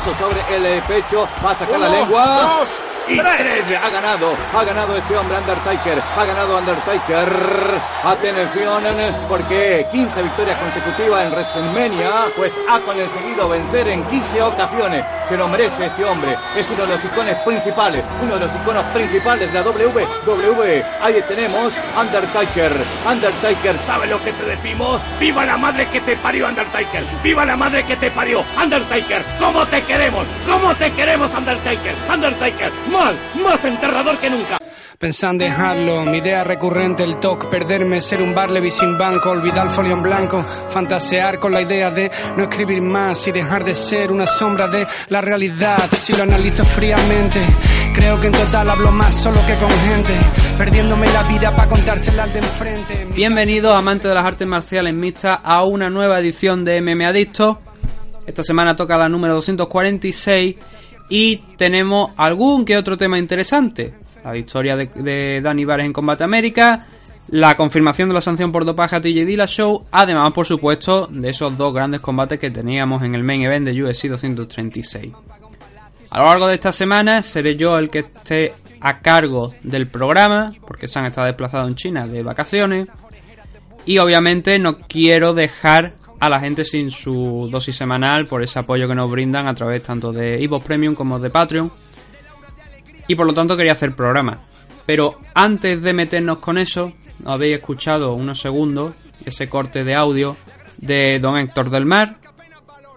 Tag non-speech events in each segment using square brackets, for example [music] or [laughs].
Sobre el pecho, va a sacar la lengua. Ha ganado, ha ganado este hombre Undertaker, ha ganado Undertaker. Atención, porque 15 victorias consecutivas en WrestleMania, pues ha conseguido vencer en 15 ocasiones. Se lo merece este hombre, es uno de los iconos principales, uno de los iconos principales de la WWE. Ahí tenemos Undertaker. Undertaker, ¿sabe lo que te decimos? ¡Viva la madre que te parió, Undertaker! ¡Viva la madre que te parió, Undertaker! ¿Cómo te queremos? ¿Cómo te queremos, Undertaker? Undertaker, más enterrador que nunca. Pensando dejarlo, mi idea recurrente, el talk, perderme, ser un barleby sin banco, olvidar el folio en blanco, fantasear con la idea de no escribir más y dejar de ser una sombra de la realidad. Si lo analizo fríamente, creo que en total hablo más solo que con gente, perdiéndome la vida para contársela al de enfrente. Bienvenido, amante de las artes marciales mixtas, a una nueva edición de MM Adicto. Esta semana toca la número 246 y tenemos algún que otro tema interesante. La victoria de, Dani Vares en Combate América, la confirmación de la sanción por dopaje a TJ Show, además, por supuesto, de esos dos grandes combates que teníamos en el main event de UFC 236. A lo largo de esta semana seré yo el que esté a cargo del programa, porque se han estado desplazados en China de vacaciones. Y obviamente no quiero dejar a la gente sin su dosis semanal por ese apoyo que nos brindan a través tanto de Evo Premium como de Patreon. Y por lo tanto quería hacer programa. Pero antes de meternos con eso, habéis escuchado unos segundos ese corte de audio de Don Héctor del Mar.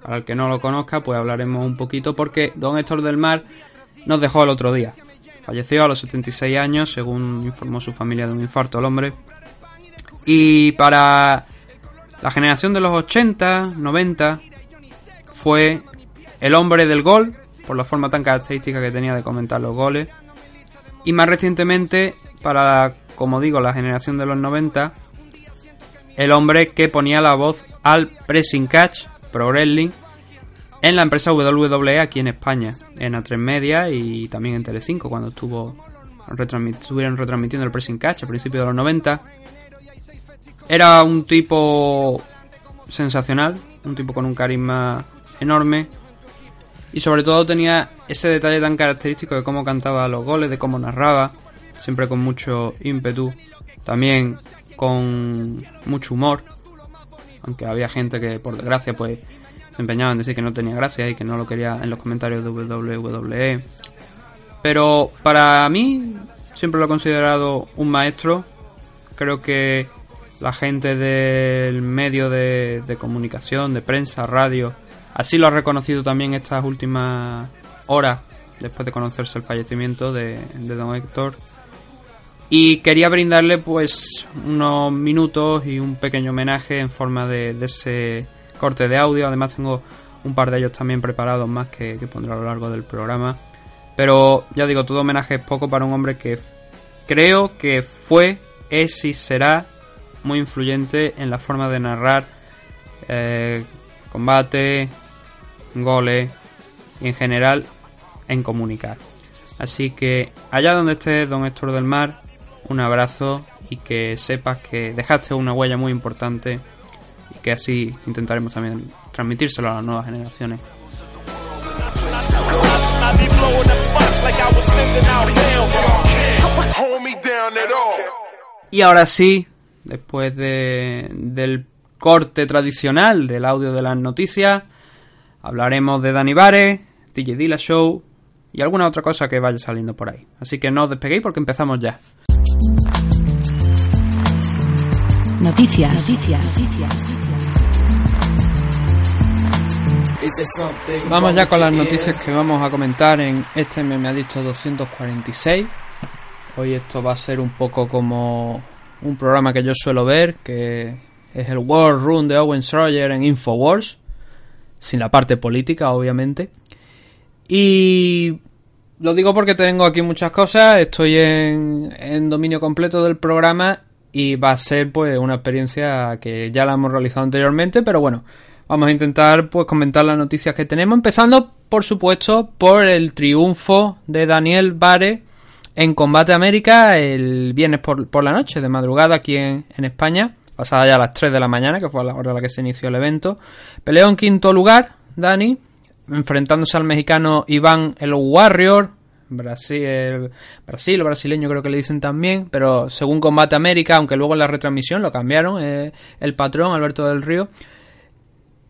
Para el que no lo conozca, pues hablaremos un poquito porque Don Héctor del Mar nos dejó el otro día. Falleció a los 76 años, según informó su familia de un infarto al hombre. Y para la generación de los 80, 90 fue el hombre del gol, por la forma tan característica que tenía de comentar los goles. Y más recientemente, para, como digo, la generación de los 90, el hombre que ponía la voz al pressing catch, pro wrestling, en la empresa WWE aquí en España, en A3 Media y también en Telecinco, cuando estuvo estuvieron retransmitiendo el pressing catch a principios de los 90. Era un tipo sensacional, un tipo con un carisma enorme y sobre todo tenía ese detalle tan característico de cómo cantaba los goles, de cómo narraba, siempre con mucho ímpetu, también con mucho humor, aunque había gente que por desgracia pues se empeñaba en decir que no tenía gracia y que no lo quería en los comentarios de WWE. Pero para mí siempre lo he considerado un maestro. Creo que la gente del medio de, comunicación, de prensa, radio, así lo ha reconocido también estas últimas horas después de conocerse el fallecimiento de, don Héctor. Y quería brindarle pues unos minutos y un pequeño homenaje en forma de, ese corte de audio. Además tengo un par de ellos también preparados más que, que pondré a lo largo del programa. Pero ya digo, todo homenaje es poco para un hombre que creo que fue, es y será muy influyente en la forma de narrar eh, combate, goles y en general en comunicar. Así que allá donde esté Don Héctor del Mar, un abrazo y que sepas que dejaste una huella muy importante y que así intentaremos también transmitírselo a las nuevas generaciones. Y ahora sí, después de, del corte tradicional del audio de las noticias. Hablaremos de Dani Bare, TJ Dilla Show y alguna otra cosa que vaya saliendo por ahí. Así que no os despeguéis porque empezamos ya. Noticias. Noticias. Vamos ya con las noticias que vamos a comentar en este me ha dicho 246. Hoy esto va a ser un poco como un programa que yo suelo ver, que es el World Room de Owen Schroyer en Infowars, sin la parte política, obviamente. Y lo digo porque tengo aquí muchas cosas, estoy en, en dominio completo del programa y va a ser pues una experiencia que ya la hemos realizado anteriormente, pero bueno, vamos a intentar pues comentar las noticias que tenemos, empezando por supuesto por el triunfo de Daniel Vare en Combate América el viernes por, la noche, de madrugada aquí en, España, pasada ya a las 3 de la mañana, que fue la hora a la que se inició el evento. Peleó en quinto lugar, Dani, enfrentándose al mexicano Iván el Warrior, Brasil, Brasil brasileño creo que le dicen también, pero según Combate América, aunque luego en la retransmisión lo cambiaron, eh, el patrón Alberto del Río,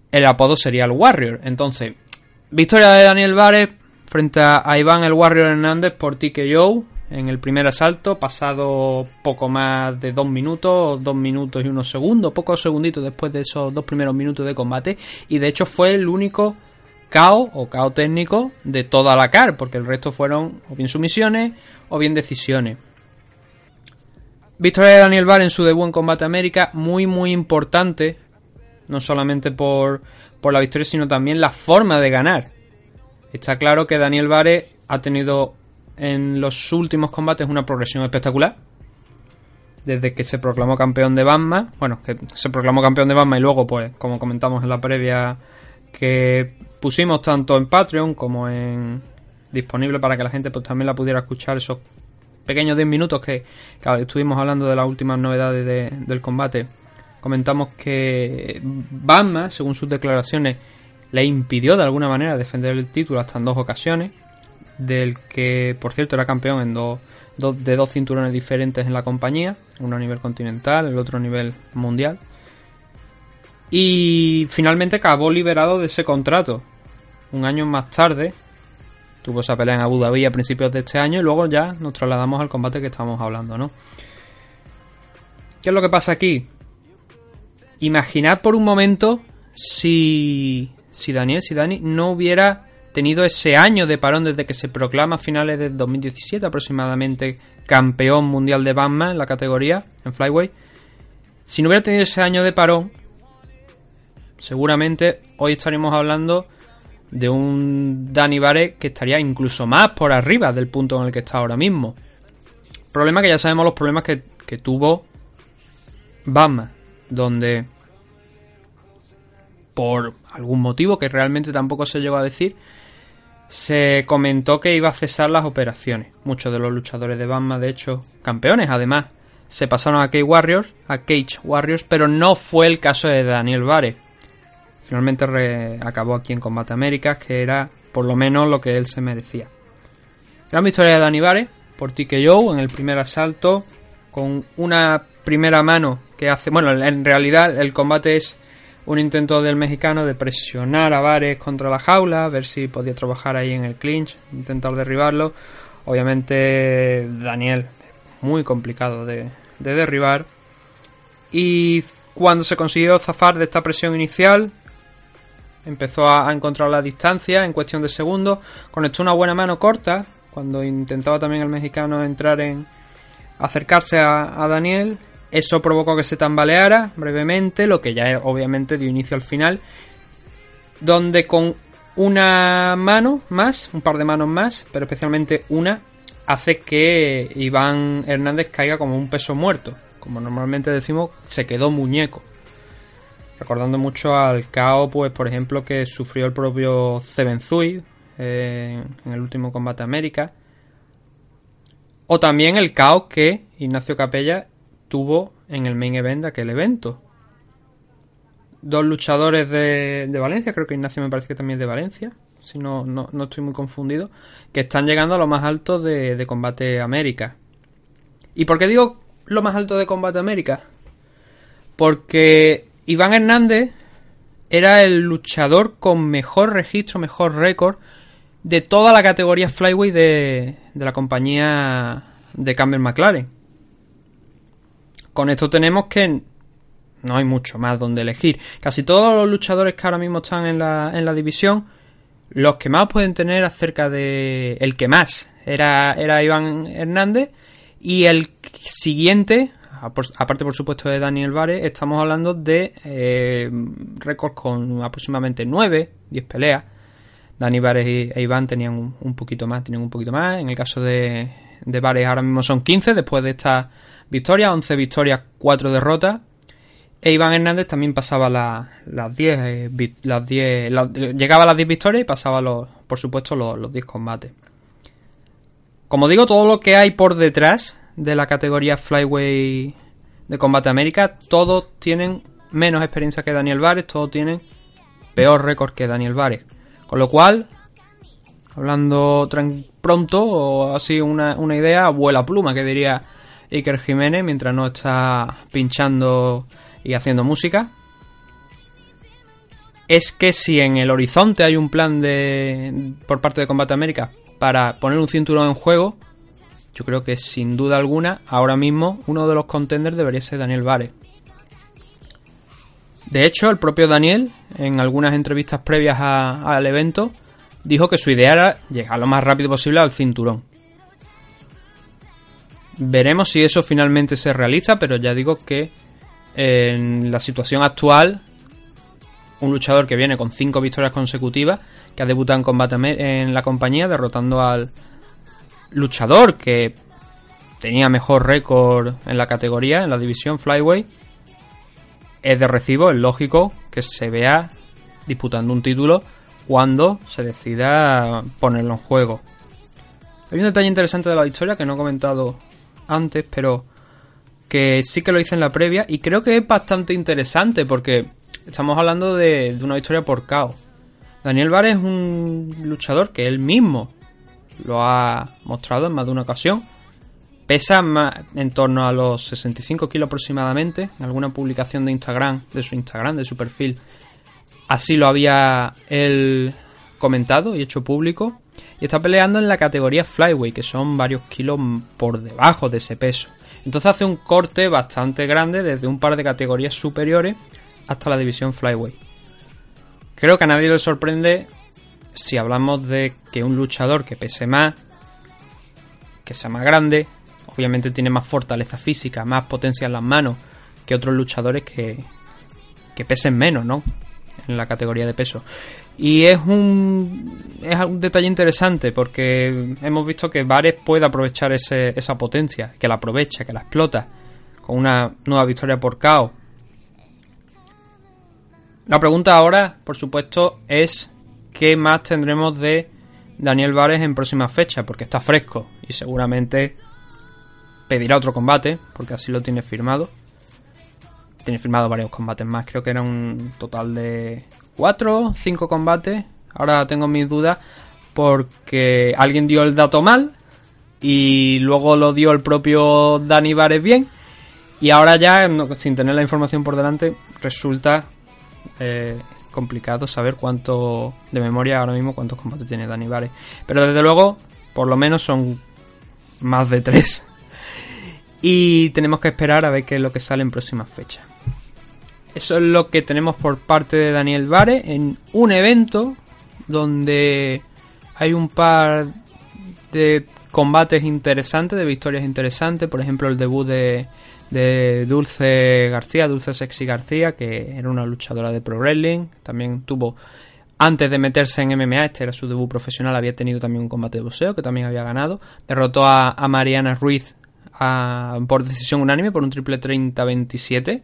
el apodo sería el Warrior. Entonces, victoria de Daniel Vare frente a Iván el Warrior Hernández por TKO en el primer asalto, pasado poco más de dos minutos, dos minutos y unos segundos, pocos segunditos después de esos dos primeros minutos de combate, y de hecho fue el único KO o KO técnico de toda la CAR, porque el resto fueron o bien sumisiones o bien decisiones. Victoria de Daniel Bar en su debut en Combate América, muy muy importante, no solamente por, por la victoria, sino también la forma de ganar. Está claro que Daniel Vare ha tenido en los últimos combates una progresión espectacular. Desde que se proclamó campeón de Batman. Bueno, que se proclamó campeón de Batman y luego, pues, como comentamos en la previa que pusimos tanto en Patreon como en disponible para que la gente pues también la pudiera escuchar esos pequeños 10 minutos que, estuvimos hablando de las últimas novedades del combate. Comentamos que Batman, según sus declaraciones, le impidió de alguna manera defender el título hasta en dos ocasiones del que por cierto era campeón en dos, de dos cinturones diferentes en la compañía, uno a nivel continental, el otro a nivel mundial. Y finalmente acabó liberado de ese contrato. Un año más tarde tuvo esa pelea en Abu Dhabi a principios de este año y luego ya nos trasladamos al combate que estamos hablando, ¿no? ¿Qué es lo que pasa aquí? Imaginad por un momento si si Daniel, si Dani no hubiera tenido ese año de parón desde que se proclama a finales de 2017 aproximadamente campeón mundial de Batman en la categoría, en Flyway. Si no hubiera tenido ese año de parón, seguramente hoy estaríamos hablando de un Dani Vare que estaría incluso más por arriba del punto en el que está ahora mismo. Problema que ya sabemos los problemas que, que tuvo Batman, donde por algún motivo que realmente tampoco se llegó a decir, se comentó que iba a cesar las operaciones. Muchos de los luchadores de Batman, de hecho, campeones además, se pasaron a Cage Warriors, a Cage Warriors, pero no fue el caso de Daniel Vare. Finalmente acabó aquí en Combate Américas, que era por lo menos lo que él se merecía. Gran victoria de Dani Vare por TKO en el primer asalto, con una primera mano que hace. Bueno, en realidad el combate es un intento del mexicano de presionar a Vares contra la jaula, ver si podía trabajar ahí en el clinch, intentar derribarlo. Obviamente Daniel, muy complicado de, derribar. Y cuando se consiguió zafar de esta presión inicial, empezó a, encontrar la distancia en cuestión de segundos, conectó una buena mano corta, cuando intentaba también el mexicano entrar en acercarse a Daniel eso provocó que se tambaleara brevemente, lo que ya obviamente dio inicio al final, donde con una mano más, un par de manos más, pero especialmente una, hace que Iván Hernández caiga como un peso muerto. Como normalmente decimos, se quedó muñeco. Recordando mucho al caos, pues, por ejemplo, que sufrió el propio Zebenzui eh, en el último combate América. O también el caos que Ignacio Capella tuvo en el main event de aquel evento. Dos luchadores de, Valencia, creo que Ignacio me parece que también es de Valencia, si no, no, estoy muy confundido, que están llegando a lo más alto de, de Combate América. ¿Y por qué digo lo más alto de Combate América? Porque Iván Hernández era el luchador con mejor registro, mejor récord de toda la categoría Flyway de, de la compañía de Campbell McLaren. Con esto tenemos que no hay mucho más donde elegir. Casi todos los luchadores que ahora mismo están en la, en la división, los que más pueden tener acerca de... El que más era, era Iván Hernández y el siguiente, aparte por supuesto de Daniel Vares, estamos hablando de eh, récords con aproximadamente 9, 10 peleas. Dani Vares e Iván tenían un, poquito más, tienen un poquito más. En el caso de, de Vares ahora mismo son 15 después de esta victoria, 11 victorias, 4 derrotas. E Iván Hernández también pasaba las 10, eh, las 10 llegaba a las 10 victorias y pasaba, los, por supuesto, los, los 10 combates. Como digo, todo lo que hay por detrás de la categoría Flyway de Combate América, todos tienen menos experiencia que Daniel Vares, todos tienen peor récord que Daniel Vares. Con lo cual, hablando pronto, o así una, una idea, vuela pluma, que diría Iker Jiménez mientras no está pinchando y haciendo música. Es que si en el horizonte hay un plan de por parte de Combate América para poner un cinturón en juego, yo creo que sin duda alguna, ahora mismo uno de los contenders debería ser Daniel Vare. De hecho, el propio Daniel, en algunas entrevistas previas al evento, dijo que su idea era llegar lo más rápido posible al cinturón. Veremos si eso finalmente se realiza, pero ya digo que en la situación actual, un luchador que viene con cinco victorias consecutivas, que ha debutado en combate en la compañía, derrotando al luchador que tenía mejor récord en la categoría, en la división Flyway, es de recibo, es lógico que se vea disputando un título cuando se decida ponerlo en juego. Hay un detalle interesante de la victoria que no he comentado antes, pero que sí que lo hice en la previa y creo que es bastante interesante porque estamos hablando de, una victoria por KO. Daniel Bar es un luchador que él mismo lo ha mostrado en más de una ocasión. Pesa en torno a los 65 kilos aproximadamente. En alguna publicación de Instagram, de su Instagram, de su perfil, así lo había él comentado y hecho público. Y está peleando en la categoría Flyweight, que son varios kilos por debajo de ese peso. Entonces hace un corte bastante grande desde un par de categorías superiores hasta la división Flyweight. Creo que a nadie le sorprende si hablamos de que un luchador que pese más, que sea más grande, obviamente tiene más fortaleza física, más potencia en las manos que otros luchadores que, que pesen menos, ¿no? En la categoría de peso. Y es un, es un detalle interesante porque hemos visto que Vares puede aprovechar esa potencia, que la aprovecha, que la explota, con una nueva victoria por KO. La pregunta ahora, por supuesto, es qué más tendremos de Daniel Vares en próximas fechas, porque está fresco y seguramente pedirá otro combate, porque así lo tiene firmado. Tiene firmado varios combates más, creo que era un total de 4, 5 combates. Ahora tengo mis dudas porque alguien dio el dato mal y luego lo dio el propio Dani Vares bien. Y ahora ya, sin tener la información por delante, resulta eh, complicado saber cuánto de memoria ahora mismo cuántos combates tiene Dani Vares. Pero desde luego, por lo menos son más de 3. Y tenemos que esperar a ver qué es lo que sale en próximas fechas. Eso es lo que tenemos por parte de Daniel Vare en un evento donde hay un par de combates interesantes, de victorias interesantes. Por ejemplo, el debut de, de Dulce García, Dulce Sexy García, que era una luchadora de pro wrestling. También tuvo, antes de meterse en MMA, este era su debut profesional, había tenido también un combate de boxeo que también había ganado. Derrotó a, Mariana Ruiz por decisión unánime por un triple 30-27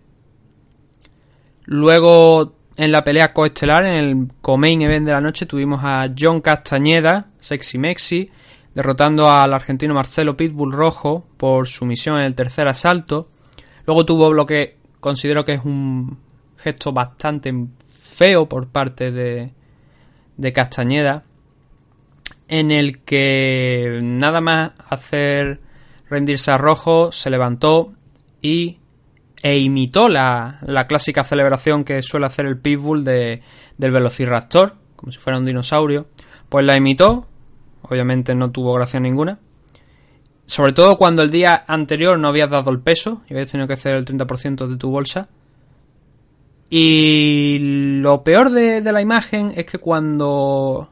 Luego, en la pelea coestelar, en el co-main event de la noche, tuvimos a John Castañeda, Sexy Mexi, derrotando al argentino Marcelo Pitbull Rojo por su misión en el tercer asalto. Luego tuvo lo que considero que es un gesto bastante feo por parte de, de Castañeda, en el que nada más hacer rendirse a Rojo, se levantó y e imitó la, la, clásica celebración que suele hacer el Pitbull de, del Velociraptor, como si fuera un dinosaurio. Pues la imitó, obviamente no tuvo gracia ninguna. Sobre todo cuando el día anterior no habías dado el peso y habías tenido que hacer el 30% de tu bolsa. Y lo peor de, de, la imagen es que cuando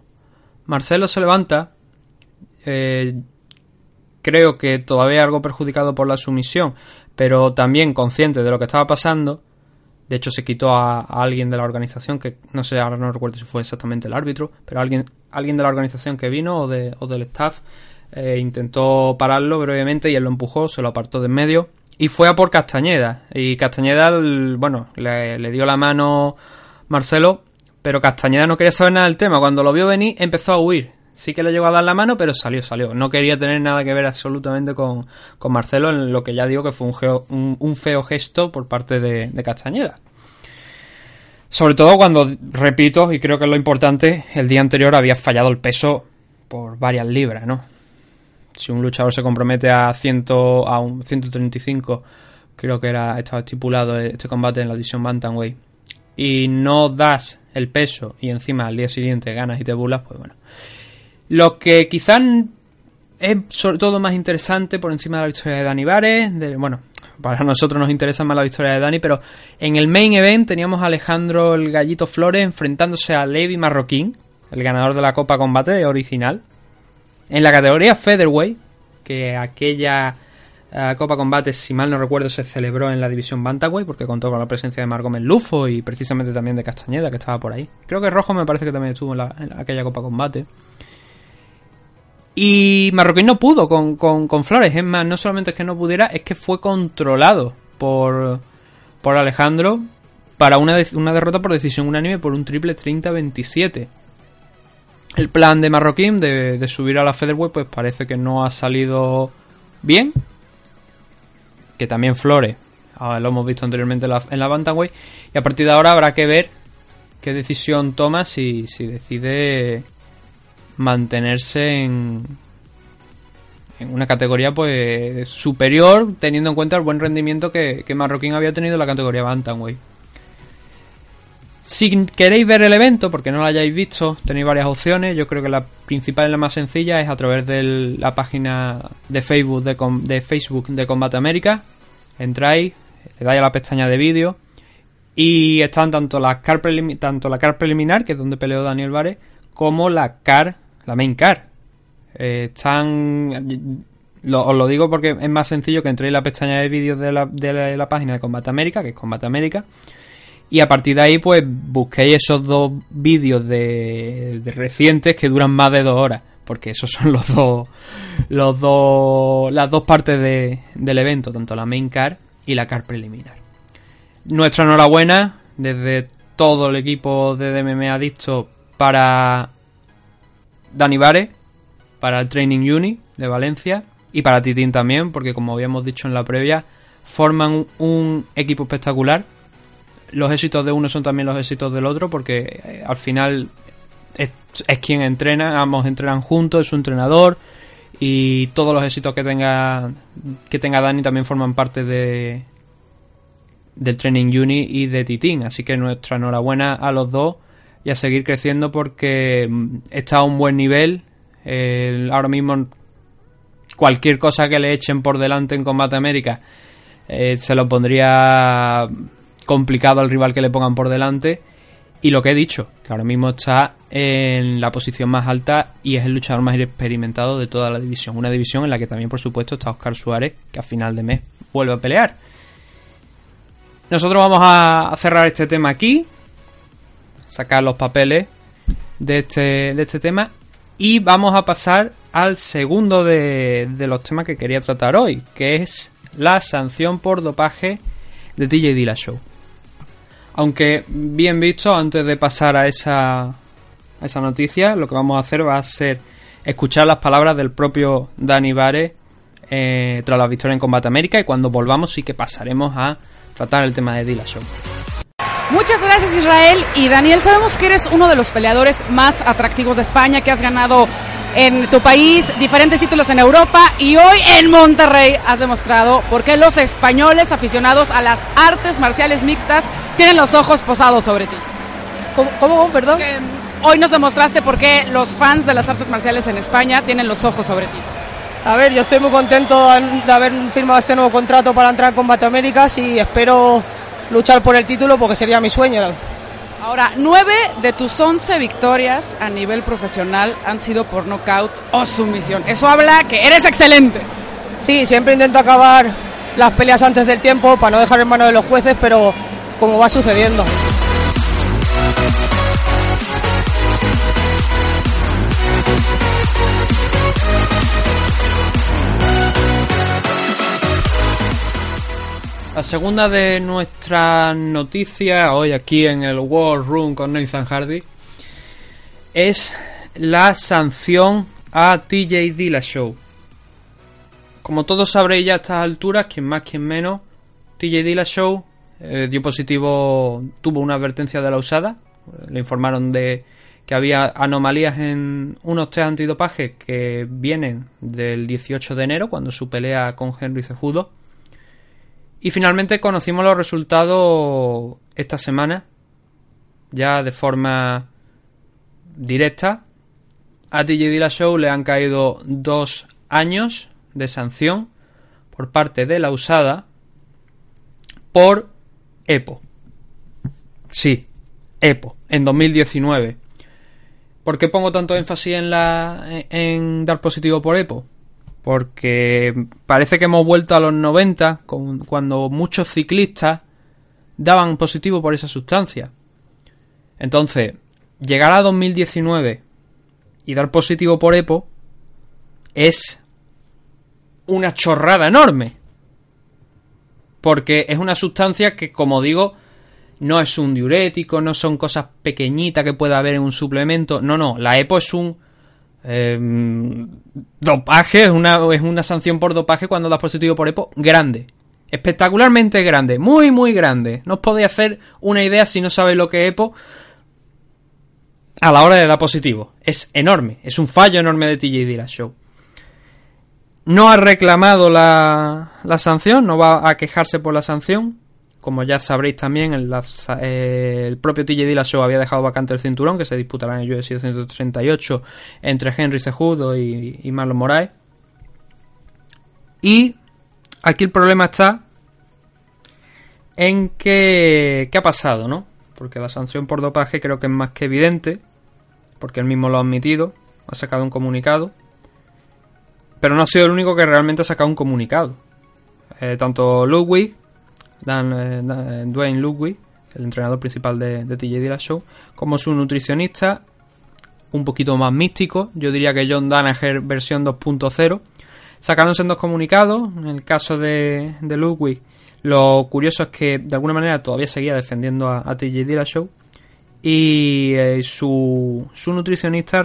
Marcelo se levanta, eh, creo que todavía algo perjudicado por la sumisión, pero también consciente de lo que estaba pasando. De hecho, se quitó a, alguien de la organización, que no sé, ahora no recuerdo si fue exactamente el árbitro, pero alguien, alguien de la organización que vino o, de, o del staff eh, intentó pararlo brevemente y él lo empujó, se lo apartó de en medio y fue a por Castañeda. Y Castañeda, bueno, le, le dio la mano Marcelo, pero Castañeda no quería saber nada del tema. Cuando lo vio venir, empezó a huir sí que le llegó a dar la mano, pero salió, salió. No quería tener nada que ver absolutamente con, Marcelo, en lo que ya digo que fue un, un, feo gesto por parte de, Castañeda. Sobre todo cuando, repito, y creo que es lo importante, el día anterior había fallado el peso por varias libras, ¿no? Si un luchador se compromete a, ciento, a un 135, creo que era estaba estipulado este combate en la división Bantamweight, y no das el peso y encima al día siguiente ganas y te burlas, pues bueno, lo que quizás es sobre todo más interesante por encima de la victoria de Dani Vares, bueno, para nosotros nos interesa más la victoria de Dani, pero en el main event teníamos a Alejandro el Gallito Flores enfrentándose a Levi Marroquín, el ganador de la Copa Combate original, en la categoría Featherweight, que aquella eh, Copa Combate, si mal no recuerdo, se celebró en la división Bantamweight, porque contó con la presencia de Marco Lufo y precisamente también de Castañeda, que estaba por ahí. Creo que Rojo me parece que también estuvo en aquella Copa Combate. Y Marroquín no pudo con, con, Flores. Es más, no solamente es que no pudiera, es que fue controlado por, por Alejandro para una, una derrota por decisión unánime por un triple 30-27. El plan de Marroquín de, subir a la Featherweight pues parece que no ha salido bien. Que también Flores, ah, lo hemos visto anteriormente en la, en. Y a partir de ahora habrá que ver qué decisión toma si, si decide mantenerse en, en una categoría pues superior teniendo en cuenta el buen rendimiento que, Marroquín había tenido en la categoría Bantamweight. Si queréis ver el evento, porque no lo hayáis visto, tenéis varias opciones. Yo creo que la principal y la más sencilla es a través de la página de Facebook de, de Facebook de Combate América. Entráis, le dais a la pestaña de vídeo y están tanto la car, tanto la car preliminar, que es donde peleó Daniel Vares, como la car la main car. Eh, están. os lo digo porque es más sencillo que entréis en la pestaña de vídeos de la, de la, página de Combate América, que es Combate América. Y a partir de ahí, pues busquéis esos dos vídeos de, recientes que duran más de dos horas. Porque esos son los dos. Los dos. Las dos partes de, del evento, tanto la main car y la car preliminar. Nuestra enhorabuena desde todo el equipo de DMM Adicto para Dani Vare para el Training Uni de Valencia y para Titín también, porque como habíamos dicho en la previa, forman un equipo espectacular. Los éxitos de uno son también los éxitos del otro, porque eh, al final es, quien entrena, ambos entrenan juntos, es su entrenador y todos los éxitos que tenga que tenga Dani también forman parte de del Training Uni y de Titín, así que nuestra enhorabuena a los dos y a seguir creciendo porque mm, está a un buen nivel. ahora mismo cualquier cosa que le echen por delante en Combate América eh, se lo pondría complicado al rival que le pongan por delante. Y lo que he dicho, que ahora mismo está en la posición más alta y es el luchador más experimentado de toda la división. Una división en la que también, por supuesto, está Oscar Suárez, que a final de mes vuelve a pelear. Nosotros vamos a cerrar este tema aquí sacar los papeles de este, de este tema. Y vamos a pasar al segundo de, de los temas que quería tratar hoy, que es la sanción por dopaje de DJ Dilla Show. Aunque bien visto, antes de pasar a esa, a esa noticia, lo que vamos a hacer va a ser escuchar las palabras del propio Dani Vare eh, tras la victoria en Combate América y cuando volvamos sí que pasaremos a tratar el tema de Dilla Show. Muchas gracias Israel y Daniel, sabemos que eres uno de los peleadores más atractivos de España, que has ganado en tu país diferentes títulos en Europa y hoy en Monterrey has demostrado por qué los españoles aficionados a las artes marciales mixtas tienen los ojos posados sobre ti. ¿Cómo? cómo perdón? hoy nos demostraste por qué los fans de las artes marciales en España tienen los ojos sobre ti. A ver, yo estoy muy contento de haber firmado este nuevo contrato para entrar en Combate Américas y espero luchar por el título porque sería mi sueño. Ahora, nueve de tus once victorias a nivel profesional han sido por nocaut o sumisión. Eso habla que eres excelente. Sí, siempre intento acabar las peleas antes del tiempo para no dejar en manos de los jueces, pero como va sucediendo. La segunda de nuestras noticias hoy aquí en el War Room con Nathan Hardy es la sanción a TJ Dillashaw. Como todos sabréis ya a estas alturas, quien más, quien menos, TJ Dillashaw eh, dio positivo, tuvo una advertencia de la usada. Le informaron de que había anomalías en unos test antidopaje que vienen del 18 de enero, cuando su pelea con Henry Cejudo y finalmente conocimos los resultados esta semana, ya de forma directa. A TJ Dillashaw le han caído dos años de sanción por parte de la usada por EPO. Sí, EPO, en 2019. ¿Por qué pongo tanto énfasis en, la, en dar positivo por EPO? Porque parece que hemos vuelto a los 90 cuando muchos ciclistas daban positivo por esa sustancia. Entonces, llegar a 2019 y dar positivo por EPO es una chorrada enorme. Porque es una sustancia que, como digo, no es un diurético, no son cosas pequeñitas que pueda haber en un suplemento. No, no, la EPO es un Em, dopaje es una, es una sanción por dopaje cuando das positivo por EPO grande. Espectacularmente grande. Muy, muy grande. No os podéis hacer una idea si no sabéis lo que es EPO a la hora de dar positivo. Es enorme. Es un fallo enorme de TJ Show No ha reclamado la, la sanción. No va a quejarse por la sanción como ya sabréis también, el, eh, propio TJ Dillashaw había dejado vacante el cinturón que se disputará en el UFC 238 entre Henry Cejudo y, y Marlon Moraes. Y aquí el problema está en que qué ha pasado, ¿no? Porque la sanción por dopaje creo que es más que evidente, porque él mismo lo ha admitido, ha sacado un comunicado, pero no ha sido el único que realmente ha sacado un comunicado. Eh, tanto Ludwig Dan, eh, eh, Dwayne Ludwig, el entrenador principal de, de TJ Dillashaw, como su nutricionista, un poquito más místico, yo diría que John Danaher versión 2.0, sacándose en dos comunicados, en el caso de, de Ludwig, lo curioso es que de alguna manera todavía seguía defendiendo a, a TJ Dillashaw y eh, su, su, nutricionista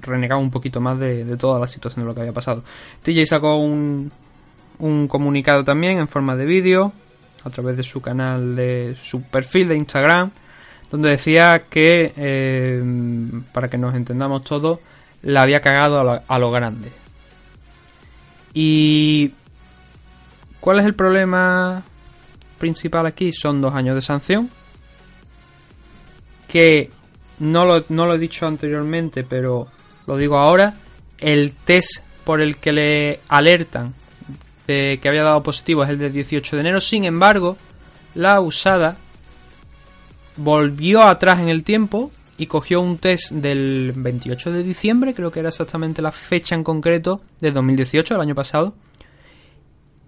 renegaba un poquito más de, de, toda la situación de lo que había pasado. TJ sacó un, un comunicado también en forma de vídeo a través de su canal, de su perfil de Instagram, donde decía que, eh, para que nos entendamos todos, la había cagado a lo, grande. ¿Y cuál es el problema principal aquí? Son dos años de sanción. Que no lo, no lo he dicho anteriormente, pero lo digo ahora. El test por el que le alertan que había dado positivo es el del 18 de enero. Sin embargo, la usada volvió atrás en el tiempo y cogió un test del 28 de diciembre, creo que era exactamente la fecha en concreto de 2018, el año pasado,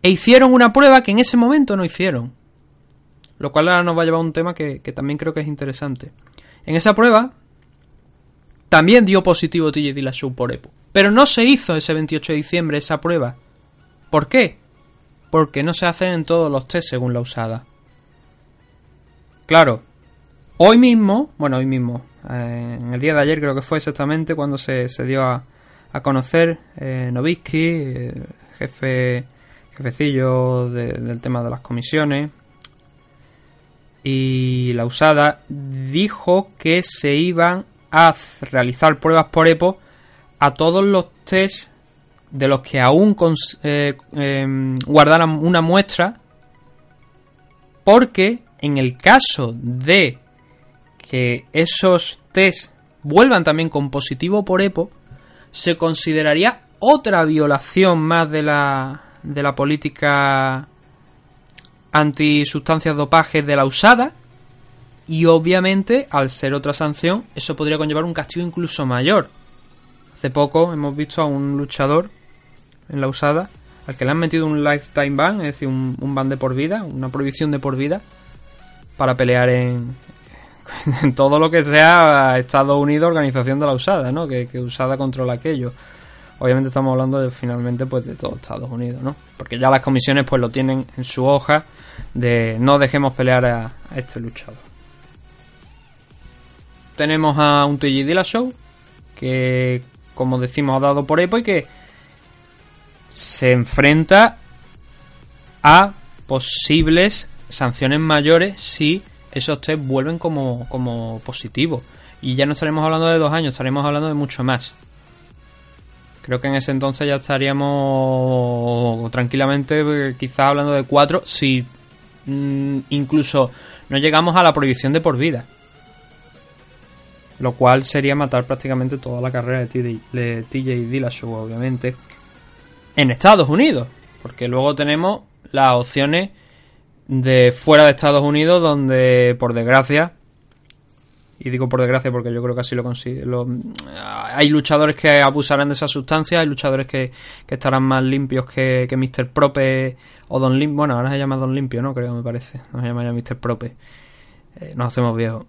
e hicieron una prueba que en ese momento no hicieron. Lo cual ahora nos va a llevar a un tema que, que también creo que es interesante. En esa prueba también dio positivo TJ Dillashaw por EPO. Pero no se hizo ese 28 de diciembre esa prueba ¿Por qué? Porque no se hacen en todos los test según la usada. Claro, hoy mismo, bueno, hoy mismo, eh, en el día de ayer creo que fue exactamente cuando se, dio a, conocer eh, Novitsky, eh, jefe, jefecillo del tema de las comisiones, y la usada dijo que se iban a realizar pruebas por EPO a todos los test de los que aún eh, em, guardaran una muestra, porque en el caso de que esos test vuelvan también con positivo por EPO, se consideraría otra violación más de la, de la política antisustancias dopaje de la usada y obviamente al ser otra sanción eso podría conllevar un castigo incluso mayor. Hace poco hemos visto a un luchador en la usada al que le han metido un lifetime ban, es decir, un, ban de por vida, una prohibición de por vida, para pelear [laughs] en, todo lo que sea Estados Unidos, organización de la USADA, ¿no? Que, USADA controla aquello. Obviamente estamos hablando finalmente pues de todo Estados Unidos, ¿no? Porque ya las comisiones pues lo tienen en su hoja de no dejemos pelear a, este luchador. Tenemos a un TJ Dillashaw que como decimos ha dado por Epo y que se enfrenta a posibles sanciones mayores si esos test vuelven como, como positivos. Y ya no estaremos hablando de dos años, estaremos hablando de mucho más. Creo que en ese entonces ya estaríamos tranquilamente, eh, quizás hablando de cuatro, si mm, incluso no llegamos a la prohibición de por vida. Lo cual sería matar prácticamente toda la carrera de TJ, de TJ Dillashaw, obviamente. En Estados Unidos. Porque luego tenemos las opciones de fuera de Estados Unidos, donde por desgracia, y digo por desgracia porque yo creo que así lo consigue, lo- hay luchadores que abusarán de esa sustancia, hay luchadores que, que estarán más limpios que, que Mr. Prope o Don Limpio, bueno, ahora se llama Don Limpio, ¿no? Creo, me parece, no se llama ya Mr. Prope. Eh, nos hacemos viejos.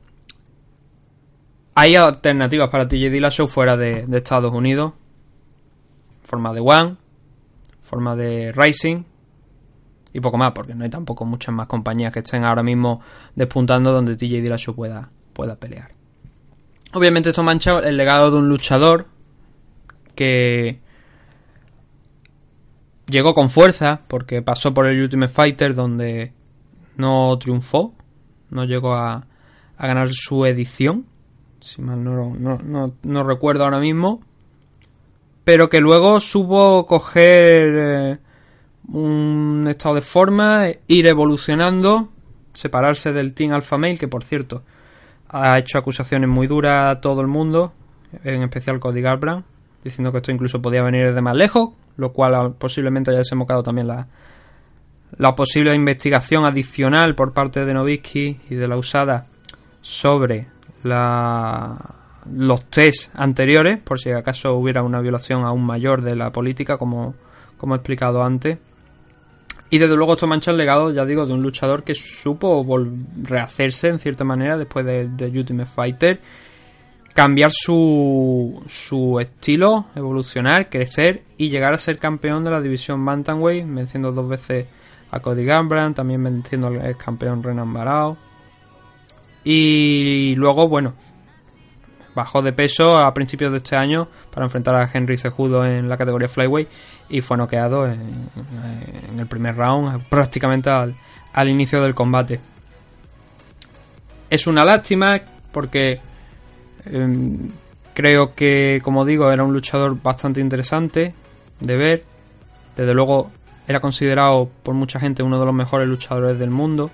Hay alternativas para TJ Dillashaw fuera de, Estados Unidos. Forma de One, forma de Rising, y poco más, porque no hay tampoco muchas más compañías que estén ahora mismo despuntando donde TJ Dillashaw pueda, pueda pelear. Obviamente esto mancha el legado de un luchador que llegó con fuerza porque pasó por el Ultimate Fighter donde no triunfó, no llegó a ganar su edición, si mal no, no, no, recuerdo ahora mismo, pero que luego supo coger... eh, un estado de forma, ir evolucionando, separarse del Team Alpha Male, que por cierto ha hecho acusaciones muy duras a todo el mundo, en especial Cody Garbrandt, diciendo que esto incluso podía venir de más lejos, lo cual posiblemente haya desembocado también la, la posible investigación adicional por parte de Novitsky y de la usada sobre los test anteriores, por si acaso hubiera una violación aún mayor de la política, como, como he explicado antes. Y desde luego esto mancha el legado, ya digo, de un luchador que supo rehacerse en cierta manera después de, Ultimate Fighter, cambiar su, su estilo, evolucionar, crecer y llegar a ser campeón de la división Bantamweight, venciendo dos veces a Cody Garbrandt, también venciendo al campeón Renan Barao. Y luego, bueno, bajó de peso a principios de este año para enfrentar a Henry Cejudo en la categoría Flyweight y fue noqueado en, en el primer round, prácticamente al, inicio del combate. Es una lástima porque em, creo que, como digo, era un luchador bastante interesante de ver. Desde luego era considerado por mucha gente uno de los mejores luchadores del mundo.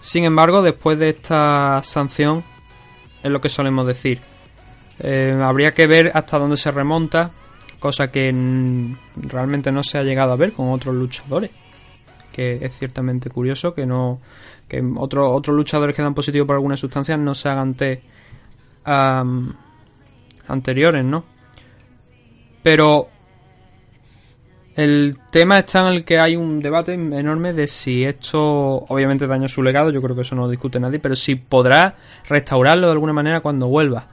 Sin embargo, después de esta sanción, es lo que solemos decir. Eh, habría que ver hasta dónde se remonta, cosa que realmente no se ha llegado a ver con otros luchadores. Que es ciertamente curioso que no que otros otros luchadores que dan positivo por alguna sustancia no se hagan anteriores, ¿no? Pero el tema está en el que hay un debate enorme de si esto obviamente daña su legado, yo creo que eso no lo discute nadie, pero si podrá restaurarlo de alguna manera cuando vuelva.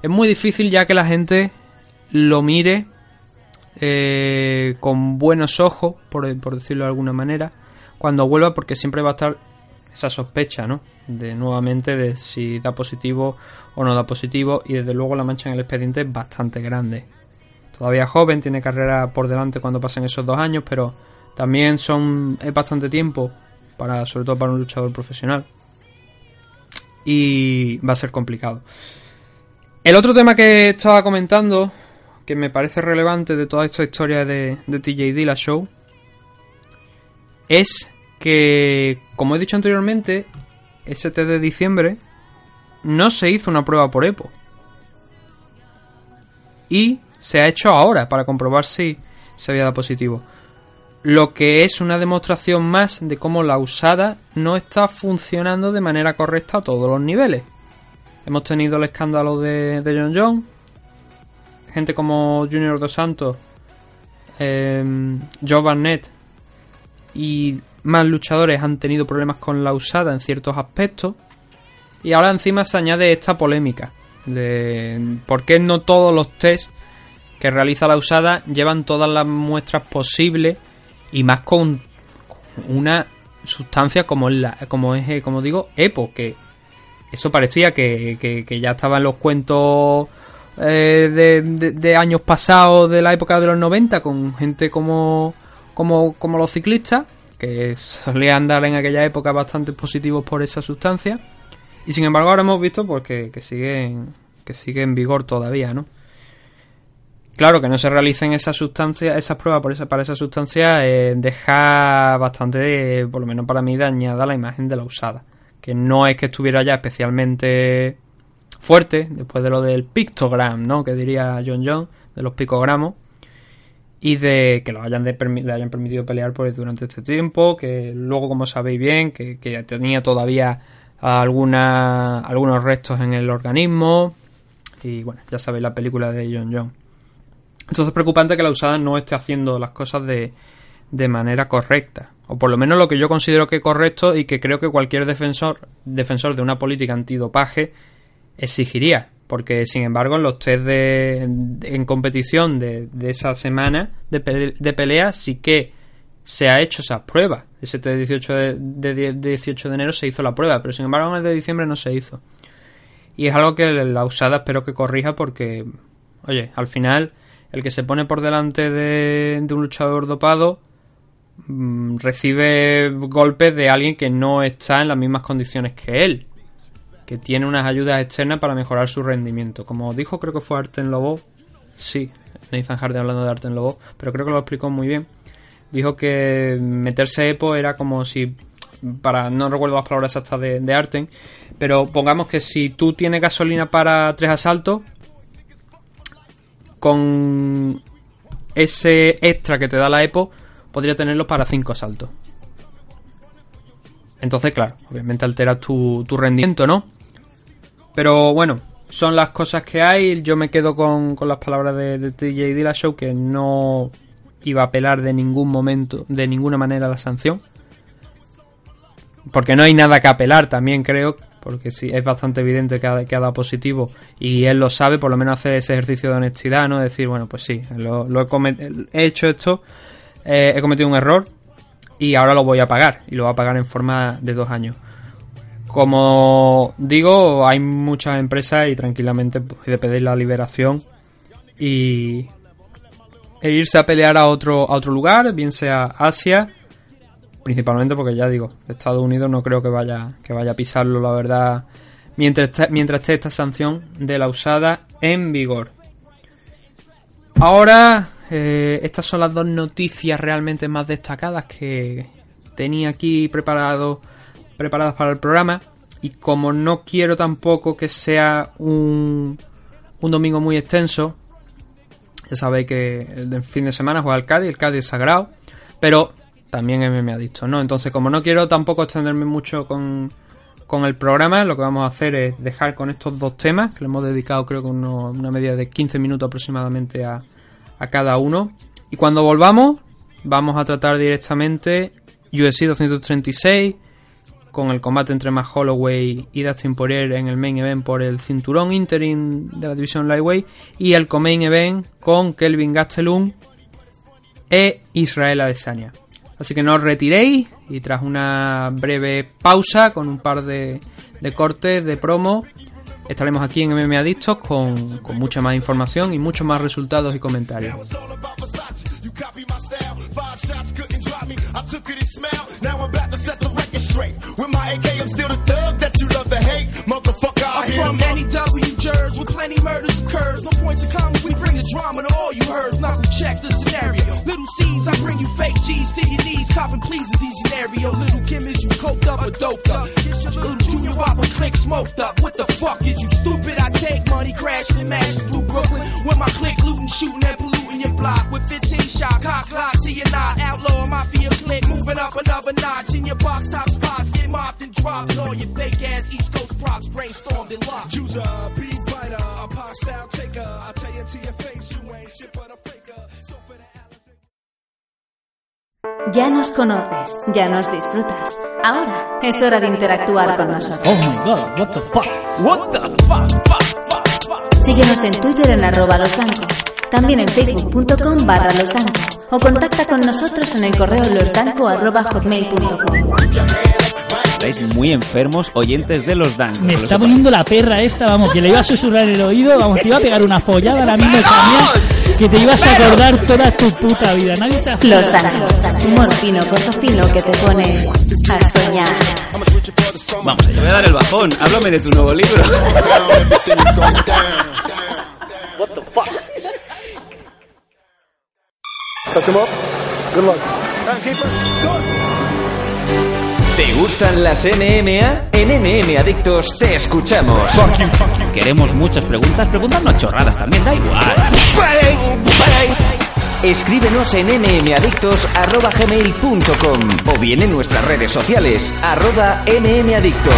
Es muy difícil ya que la gente lo mire eh, con buenos ojos, por, por decirlo de alguna manera, cuando vuelva porque siempre va a estar esa sospecha, ¿no? De nuevamente de si da positivo o no da positivo y desde luego la mancha en el expediente es bastante grande. Todavía joven, tiene carrera por delante cuando pasen esos dos años, pero también son es bastante tiempo para sobre todo para un luchador profesional y va a ser complicado. El otro tema que estaba comentando que me parece relevante de toda esta historia de, de TJ Dillashaw es que, como he dicho anteriormente, ese test de diciembre no se hizo una prueba por EPO. Y se ha hecho ahora para comprobar si se había dado positivo. Lo que es una demostración más de cómo la usada no está funcionando de manera correcta a todos los niveles. Hemos tenido el escándalo de, de John John. Gente como Junior Dos Santos eh, Joe Barnett y más luchadores han tenido problemas con la usada en ciertos aspectos. Y ahora encima se añade esta polémica de por qué no todos los test que realiza la usada llevan todas las muestras posibles y más con una sustancia como la, como es como digo, EPO, que eso parecía que, que, ya estaba en los cuentos eh, de, de- años pasados de la época de los 90 con gente como, como, como los ciclistas, que solían dar en aquella época bastante positivos por esa sustancia. Y sin embargo ahora hemos visto pues que, que sigue que sigue en vigor todavía, ¿no? Claro, que no se realicen esas sustancias, esas pruebas por esa, para esa sustancia eh, deja bastante, eh, por lo menos para mí, dañada la imagen de la usada. Que no es que estuviera ya especialmente fuerte, después de lo del pictogram, ¿no? Que diría John John, de los picogramos. Y de que lo hayan le hayan permitido pelear pues, durante este tiempo. Que luego, como sabéis bien, que, que tenía todavía alguna, algunos restos en el organismo. Y bueno, ya sabéis la película de John John. Entonces es preocupante que la usada no esté haciendo las cosas de, de manera correcta. O por lo menos lo que yo considero que es correcto y que creo que cualquier defensor, defensor de una política antidopaje exigiría. Porque, sin embargo, en los test de, en competición de, de esa semana de, de pelea sí que se ha hecho esa prueba. Ese test de 18 de, de- de 18 de enero se hizo la prueba, pero sin embargo en el de diciembre no se hizo. Y es algo que la usada espero que corrija porque, oye, al final el que se pone por delante de, un luchador dopado mm, recibe golpes de alguien que no está en las mismas condiciones que él, que tiene unas ayudas externas para mejorar su rendimiento. Como dijo, creo que fue Arten Lobo, sí, Nathan Hardy hablando de Arten Lobo, pero creo que lo explicó muy bien. Dijo que meterse EPO era como si, para no recuerdo las palabras exactas de, de Arten, pero pongamos que si tú tienes gasolina para tres asaltos, con ese extra que te da la EPO, podría tenerlo para 5 asaltos. Entonces, claro, obviamente alteras tu, rendimiento, ¿no? Pero bueno, son las cosas que hay. Yo me quedo con, con las palabras de, de TJ Dillashaw que no iba a apelar de ningún momento, de ninguna manera la sanción. Porque no hay nada que apelar también, creo. Porque sí, es bastante evidente que ha, que dado positivo. Y él lo sabe, por lo menos hace ese ejercicio de honestidad, ¿no? Decir, bueno, pues sí, lo, he, hecho esto, eh, he cometido un error y ahora lo voy a pagar. Y lo voy a pagar en forma de dos años. Como digo, hay muchas empresas y tranquilamente puede pedir la liberación y e irse a pelear a otro, a otro lugar, bien sea Asia, principalmente porque ya digo, Estados Unidos no creo que vaya, que vaya a pisarlo, la verdad, mientras, mientras esté esta sanción de la usada en vigor. Ahora, eh, estas son las dos noticias realmente más destacadas que tenía aquí preparado, preparadas para el programa. Y como no quiero tampoco que sea un, un domingo muy extenso, ya sabéis que el fin de semana juega el Cádiz, el Cádiz sagrado, pero también me ha dicho, ¿no? Entonces, como no quiero tampoco extenderme mucho con, con el programa, lo que vamos a hacer es dejar con estos dos temas, que le hemos dedicado creo que una media de 15 minutos aproximadamente a, a cada uno. Y cuando volvamos, vamos a tratar directamente UFC 236, con el combate entre Matt Holloway y Dustin Poirier en el main event por el cinturón interim de la división Lightweight y el co-main event con Kelvin Gastelum e Israel Adesanya. Así que no os retiréis y tras una breve pausa con un par de, cortes de promo estaremos aquí en MMA Adictos con, con mucha más información y muchos más resultados y comentarios. I from NEW jurors with plenty murders occurs. No point to commas, we bring the drama to all you heard. Now check the scenario. Little C's, I bring you fake G's to your knees. Copping pleases these scenario. Little Kim is you coked up or doped up. Little junior wop a click smoked up. What the fuck is you stupid? I take money crashing and mashing through Brooklyn. With my click looting, shooting at police your block. With 15 shot, cock lock to your knot. Outlaw mafia click, moving up another notch. In your box top spots, get mopped and dropped. All your fake ass East Coast props brainstormed and locked. Use a beat biter, a pop style taker. I tell you to your face, you ain't shit but a faker. So for the Ya nos conoces, ya nos disfrutas. Ahora es hora de interactuar con nosotros. Oh my god, what the fuck? What the fuck? Síguenos en Twitter en arroba losdanco, también en facebook.com barra losdanco o contacta con nosotros en el correo hotmail.com. Estáis muy enfermos, oyentes de los Dan. Me está poniendo la perra esta, vamos, que le iba a susurrar en el oído, vamos, te iba a pegar una follada ahora mismo, mía, que te ibas a acordar toda tu puta vida. Nadie te ha Los Dan, humor fino, corto fino que te pone a soñar. Vamos, te voy a dar el bajón. Háblame de tu nuevo libro. [laughs] What the fuck? Touch him up. Good luck. ¿Te gustan las MMA? En MM Adictos te escuchamos. Queremos muchas preguntas. Preguntarnos chorradas también, da igual. Escríbenos en mmadictos.gmail.com o bien en nuestras redes sociales, arroba mmadictos.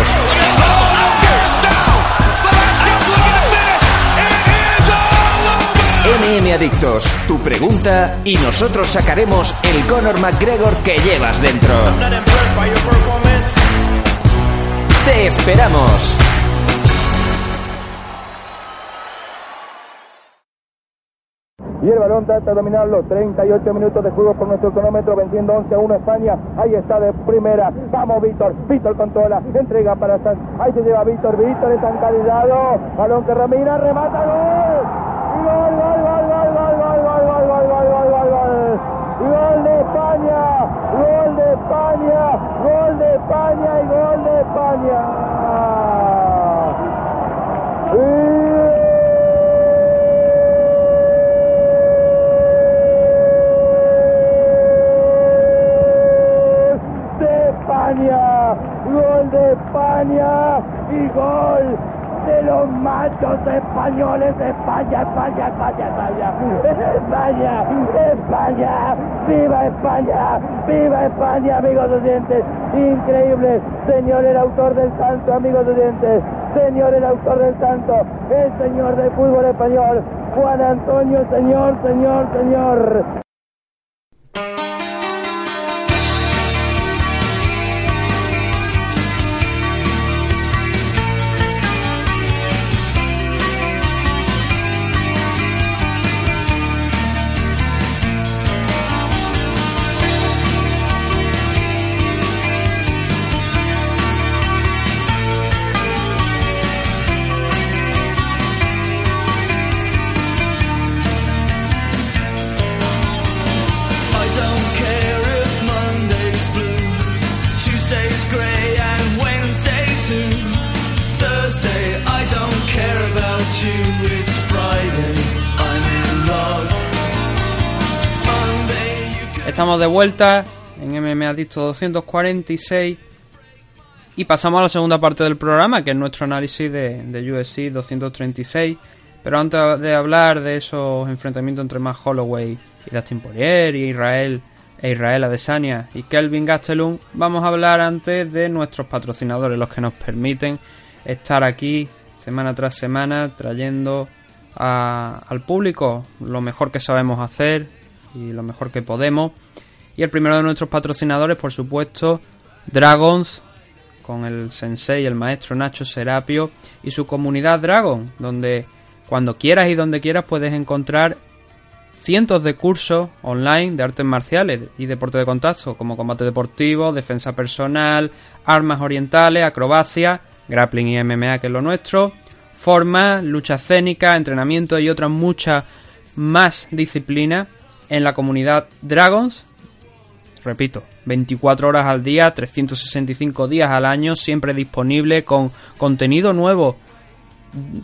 MM Adictos, tu pregunta y nosotros sacaremos el Conor McGregor que llevas dentro. ¡Te esperamos! Y el balón trata de dominarlo. 38 minutos de juego por nuestro cronómetro, venciendo 11 a 1 España. Ahí está de primera. Vamos, Víctor. Víctor controla. Entrega para Sanz. Ahí se lleva Víctor. Víctor es encalillado. Balón que Ramira. Remata. Gol, gol, gol, gol, España. Gol de España y gol de España. España, gol de España y gol de los machos españoles, España, España, España, España, España, viva España, viva España, amigos oyentes, increíble, señor el autor del santo, amigos oyentes, señor el autor del santo, el señor del fútbol español, Juan Antonio, señor, señor, señor. De vuelta en MMA Adicto 246 y pasamos a la segunda parte del programa, que es nuestro análisis de, de UFC 236. Pero antes de hablar de esos enfrentamientos entre Matt Holloway y Dustin Poirier y Israel e Israel Adesanya y Kelvin Gastelum, vamos a hablar antes de nuestros patrocinadores, los que nos permiten estar aquí semana tras semana trayendo a- al público lo mejor que sabemos hacer y lo mejor que podemos. Y el primero de nuestros patrocinadores, por supuesto, Dragons, con el sensei, el maestro Nacho Serapio y su comunidad Dragon, donde cuando quieras y donde quieras puedes encontrar cientos de cursos online de artes marciales y deporte de contacto, como combate deportivo, defensa personal, armas orientales, acrobacia, grappling y MMA, que es lo nuestro, forma, lucha escénica, entrenamiento y otras muchas más disciplinas en la comunidad Dragons. Repito, 24 horas al día, 365 días al año, siempre disponible con contenido nuevo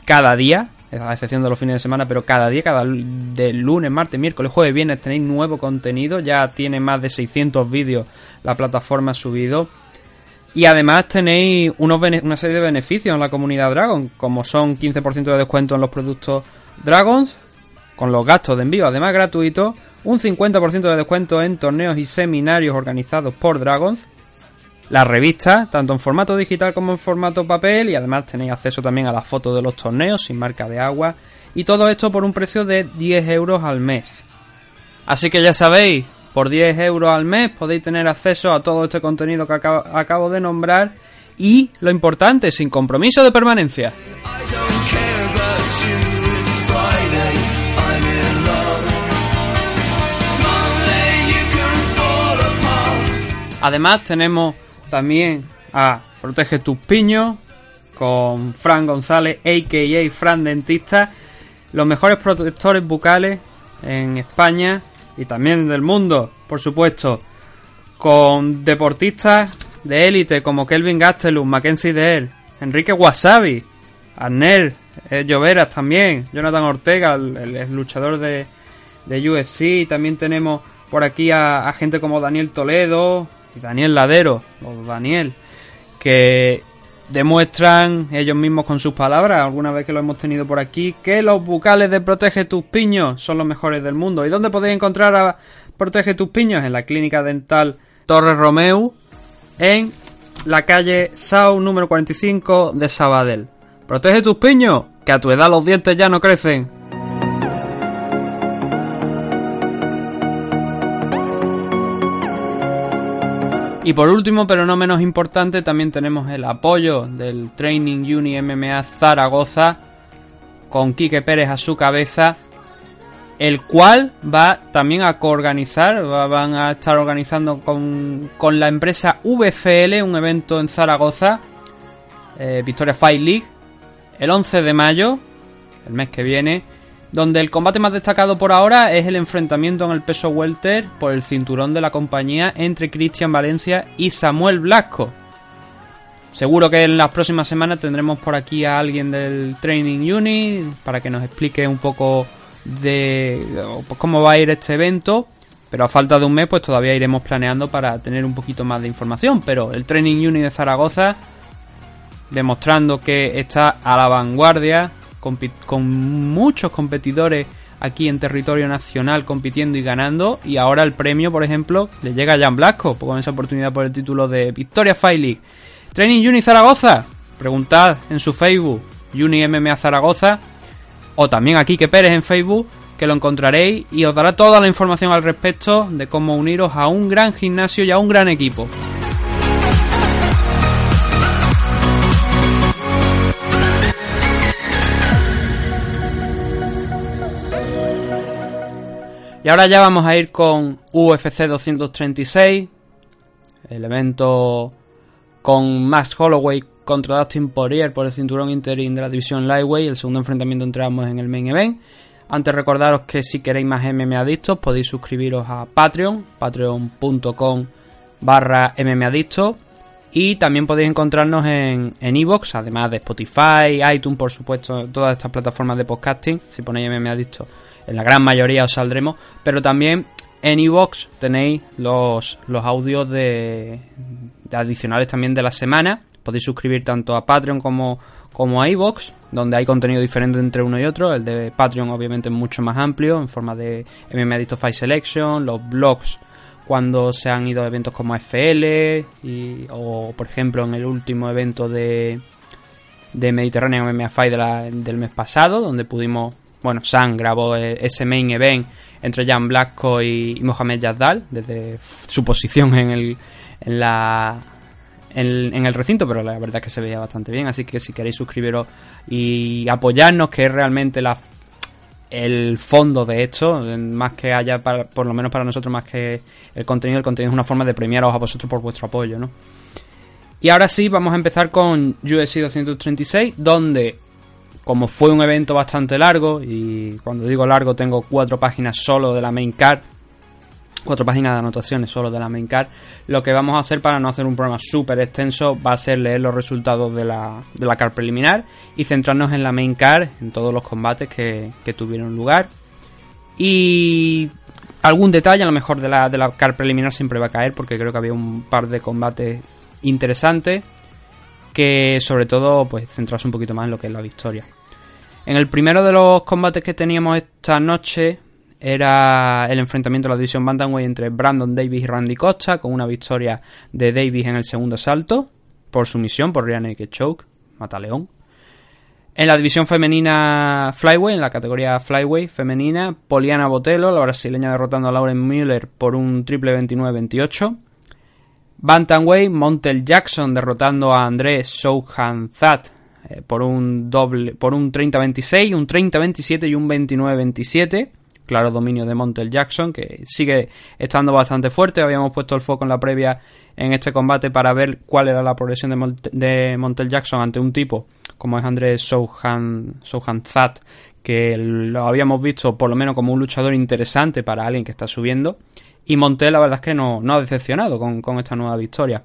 cada día, a excepción de los fines de semana, pero cada día, cada de lunes, martes, miércoles, jueves, viernes tenéis nuevo contenido, ya tiene más de 600 vídeos la plataforma subido. Y además tenéis unos una serie de beneficios en la comunidad Dragon, como son 15% de descuento en los productos Dragons, con los gastos de envío además gratuitos, un 50% de descuento en torneos y seminarios organizados por Dragons, la revista, tanto en formato digital como en formato papel, y además tenéis acceso también a las fotos de los torneos sin marca de agua, y todo esto por un precio de 10 euros al mes. Así que ya sabéis, Por 10 euros al mes podéis tener acceso a todo este contenido que acabo, acabo de nombrar y, lo importante, sin compromiso de permanencia. Además tenemos también a Protege tus piños con Fran González, a.k.a. Fran Dentista, los mejores protectores bucales en España y también del mundo, por supuesto, con deportistas de élite como Kelvin Gastelum, Mackenzie Dare, Enrique Wasabi, Arnel, eh, Lloveras también, Jonathan Ortega, el, luchador de, de UFC, también tenemos por aquí a, gente como Daniel Toledo Daniel Ladero, o Daniel, que demuestran ellos mismos con sus palabras, alguna vez que lo hemos tenido por aquí, que los bucales de Protege tus piños son los mejores del mundo. ¿Y dónde podéis encontrar a Protege tus piños? En la clínica dental Torres Romeu, en la calle Sau número 45 de Sabadell. Protege tus piños, que a tu edad los dientes ya no crecen. Y por último, pero no menos importante, también tenemos el apoyo del Training Uni MMA Zaragoza con Quique Pérez a su cabeza, el cual va también a coorganizar, va- van a estar organizando con, con la empresa VFL un evento en Zaragoza, eh, Victoria Fight League, el 11 de mayo, el mes que viene, donde el combate más destacado por ahora es el enfrentamiento en el peso welter por el cinturón de la compañía entre Cristian Valencia y Samuel Blasco. Seguro que en las próximas semanas tendremos por aquí a alguien del Training Unit para que nos explique un poco de pues, cómo va a ir este evento. Pero a falta de un mes, pues todavía iremos planeando para tener un poquito más de información. Pero el Training Unit de Zaragoza, demostrando que está a la vanguardia, con muchos competidores aquí en territorio nacional compitiendo y ganando. Y ahora el premio, por ejemplo, le llega a Jan Blasco con esa oportunidad por el título de Victoria Fight League. Training Uni Zaragoza. Preguntad en su Facebook, Uni MMA Zaragoza. O también a Quique Pérez en Facebook, que lo encontraréis y os dará toda la información al respecto de cómo uniros a un gran gimnasio y a un gran equipo. Y ahora ya vamos a ir con UFC 236, el evento con Max Holloway contra Dustin Poirier por el cinturón interim de la división Lightweight, el segundo enfrentamiento entre ambos en el main event. Antes recordaros que si queréis más MMA Adictos podéis suscribiros a Patreon, patreon.com barra MMAdictos y también podéis encontrarnos en en iVoox, además de Spotify, iTunes, por supuesto, todas estas plataformas de podcasting. Si ponéis MMA Adictos, en la gran mayoría os saldremos. Pero también en iVoox tenéis los, los audios de, adicionales también de la semana. Podéis suscribir tanto a Patreon como, como a iVoox, donde hay contenido diferente entre uno y otro. El de Patreon obviamente es mucho más amplio, en forma de MMA Fight Selection, los blogs cuando se han ido a eventos como FL y, o por ejemplo en el último evento de, de Mediterranean MMA Fight del mes pasado donde pudimos bueno Sam grabó eh, ese main event entre Jan Blasco y, Mohamed Yazdal desde su posición en el en la en, en el recinto, pero la verdad es que se veía bastante bien. Así que si queréis suscribiros y apoyarnos, que es realmente la, el fondo de esto, más que haya, para- por lo menos para nosotros, más que el contenido, el contenido es una forma de premiaros a vosotros por vuestro apoyo, ¿no? Y ahora sí, vamos a empezar con UFC 236, donde, como fue un evento bastante largo, y cuando digo largo tengo cuatro páginas solo de la main card, cuatro páginas de anotaciones solo de la main card. Lo que vamos a hacer para no hacer un programa súper extenso va a ser leer los resultados de la, de la card preliminar y centrarnos en la main card, en todos los combates que, que tuvieron lugar. Y algún detalle a lo mejor de la, de la card preliminar siempre va a caer porque creo que había un par de combates interesantes que sobre todo pues centrarse un poquito más en lo que es la victoria. En el primero de los combates que teníamos esta noche era el enfrentamiento de la división Bantamweight entre Brandon Davis y Randy Costa, con una victoria de Davis en el segundo asalto, por sumisión, por Rear Naked Choke, Mataleón. En la división femenina Flyway, en la categoría Flyway femenina, Poliana Botelo, la brasileña derrotando a Lauren Müller por un triple 29-28. Bantamweight, Montel Jackson derrotando a Andrés Souhanzat eh, por un doble por un 30-26, un 30-27 y un 29-27. Claro dominio de Montel Jackson que sigue estando bastante fuerte. Habíamos puesto el foco en la previa en este combate para ver cuál era la progresión de, Mont- de Montel Jackson ante un tipo como es Andrés Souhan, Souhanzat que lo habíamos visto por lo menos como un luchador interesante para alguien que está subiendo. Y Montel la verdad es que no, no ha decepcionado con, con esta nueva victoria.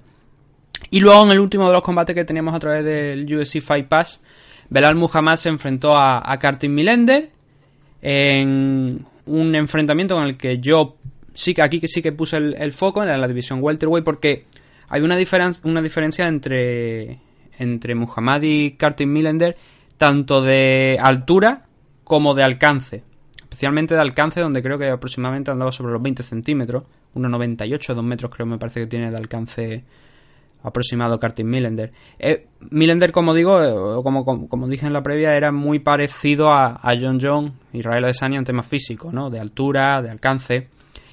Y luego en el último de los combates que teníamos a través del UFC Fight Pass, Belal Muhammad se enfrentó a, a Kartin Milender en un enfrentamiento en el que yo sí que aquí sí que puse el, el foco en la, división welterweight porque hay una, diferen- una diferencia entre entre Muhammad y Kartin Milender tanto de altura como de alcance especialmente de alcance donde creo que aproximadamente andaba sobre los 20 centímetros 1,98 2 metros creo me parece que tiene de alcance aproximado Kartin Millender. Eh, Millender, como digo, eh, como, como, dije en la previa, era muy parecido a, a John John, Israel Adesanya en temas físicos, ¿no? De altura, de alcance.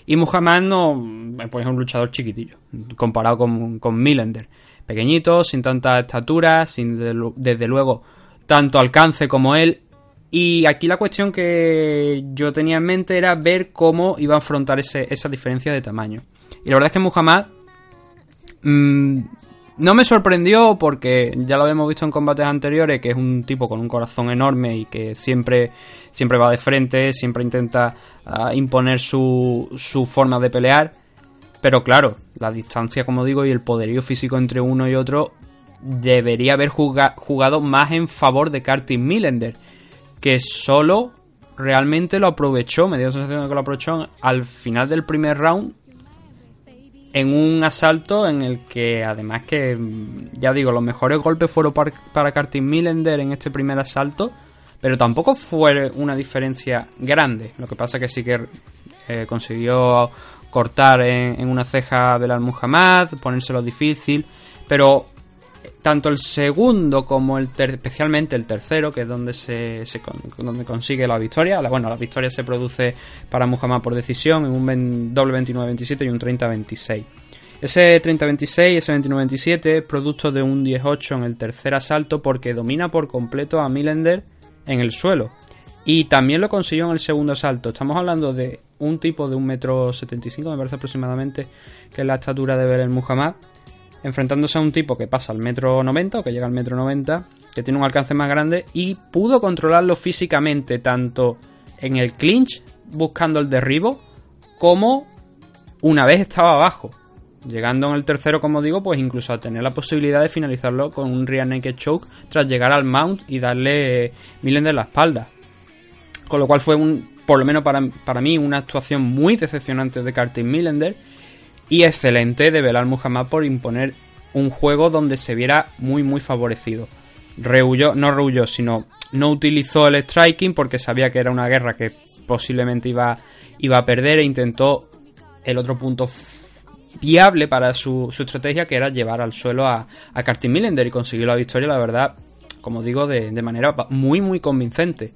Y Muhammad no, pues es un luchador chiquitillo, comparado con, con Millender. Pequeñito, sin tanta estatura, sin de- desde luego tanto alcance como él. Y aquí la cuestión que yo tenía en mente era ver cómo iba a afrontar ese- esa diferencia de tamaño. Y la verdad es que Muhammad Mm, no me sorprendió porque ya lo habíamos visto en combates anteriores, que es un tipo con un corazón enorme y que siempre, siempre va de frente, siempre intenta ah, imponer su, su forma de pelear. Pero claro, la distancia, como digo, y el poderío físico entre uno y otro debería haber juga- jugado más en favor de Kartin Millender, que solo realmente lo aprovechó, me dio la sensación de que lo aprovechó al final del primer round en un asalto en el que además que mm, ya digo los mejores golpes fueron par- para Kartin Millender en este primer asalto pero tampoco fue una diferencia grande. Lo que pasa que sí que eh, consiguió cortar en, en una ceja Belal Muhammad ponérselo difícil pero tanto el segundo como el ter- especialmente el tercero, que es donde se, donde consigue la victoria. La, bueno, la victoria se produce para Muhammad por decisión en un doble 29-27 y un 30-26. Ese 30-26, ese 29-27 es producto de un 10-8 en el tercer asalto porque domina por completo a Millender en el suelo. Y también lo consiguió en el segundo asalto. Estamos hablando de un tipo de 1,75m, me parece aproximadamente, que es la estatura de Belal Muhammad enfrentándose a un tipo que pasa al metro 90 o que llega al metro 90, que tiene un alcance más grande y pudo controlarlo físicamente tanto en el clinch buscando el derribo como una vez estaba abajo. Llegando en el tercero, como digo, pues incluso a tener la posibilidad de finalizarlo con un rear naked choke tras llegar al mount y darle Millen de la espalda. Con lo cual fue un, por lo menos para, para mí, una actuación muy decepcionante de Kartin Millender y excelente de Belal Muhammad por imponer un juego donde se viera muy muy favorecido. Rehuyó, no rehuyó, sino no utilizó el striking porque sabía que era una guerra que posiblemente iba, iba a perder e intentó el otro punto viable para su, su estrategia que era llevar al suelo a, a Kartin Millender y consiguió la victoria, la verdad, como digo, de, de manera muy muy convincente.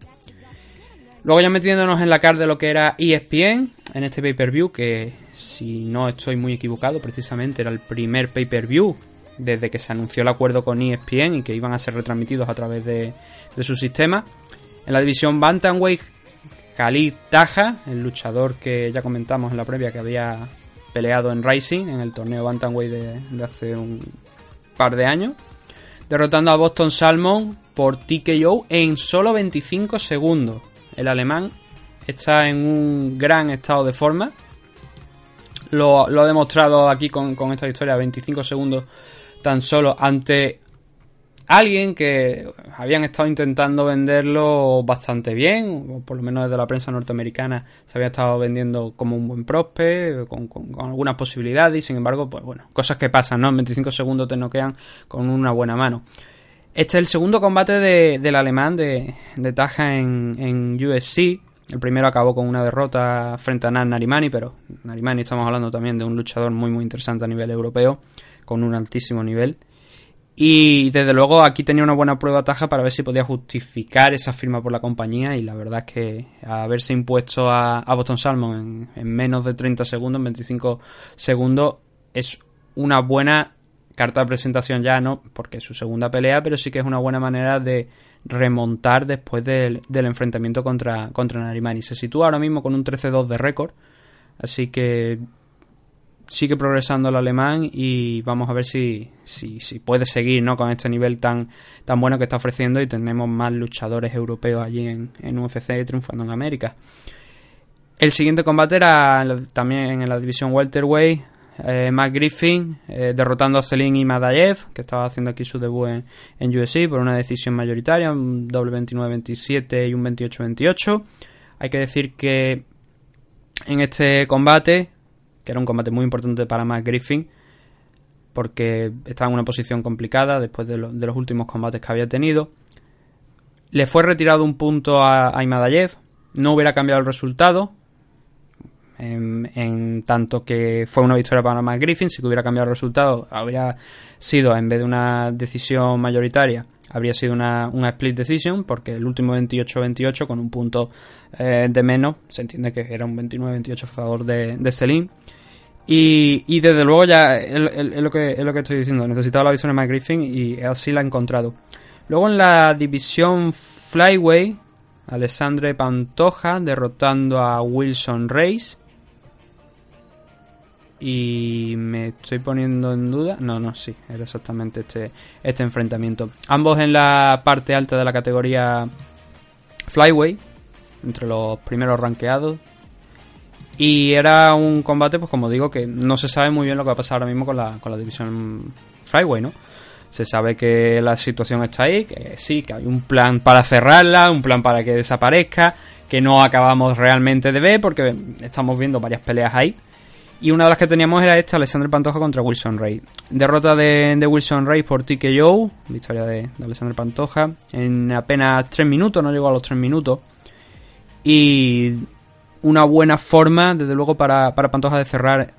Luego ya metiéndonos en la card de lo que era ESPN, en este pay-per-view, que si no estoy muy equivocado, precisamente era el primer pay-per-view desde que se anunció el acuerdo con ESPN y que iban a ser retransmitidos a través de, de su sistema. En la división Bantamweight, Khalid Taja, el luchador que ya comentamos en la previa que había peleado en Rising, en el torneo Bantamweight de, de hace un par de años, derrotando a Boston Salmon por TKO en solo 25 segundos. El alemán está en un gran estado de forma. Lo, lo ha demostrado aquí con, con esta victoria, 25 segundos tan solo ante alguien que habían estado intentando venderlo bastante bien, o por lo menos desde la prensa norteamericana se había estado vendiendo como un buen prospe, con, con- con algunas posibilidades, y sin embargo, pues bueno, cosas que pasan, ¿no? En 25 segundos te noquean con una buena mano. Este es el segundo combate de- del alemán de, de Taja en, en UFC. El primero acabó con una derrota frente a Nan Narimani, pero Narimani estamos hablando también de un luchador muy muy interesante a nivel europeo, con un altísimo nivel. Y desde luego aquí tenía una buena prueba taja para ver si podía justificar esa firma por la compañía y la verdad es que haberse impuesto a, Boston Salmon en, en menos de 30 segundos, en 25 segundos, es una buena carta de presentación ya, no porque es su segunda pelea, pero sí que es una buena manera de remontar después del, del enfrentamiento contra, contra Narimani. Se sitúa ahora mismo con un 13-2 de récord, así que sigue progresando el alemán y vamos a ver si, si, si puede seguir ¿no? con este nivel tan, tan bueno que está ofreciendo y tenemos más luchadores europeos allí en, en UFC triunfando en América. El siguiente combate era también en la división welterweight, eh, Matt Griffin eh, derrotando a Selin y Madayev, que estaba haciendo aquí su debut en, en UFC por una decisión mayoritaria, un doble 29-27 y un 28-28. Hay que decir que en este combate, que era un combate muy importante para Matt Griffin, porque estaba en una posición complicada después de, lo- de los últimos combates que había tenido, le fue retirado un punto a, a Imadayev, no hubiera cambiado el resultado, en, tanto que fue una victoria para Matt Griffin, si que hubiera cambiado el resultado, habría sido, en vez de una decisión mayoritaria, habría sido una, una split decision, porque el último 28-28 con un punto eh, de menos, se entiende que era un 29-28 a favor de, de Celine. Y, y desde luego ya es, lo que, es lo que estoy diciendo, necesitaba la visión de Matt Griffin y así la ha encontrado. Luego en la división Flyway, Alessandre Pantoja derrotando a Wilson Reis. Y me estoy poniendo en duda. No, no, sí, era exactamente este, este enfrentamiento. Ambos en la parte alta de la categoría Flyway, entre los primeros rankeados. Y era un combate, pues como digo, que no se sabe muy bien lo que va a pasar ahora mismo con la, con la división Flyway, ¿no? Se sabe que la situación está ahí, que sí, que hay un plan para cerrarla, un plan para que desaparezca, que no acabamos realmente de ver porque estamos viendo varias peleas ahí. Y una de las que teníamos era esta, Alexander Pantoja contra Wilson Ray. Derrota de, de Wilson Ray por TKO, victoria de, de Pantoja, en apenas 3 minutos, no llegó a los 3 minutos. Y una buena forma, desde luego, para, para Pantoja de cerrar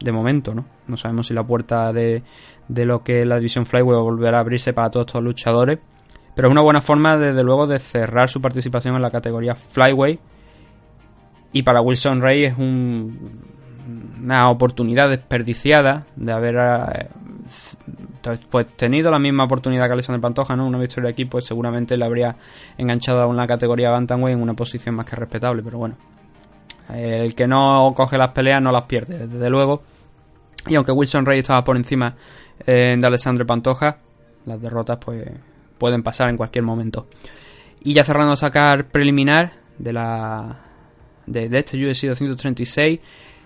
de momento, ¿no? No sabemos si la puerta de, de lo que es la división Flyway volverá a abrirse para todos estos luchadores. Pero es una buena forma, desde luego, de cerrar su participación en la categoría Flyway. Y para Wilson Ray es un, una oportunidad desperdiciada de haber eh, pues tenido la misma oportunidad que Alexander Pantoja, ¿no? Una victoria aquí, pues seguramente le habría enganchado a una categoría Bantamweight en una posición más que respetable, pero bueno. El que no coge las peleas no las pierde, desde luego. Y aunque Wilson Ray estaba por encima eh, de Alexander Pantoja, las derrotas pues pueden pasar en cualquier momento. Y ya cerrando sacar preliminar de la de, de este UFC 236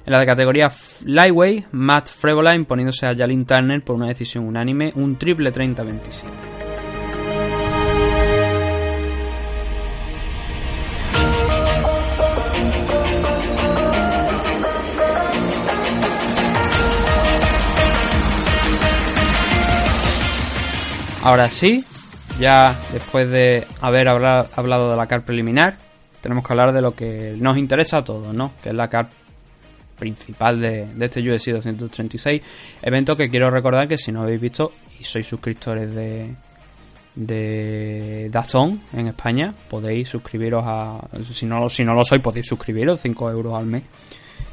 en la categoría Lightweight, Matt Frebola imponiéndose a Jalin Turner por una decisión unánime, un triple 30-27. Ahora sí, ya después de haber habla- hablado de la CAR preliminar, tenemos que hablar de lo que nos interesa a todos, ¿no? Que es la CAR principal de, de este UFC 236. Evento que quiero recordar que si no habéis visto y sois suscriptores de de Dazón en España, podéis suscribiros a... Si no, si no lo sois, podéis suscribiros, 5 euros al mes.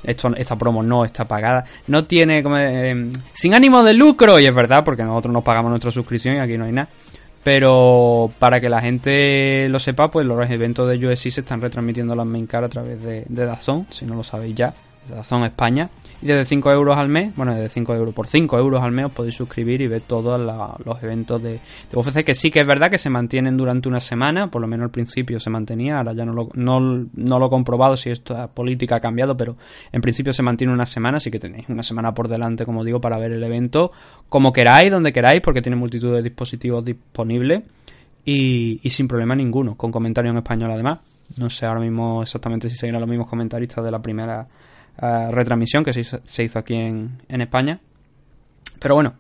Esto, esta promo no está pagada. No tiene como... eh, sin ánimo de lucro, y es verdad, porque nosotros nos pagamos nuestra suscripción y aquí no hay nada. Pero para que la gente lo sepa, pues los eventos de UFC se están retransmitiendo las main card a través de, de Dazón, si no lo sabéis ya, Dazón España. Y desde 5 euros al mes, bueno, desde 5 euros por 5 euros al mes os podéis suscribir y ver todos los eventos de, de UFC, que sí que es verdad que se mantienen durante una semana, por lo menos al principio se mantenía, ahora ya no lo, no, no lo he comprobado si esta política ha cambiado, pero en principio se mantiene una semana, así que tenéis una semana por delante, como digo, para ver el evento como queráis, donde queráis, porque tiene multitud de dispositivos disponibles y, sin problema ninguno, con comentario en español además. No sé ahora mismo exactamente si seguirán los mismos comentaristas de la primera eh, retransmisión que se hizo, aquí en, España. Pero bueno,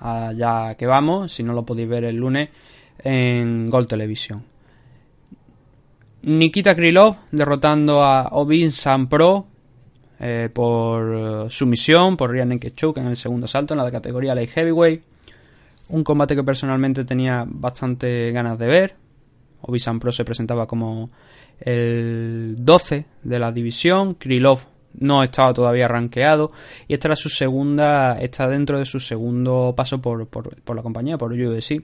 allá que vamos, si no lo podéis ver el lunes en Gol Televisión. Nikita Krylov derrotando a Ovin San Pro eh, por eh, sumisión, por Ryan Nekechuk en el segundo salto en la categoría Light Heavyweight. Un combate que personalmente tenía bastante ganas de ver. Obisan Pro se presentaba como el 12 de la división. Krylov no estaba todavía rankeado. Y esta era su segunda. Está dentro de su segundo paso por, por, por la compañía, por UFC.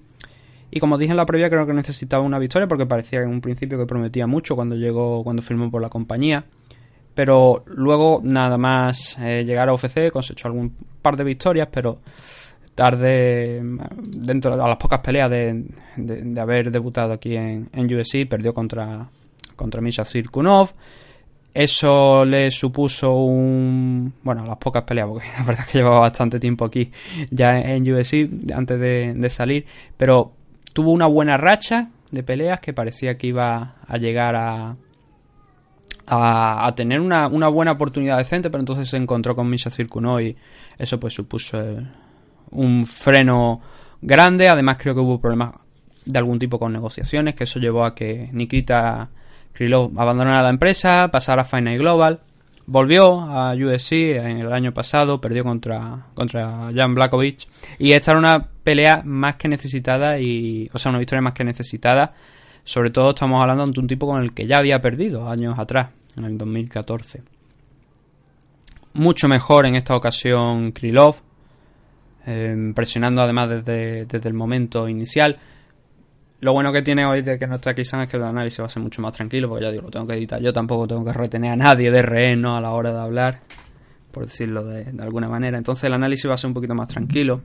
Y como dije en la previa, creo que necesitaba una victoria porque parecía en un principio que prometía mucho cuando llegó, cuando firmó por la compañía. Pero luego nada más eh, llegar a UFC, cosechó algún par de victorias, pero tarde, dentro de las pocas peleas de, de- haber debutado aquí en, en perdió contra, contra Misha Cirkunov. Eso le supuso un. Bueno, las pocas peleas, porque [laughs] la verdad es que llevaba bastante tiempo aquí ya en UFC antes de, salir. Pero tuvo una buena racha de peleas que parecía que iba a llegar a. a, tener una, una buena oportunidad decente, pero entonces se encontró con Misha Cirkunov y eso pues supuso eh, un freno grande. Además, creo que hubo problemas de algún tipo con negociaciones, que eso llevó a que Nikita Krylov abandonara la empresa, pasara a Final Global, volvió a UFC en el año pasado, perdió contra, contra Jan Blakovic, y esta era una pelea más que necesitada, y, o sea, una victoria más que necesitada. Sobre todo estamos hablando de un tipo con el que ya había perdido años atrás, en el 2014. Mucho mejor en esta ocasión Krylov, eh, presionando además desde, desde el momento inicial. Lo bueno que tiene hoy de que no está aquí es que el análisis va a ser mucho más tranquilo, porque ya digo, lo tengo que editar. Yo tampoco tengo que retener a nadie de rehén ¿no? a la hora de hablar, por decirlo de, alguna manera. Entonces el análisis va a ser un poquito más tranquilo.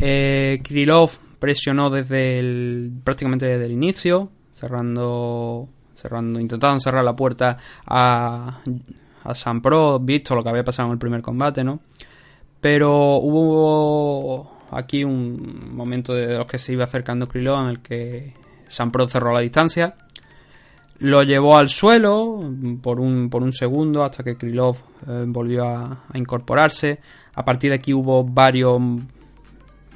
Eh, Krylov presionó desde el, prácticamente desde el inicio, cerrando, cerrando, intentando cerrar la puerta a, a Sam Pro, visto lo que había pasado en el primer combate, ¿no? Pero hubo aquí un momento de los que se iba acercando Krylov en el que Sam Pro cerró la distancia. Lo llevó al suelo por un, por un segundo hasta que Krylov eh, volvió a, incorporarse. A partir de aquí hubo varios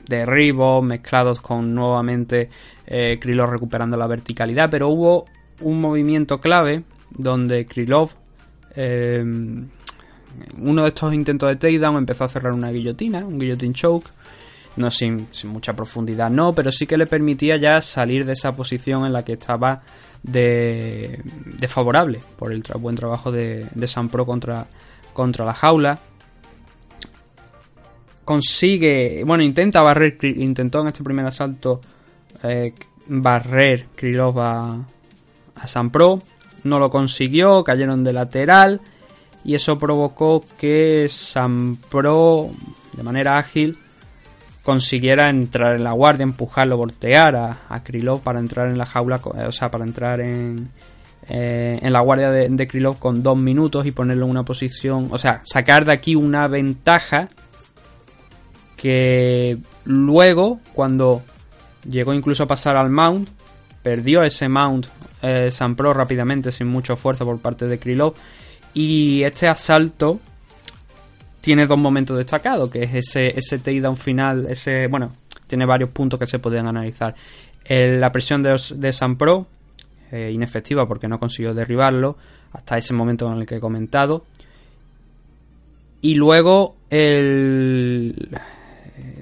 derribos mezclados con nuevamente eh, Krylov recuperando la verticalidad, pero hubo un movimiento clave donde Krylov eh, uno de estos intentos de takedown empezó a cerrar una guillotina, un guillotine choke. No sin, sin, mucha profundidad, no, pero sí que le permitía ya salir de esa posición en la que estaba de, de favorable por el buen trabajo de, de San Pro contra, contra la jaula. Consigue, bueno, intenta barrer, intentó en este primer asalto eh, barrer Krylov a, a San Pro. No lo consiguió, cayeron de lateral y eso provocó que San Pro de manera ágil consiguiera entrar en la guardia, empujarlo, voltear a, a Krylov para entrar en la jaula, o sea, para entrar en, eh, en la guardia de, de, Krylov con dos minutos y ponerlo en una posición, o sea, sacar de aquí una ventaja que luego, cuando llegó incluso a pasar al mount, perdió ese mount eh, rápidamente, sin mucho esfuerzo por parte de Krylov y este asalto tiene dos momentos destacados, que es ese, ese takedown final, ese, bueno, tiene varios puntos que se podrían analizar. La presión de, de San Pro, eh, inefectiva porque no consiguió derribarlo, hasta ese momento en el que he comentado. Y luego el,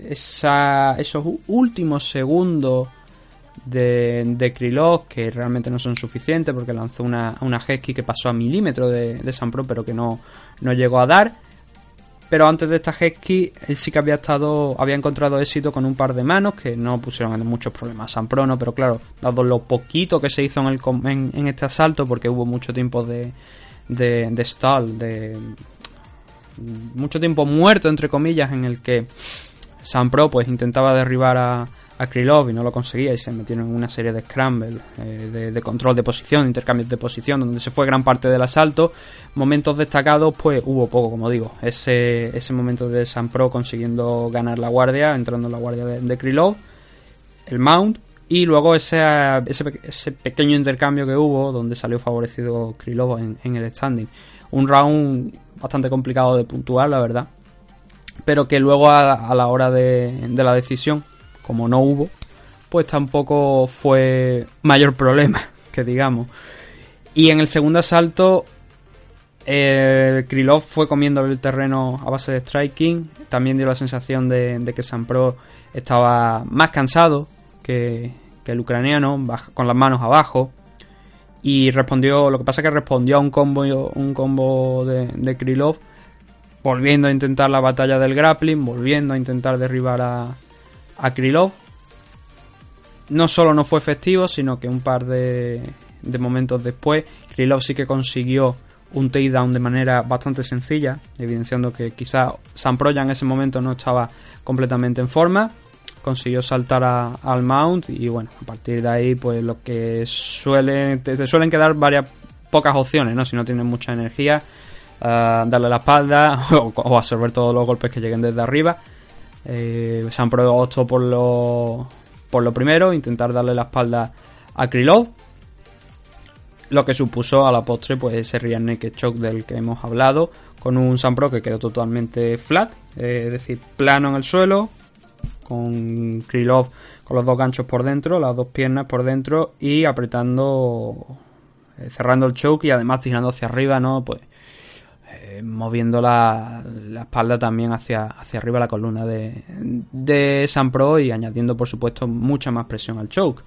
esos últimos segundos de, de Krylov que realmente no son suficientes porque lanzó una, una que pasó a milímetro de, de San Pro pero que no, no llegó a dar. Pero antes de esta Hesky, él sí que había estado, había encontrado éxito con un par de manos que no pusieron muchos problemas a San Pro, ¿no? Pero claro, dado lo poquito que se hizo en, el, en, en este asalto, porque hubo mucho tiempo de, de, stall, de mucho tiempo muerto, entre comillas, en el que San Pro pues intentaba derribar a, a Krylov y no lo conseguía y se metieron en una serie de scramble, eh, de, control de posición, intercambios de posición, donde se fue gran parte del asalto. Momentos destacados, pues hubo poco, como digo. Ese, momento de San Pro consiguiendo ganar la guardia, entrando en la guardia de, de Krylov, el mount, y luego ese, pequeño intercambio que hubo, donde salió favorecido Krylov en, en el standing. Un round bastante complicado de puntuar, la verdad. Pero que luego a, la hora de la decisión, como no hubo, pues tampoco fue mayor problema, [laughs] que digamos. Y en el segundo asalto, Krylov fue comiendo el terreno a base de striking. También dio la sensación de, de que Sampro estaba más cansado que, el ucraniano, con las manos abajo. Y respondió, lo que pasa es que respondió a un combo, un combo de, de Krylov, volviendo a intentar la batalla del grappling, volviendo a intentar derribar a, a Krylov. No solo no fue efectivo, sino que un par de, momentos después, Krylov sí que consiguió un takedown de manera bastante sencilla, evidenciando que quizá Sampro ya en ese momento no estaba completamente en forma. Consiguió saltar a- al mount y bueno, a partir de ahí pues lo que suele, te, te suelen quedar varias pocas opciones, ¿no? Si no tienes mucha energía, ah, darle la espalda [laughs] o, o absorber todos los golpes que lleguen desde arriba. Eh, Sampro optó por lo, por lo primero, intentar darle la espalda a Krylov, lo que supuso a la postre pues ese rear naked del que hemos hablado con un Sampro que quedó totalmente flat eh, es decir plano en el suelo con Krylov con los dos ganchos por dentro las dos piernas por dentro y apretando eh, cerrando el choke y además tirando hacia arriba no pues moviendo la, la espalda también hacia, hacia arriba la columna de, de Sampro y añadiendo por supuesto mucha más presión al choke.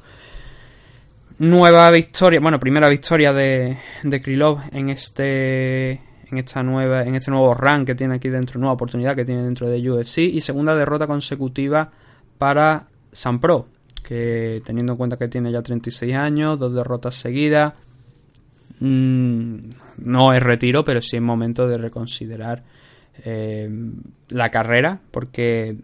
Nueva victoria, bueno, primera victoria de, de Krylov en este en esta nueva en este nuevo rank que tiene aquí dentro, nueva oportunidad que tiene dentro de UFC y segunda derrota consecutiva para Sampro, que teniendo en cuenta que tiene ya 36 años, dos derrotas seguidas, mm, no es retiro, pero sí es momento de reconsiderar eh, la carrera porque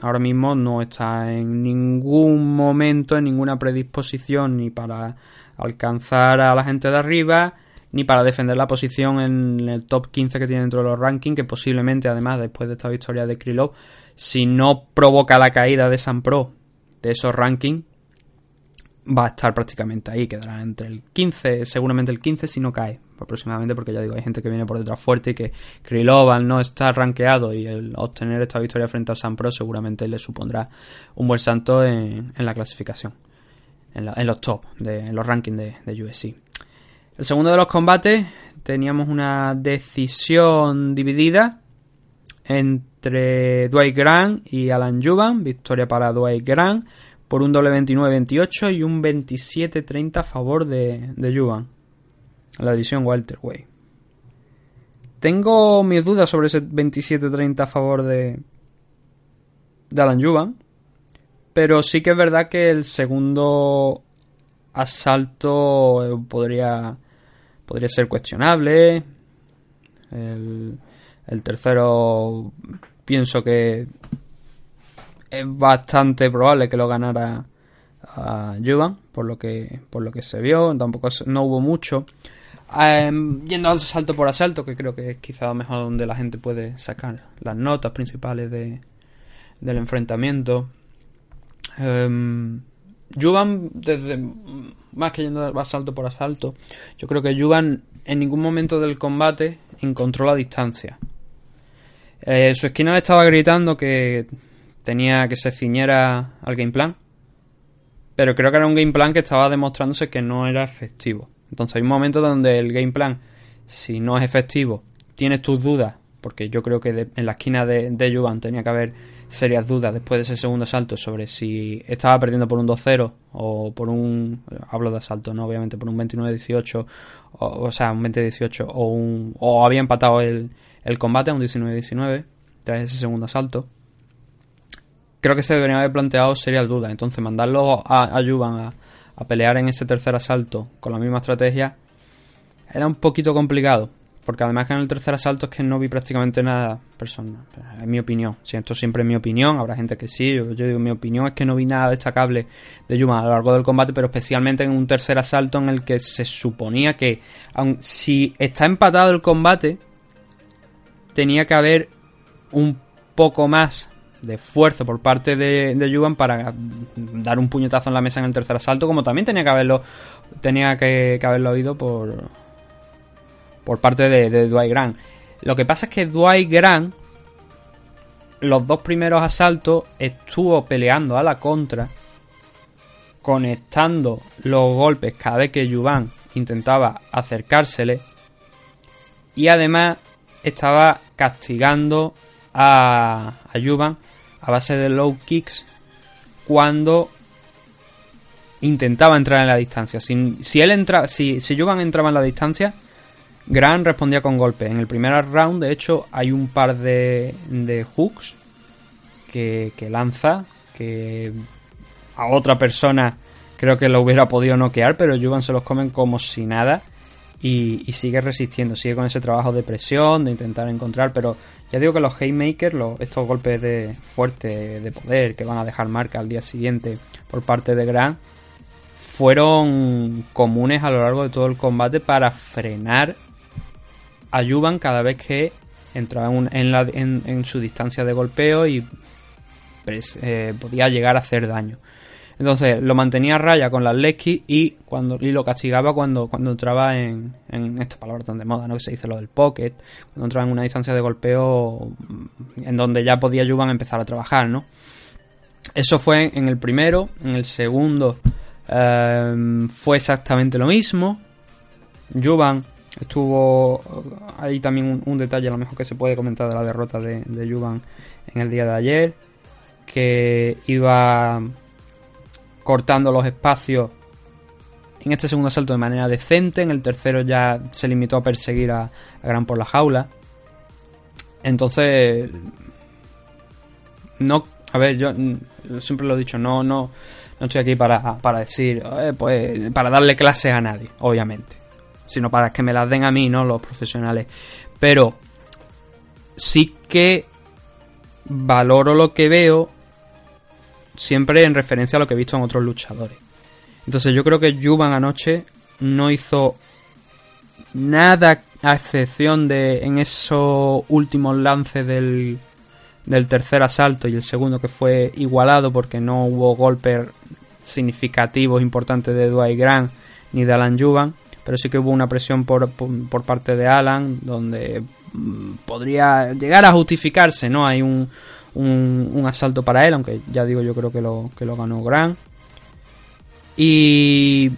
ahora mismo no está en ningún momento, en ninguna predisposición ni para alcanzar a la gente de arriba, ni para defender la posición en el top 15 que tiene dentro de los rankings, que posiblemente además después de esta victoria de Krylov, si no provoca la caída de San Pro de esos rankings, va a estar prácticamente ahí, quedará entre el 15, seguramente el 15 si no cae, aproximadamente, porque ya digo, hay gente que viene por detrás fuerte y que Krylov no estar rankeado y el obtener esta victoria frente a San Pro seguramente le supondrá un buen salto en, en la clasificación, en, la- en los top, de, en los rankings de, de. El segundo de los combates teníamos una decisión dividida entre Dwight Grant y Alan Juban, victoria para Dwight Grant por un doble 29-28 y un 27-30 a favor de, de Juban en la división welterweight. Tengo mis dudas sobre ese 27-30 a favor de, de Alan Juban, pero sí que es verdad que el segundo asalto eh, podría podría ser cuestionable. El tercero pienso que es bastante probable que lo ganara a Juvan por lo que por lo que se vio. Tampoco no hubo mucho. Em, yendo al asalto por asalto que creo que es quizá mejor donde la gente puede sacar las notas principales de, del enfrentamiento. Em, Juvan desde más que yendo de asalto por asalto yo creo que Juvan en ningún momento del combate encontró la distancia. Eh, su esquina le estaba gritando que tenía que se ciñera al game plan. Pero creo que era un game plan que estaba demostrándose que no era efectivo. Entonces hay un momento donde el game plan, si no es efectivo, tienes tus dudas, porque yo creo que de- en la esquina de, de Juvan tenía que haber serias dudas después de ese segundo salto sobre si estaba perdiendo por un 2-0 o por un... Hablo de asalto, ¿no? Obviamente por un 29-18, o, o sea, un 20-18 o un... o había empatado el, el combate a un 19-19 tras ese segundo asalto creo que se deberían haber planteado serias dudas. Entonces, mandarlo a, a a, pelear en ese tercer asalto con la misma estrategia era un poquito complicado. Porque además que en el tercer asalto es que no vi prácticamente nada personal. En mi opinión. Si esto siempre es mi opinión, habrá gente que sí. Yo, yo digo, mi opinión es que no vi nada destacable de Juvan a lo largo del combate, pero especialmente en un tercer asalto en el que se suponía que, aun si está empatado el combate, tenía que haber un poco más de esfuerzo por parte de, de Juvan para dar un puñetazo en la mesa en el tercer asalto, como también tenía que haberlo tenía que, haberlo oído por por parte de, de Dwight Grant. Lo que pasa es que Dwight Grant los dos primeros asaltos estuvo peleando a la contra, conectando los golpes cada vez que Juvan intentaba acercársele Y además estaba castigando a, a Juvan a base de low kicks cuando intentaba entrar en la distancia. Si, si él entra, si, si Juvan entraba en la distancia, Grant respondía con golpes. En el primer round, de hecho, hay un par de, de hooks que, que lanza, que a otra persona creo que lo hubiera podido noquear, pero Juvan se los comen como si nada y sigue resistiendo, sigue con ese trabajo de presión, de intentar encontrar, pero ya digo que los haymakers, estos golpes de fuerte de poder que van a dejar marca al día siguiente por parte de Grant, fueron comunes a lo largo de todo el combate para frenar a Juvan cada vez que entraba en, su distancia de golpeo y eh, podía llegar a hacer daño. Entonces lo mantenía a raya con las Lesky y cuando y lo castigaba cuando, cuando entraba en, en esta palabra tan de moda, ¿no? Que se dice lo del pocket, cuando entraba en una distancia de golpeo mm, en donde ya podía Juvan empezar a trabajar, ¿no? Eso fue en el primero, en el segundo eh, fue exactamente lo mismo. Juvan estuvo hay también un, detalle a lo mejor que se puede comentar de la derrota de, de en el día de ayer que iba cortando los espacios en este segundo asalto de manera decente, en el tercero ya se limitó a perseguir a, Gran por la jaula. Entonces, no, a ver, yo siempre lo he dicho, no, no, no estoy aquí para, para decir, pues, para darle clases a nadie, obviamente, sino para que me las den a mí, ¿no? Los profesionales. Pero sí que valoro lo que veo siempre en referencia a lo que he visto en otros luchadores. Entonces yo creo que Juvan anoche no hizo nada a excepción de en esos últimos lances del, del tercer asalto y el segundo que fue igualado porque no hubo golpes significativos importantes de Dwight Grant ni de Alan Juvan pero sí que hubo una presión por, por, por parte de Alan donde mm, podría llegar a justificarse no hay un, un, asalto para él aunque ya digo yo creo que lo, que lo ganó Grant. Y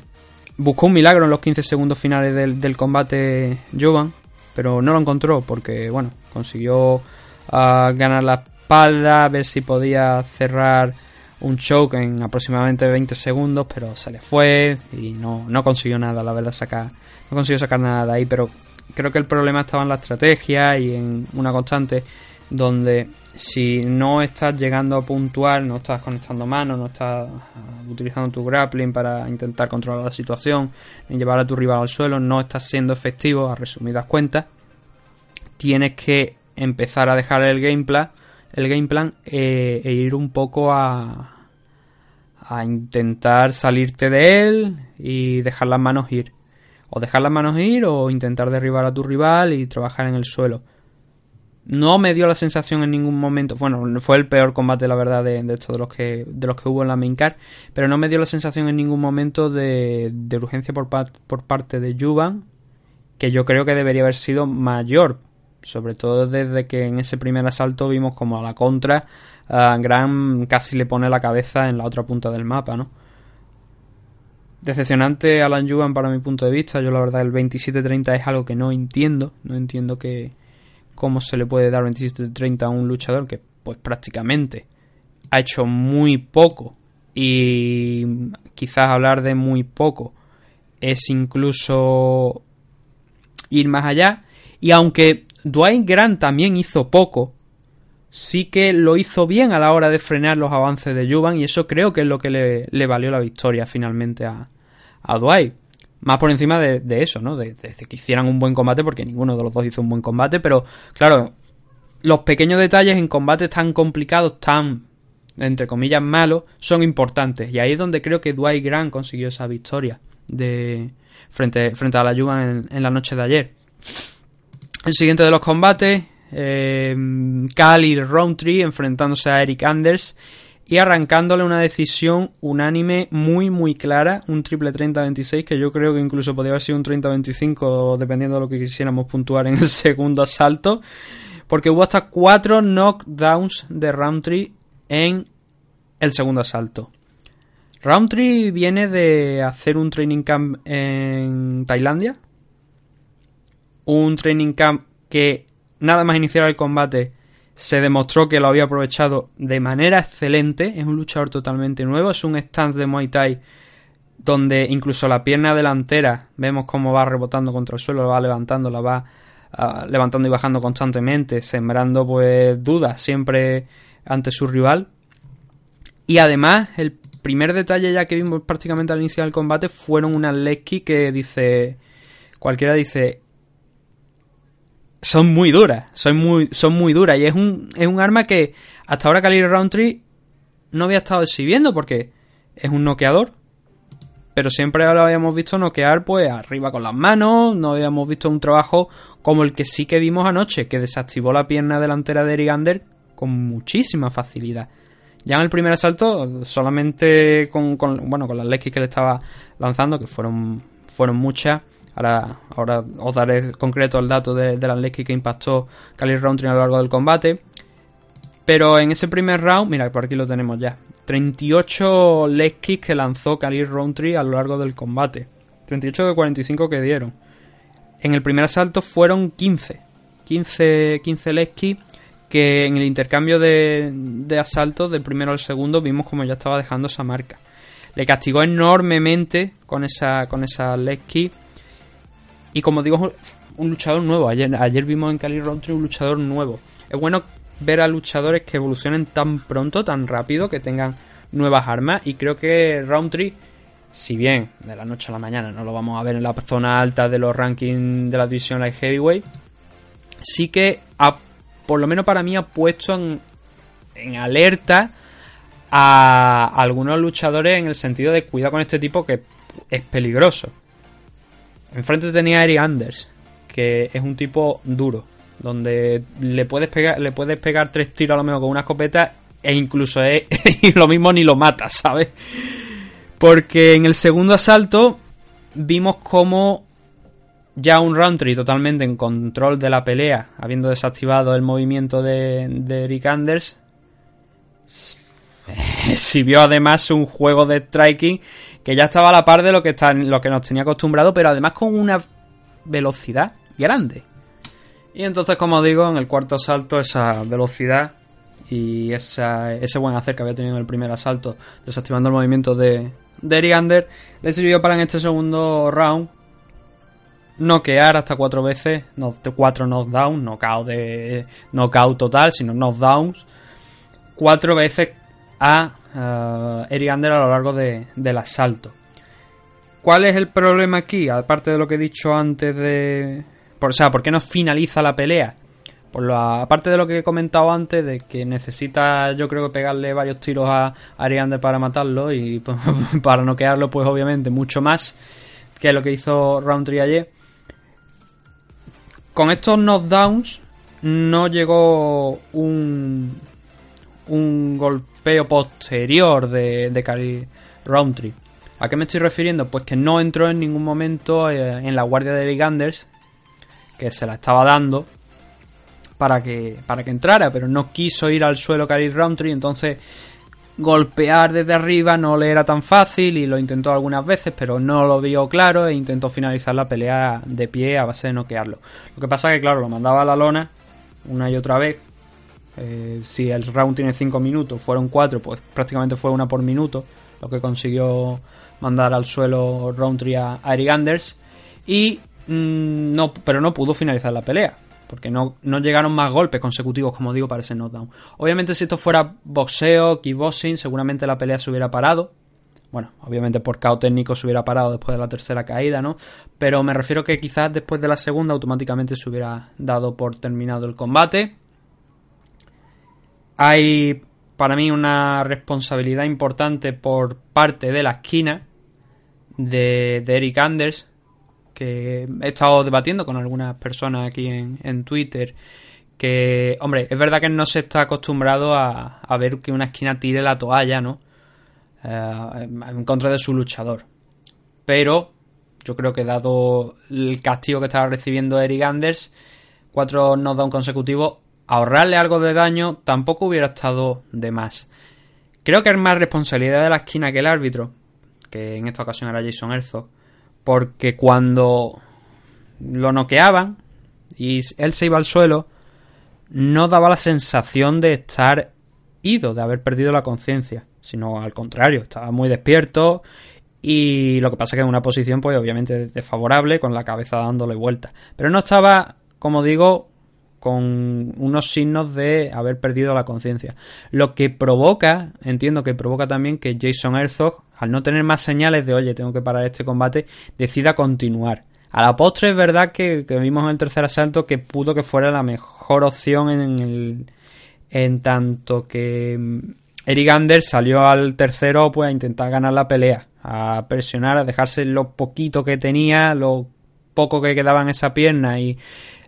buscó un milagro en los 15 segundos finales del, del combate Jovan, pero no lo encontró porque, bueno, consiguió ah, ganar la espalda, ver si podía cerrar un choke en aproximadamente 20 segundos, pero se le fue y no, no consiguió nada, la verdad, sacar, no consiguió sacar nada de ahí, pero creo que el problema estaba en la estrategia y en una constante donde si no estás llegando a puntuar, no estás conectando manos, no estás uh, utilizando tu grappling para intentar controlar la situación, llevar a tu rival al suelo, no estás siendo efectivo, a resumidas cuentas, tienes que empezar a dejar el game plan, el game plan eh, e ir un poco a a intentar salirte de él y dejar las manos ir. O dejar las manos ir o intentar derribar a tu rival y trabajar en el suelo. No me dio la sensación en ningún momento, bueno, fue el peor combate la verdad de, de estos de los que de los que hubo en la main card, pero no me dio la sensación en ningún momento de, de urgencia por, pa- por parte de Juvan, que yo creo que debería haber sido mayor, sobre todo desde que en ese primer asalto vimos como a la contra uh, Graham casi le pone la cabeza en la otra punta del mapa, ¿no? Decepcionante Alan Juvan para mi punto de vista, yo la verdad el 27-30 es algo que no entiendo, no entiendo que cómo se le puede dar 27-30 a un luchador que pues prácticamente ha hecho muy poco. Y quizás hablar de muy poco es incluso ir más allá. Y aunque Dwayne Grant también hizo poco sí que lo hizo bien a la hora de frenar los avances de Juvan y eso creo que es lo que le, le valió la victoria finalmente a, a Dwight más por encima de, de eso, ¿no? De, que hicieran un buen combate, porque ninguno de los dos hizo un buen combate, pero claro, los pequeños detalles en combates tan complicados, tan, entre comillas, malos, son importantes. Y ahí es donde creo que Dwight Grant consiguió esa victoria de frente, frente a la Juvan en, en, la noche de ayer. El siguiente de los combates, eh, Cal enfrentándose a Eric Anders y arrancándole una decisión unánime muy muy clara, un triple 30-26 que yo creo que incluso podría haber sido un 30-25 dependiendo de lo que quisiéramos puntuar en el [laughs] segundo asalto, porque hubo hasta cuatro knockdowns de Roundtree en el segundo asalto. Roundtree viene de hacer un training camp en Tailandia un training camp que nada más iniciar el combate se demostró que lo había aprovechado de manera excelente. Es un luchador totalmente nuevo, es un stance de Muay Thai donde incluso la pierna delantera vemos cómo va rebotando contra el suelo, la va levantando, la va ah, levantando y bajando constantemente, sembrando pues dudas siempre ante su rival. Y además, el primer detalle ya que vimos prácticamente al inicio del combate fueron unas Lesky que dice. Cualquiera dice. Son muy duras, son muy, son muy duras. Y es un, es un arma que hasta ahora Khalil Roundtree no había estado exhibiendo porque es un noqueador. Pero siempre lo habíamos visto noquear pues arriba con las manos. No habíamos visto un trabajo como el que sí que vimos anoche, que desactivó la pierna delantera de Erigander con muchísima facilidad. Ya en el primer asalto, solamente con, con bueno, con las Lekis que le estaba lanzando, que fueron, fueron muchas. Ahora, os daré concreto el dato de, de Lekis que impactó Khalil Roundtree a lo largo del combate. Pero en ese primer round, mira, por aquí lo tenemos ya. 38 leg kicks que lanzó Khalil Roundtree a lo largo del combate. 38 de 45 que dieron. En el primer asalto fueron 15. 15, 15 leg que en el intercambio de, de asaltos del primero al segundo vimos como ya estaba dejando esa marca. Le castigó enormemente con esa, con esa leg. Y como digo, un luchador nuevo. Ayer, vimos en Khalil Roundtree un luchador nuevo. Es bueno ver a luchadores que evolucionen tan pronto, tan rápido, que tengan nuevas armas. Y creo que Roundtree, si bien de la noche a la mañana no lo vamos a ver en la zona alta de los rankings de la división Light Heavyweight, sí que ha, por lo menos para mí ha puesto en, en alerta a algunos luchadores en el sentido de cuidado con este tipo que es peligroso. Enfrente tenía a Eric Anders, que es un tipo duro donde le puedes pegar, le puedes pegar tres tiros a lo mejor con una escopeta e incluso es [laughs] lo mismo ni lo matas, ¿sabes? Porque en el segundo asalto vimos como ya un Roundtree totalmente en control de la pelea, habiendo desactivado el movimiento de, de Eric Anders, [laughs] vio además un juego de striking que ya estaba a la par de lo que, está, lo que nos tenía acostumbrado, pero además con una velocidad grande. Y entonces, como digo, en el cuarto asalto esa velocidad y ese buen hacer que había tenido en el primer asalto, desactivando el movimiento de, de Eriander, le sirvió para en este segundo round noquear hasta cuatro veces, no, cuatro knockdowns, knockout de knockout total, sino knockdowns, cuatro veces a uh, Eriander a lo largo de, del asalto. ¿Cuál es el problema aquí? Aparte de lo que he dicho antes de, o sea, ¿por qué no finaliza la pelea? Aparte de lo que he comentado antes, de que necesita, yo creo que pegarle varios tiros a Ariander para matarlo y [laughs] para noquearlo, pues obviamente mucho más que lo que hizo Roundtree ayer. Con estos knockdowns no llegó un, un posterior de, de Cari Roundtree. ¿A qué me estoy refiriendo? Pues que no entró en ningún momento eh, en la guardia de Eric Anders que se la estaba dando para que, para que entrara, pero no quiso ir al suelo Khalil Roundtree, entonces golpear desde arriba no le era tan fácil y lo intentó algunas veces, pero no lo vio claro e intentó finalizar la pelea de pie a base de noquearlo. Lo que pasa que, claro, lo mandaba a la lona una y otra vez. Eh, si el round tiene 5 minutos, fueron 4, pues prácticamente fue una por minuto lo que consiguió mandar al suelo Roundtree a Eric Anders. Y Mm, no, pero no pudo finalizar la pelea. Porque no, no llegaron más golpes consecutivos, como digo, para ese knockdown. Obviamente, si esto fuera boxeo, kickboxing, seguramente la pelea se hubiera parado. Bueno, obviamente por caos técnico se hubiera parado después de la tercera caída, ¿no? Pero me refiero que quizás después de la segunda automáticamente se hubiera dado por terminado el combate. Hay para mí una responsabilidad importante por parte de la esquina de, de Eric Anders que he estado debatiendo con algunas personas aquí en, Twitter que, hombre, es verdad que no se está acostumbrado a, ver que una esquina tire la toalla, ¿no? Eh, en contra de su luchador. Pero yo creo que dado el castigo que estaba recibiendo Eric Anders, cuatro knockdowns consecutivos, ahorrarle algo de daño tampoco hubiera estado de más. Creo que es más responsabilidad de la esquina que el árbitro, que en esta ocasión era Jason Herzog porque cuando lo noqueaban, y él se iba al suelo, no daba la sensación de estar ido, de haber perdido la conciencia, sino al contrario, estaba muy despierto y lo que pasa es que en una posición pues obviamente desfavorable, con la cabeza dándole vuelta. Pero no estaba, como digo, con unos signos de haber perdido la conciencia. Lo que provoca, entiendo que provoca también que Jason Herzog, al no tener más señales de oye, tengo que parar este combate, decida continuar. A la postre es verdad que, vimos en el tercer asalto que pudo que fuera la mejor opción en el, en tanto que mm, Eric Anders salió al tercero pues a intentar ganar la pelea, a presionar, a dejarse lo poquito que tenía, lo poco que quedaba en esa pierna y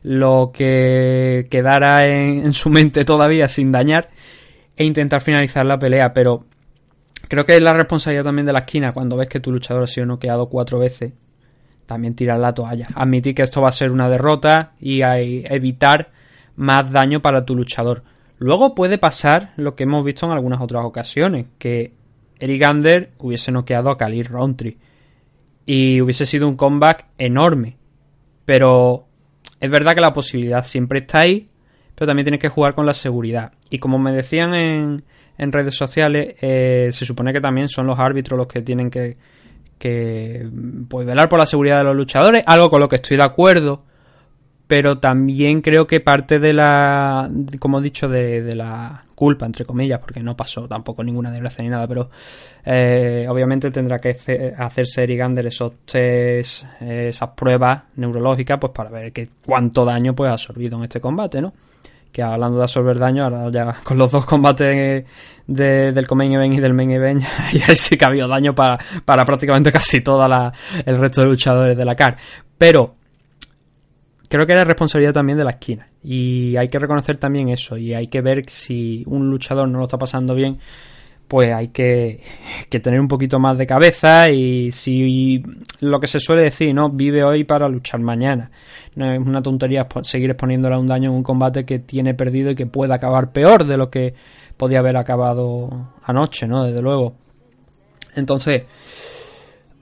lo que quedara en, su mente todavía sin dañar e intentar finalizar la pelea, pero creo que es la responsabilidad también de la esquina cuando ves que tu luchador ha sido noqueado cuatro veces también tirar la toalla. Admitir que esto va a ser una derrota y evitar más daño para tu luchador. Luego puede pasar lo que hemos visto en algunas otras ocasiones, que Eric Gander hubiese noqueado a Khalil Roundtree y hubiese sido un comeback enorme. Pero es verdad que la posibilidad siempre está ahí, pero también tienes que jugar con la seguridad. Y como me decían en, en redes sociales, eh, se supone que también son los árbitros los que tienen que, que pues velar por la seguridad de los luchadores, algo con lo que estoy de acuerdo, pero también creo que parte de la, como he dicho, de, la culpa, entre comillas, porque no pasó tampoco ninguna desgracia ni nada, pero eh, obviamente tendrá que hacerse Eric Gander esos test, esas pruebas neurológicas, pues para ver que cuánto daño pues ha absorbido en este combate, ¿no? que hablando de absorber daño, ahora ya con los dos combates de, del Main Event y del Main Event, [laughs] ya sí que ha habido daño para, para prácticamente casi toda el resto de luchadores de la CAR. Pero creo que era responsabilidad también de la esquina. Y hay que reconocer también eso. Y hay que ver si un luchador no lo está pasando bien pues hay que, [laughs] que, tener un poquito más de cabeza y si lo que se suele decir, ¿no? Vive hoy para luchar mañana. No es una tontería seguir exponiéndole a un daño en un combate que tiene perdido y que puede acabar peor de lo que podía haber acabado anoche, ¿no? Desde luego. Entonces,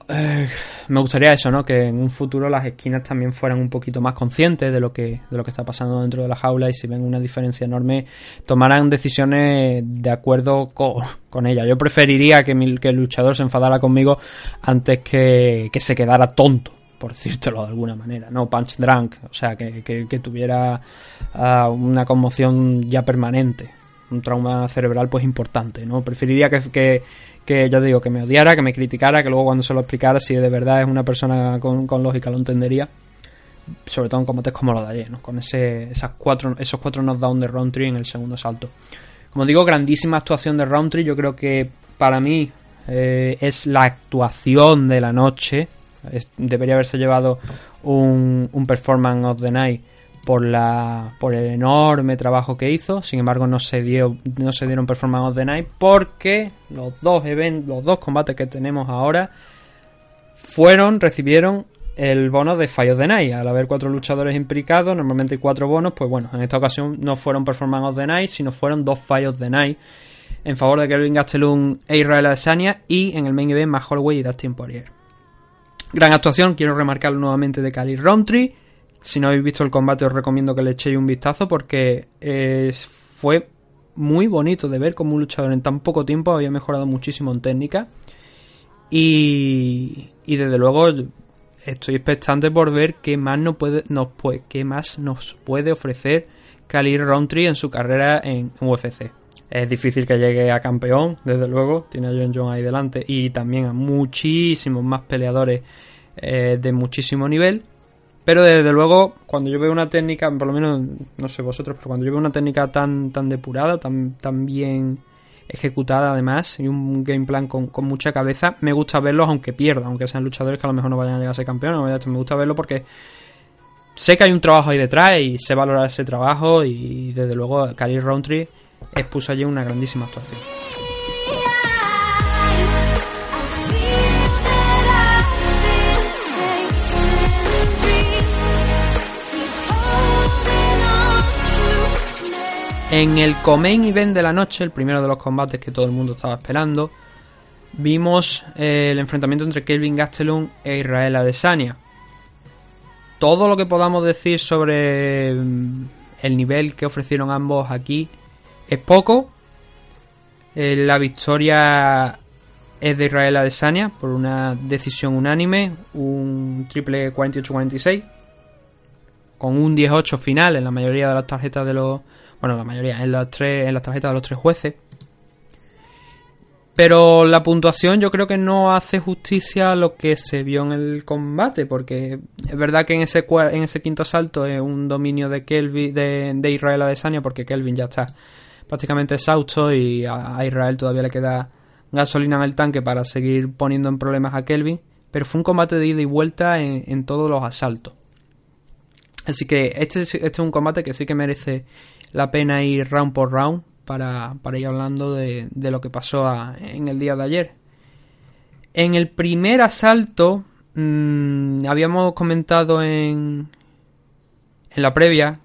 eh, me gustaría eso, ¿no? Que en un futuro las esquinas también fueran un poquito más conscientes de lo que, de lo que está pasando dentro de la jaula y si ven una diferencia enorme, tomaran decisiones de acuerdo con, ella. Yo preferiría que, que, el luchador se enfadara conmigo antes que, que se quedara tonto por decírtelo de alguna manera, no punch drunk, o sea, que, que, tuviera uh, una conmoción ya permanente, un trauma cerebral pues importante, ¿no? Preferiría que, que, que ya digo, que me odiara, que me criticara, que luego cuando se lo explicara, si de verdad es una persona con, lógica, lo entendería. Sobre todo en combates como lo de ayer, ¿no? Con ese, esas cuatro, esos cuatro knockdown de Roundtree en el segundo salto. Como digo, grandísima actuación de Roundtree. Yo creo que para mí eh, es la actuación de la noche. debería haberse llevado un, un performance of the night por la por el enorme trabajo que hizo. Sin embargo, no se dio no se dieron performance of the night porque los dos eventos, los dos combates que tenemos ahora fueron recibieron el bono de Fire of the Night. Al haber cuatro luchadores implicados, normalmente cuatro bonos, pues bueno, en esta ocasión no fueron Performance of the Night, sino fueron dos Fire of the Night en favor de Kelvin Gastelum e Israel Adesanya y en el main event más Holloway y Dustin Poirier. Gran actuación, quiero remarcarlo nuevamente de Cali Roundtree si no habéis visto el combate os recomiendo que le echéis un vistazo porque fue muy bonito de ver cómo un luchador en tan poco tiempo había mejorado muchísimo en técnica. Y, y desde luego estoy expectante por ver qué más, no puede, nos, puede, qué más nos puede ofrecer Khalil Roundtree en su carrera en UFC. Es difícil que llegue a campeón, desde luego, tiene a John John ahí delante y también a muchísimos más peleadores eh, de muchísimo nivel. Pero desde luego, cuando yo veo una técnica, por lo menos, no sé vosotros, pero cuando yo veo una técnica tan, tan depurada, tan, tan bien ejecutada además, y un game plan con, mucha cabeza, me gusta verlos aunque pierda, aunque sean luchadores que a lo mejor no vayan a llegar a ser campeones, me gusta verlo porque sé que hay un trabajo ahí detrás y sé valorar ese trabajo y desde luego Khalil Roundtree expuso allí una grandísima actuación. En el Comain Event de la noche, el primero de los combates que todo el mundo estaba esperando, vimos eh, el enfrentamiento entre Kelvin Gastelum e Israel Adesanya. todo lo que podamos decir sobre mm, el nivel que ofrecieron ambos aquí es poco. Eh, la victoria es de Israel Adesanya por una decisión unánime, un triple 48-46, con un 18 final en la mayoría de las tarjetas de los. Bueno, la mayoría, en las, tres, en las tarjetas de los tres jueces. Pero la puntuación yo creo que no hace justicia a lo que se vio en el combate, porque es verdad que en ese, en ese quinto asalto es un dominio de Kelvin, de, de Israel Adesanya, porque Kelvin ya está prácticamente exhausto y a, a Israel todavía le queda gasolina en el tanque para seguir poniendo en problemas a Kelvin. Pero fue un combate de ida y vuelta en, en todos los asaltos. Así que este, es- este es un combate que sí que merece la pena ir round por round para, para ir hablando de, de lo que pasó en el día de ayer. En el primer asalto, mm, habíamos comentado en, en la previa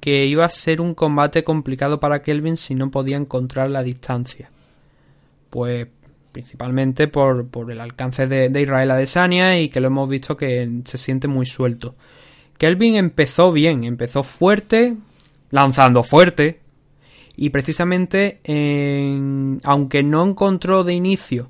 que iba a ser un combate complicado para Kelvin si no podía encontrar la distancia. Pues principalmente por, por el alcance de, de Israel Adesanya y que lo hemos visto que se siente muy suelto. Kelvin empezó bien, empezó fuerte, lanzando fuerte, y precisamente, en- aunque no encontró de inicio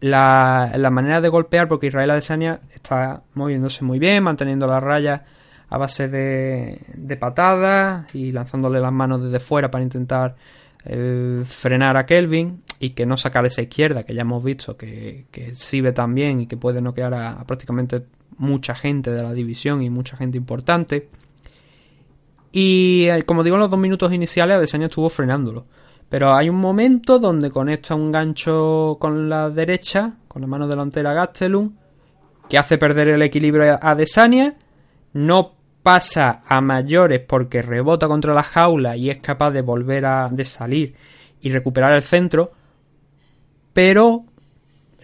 la, la manera de golpear, porque Israel Adesanya está moviéndose muy bien, manteniendo la raya a base de, de patadas y lanzándole las manos desde fuera para intentar eh, frenar a Kelvin y que no sacar esa izquierda, que ya hemos visto que, que sirve también y que puede noquear a, a prácticamente mucha gente de la división y mucha gente importante. Y eh, como digo, en los dos minutos iniciales Adesanya estuvo frenándolo. Pero hay un momento donde conecta un gancho con la derecha, con la mano delantera Gastelum, que hace perder el equilibrio a Adesanya. No pasa a mayores porque rebota contra la jaula y es capaz de volver a de salir y recuperar el centro. Pero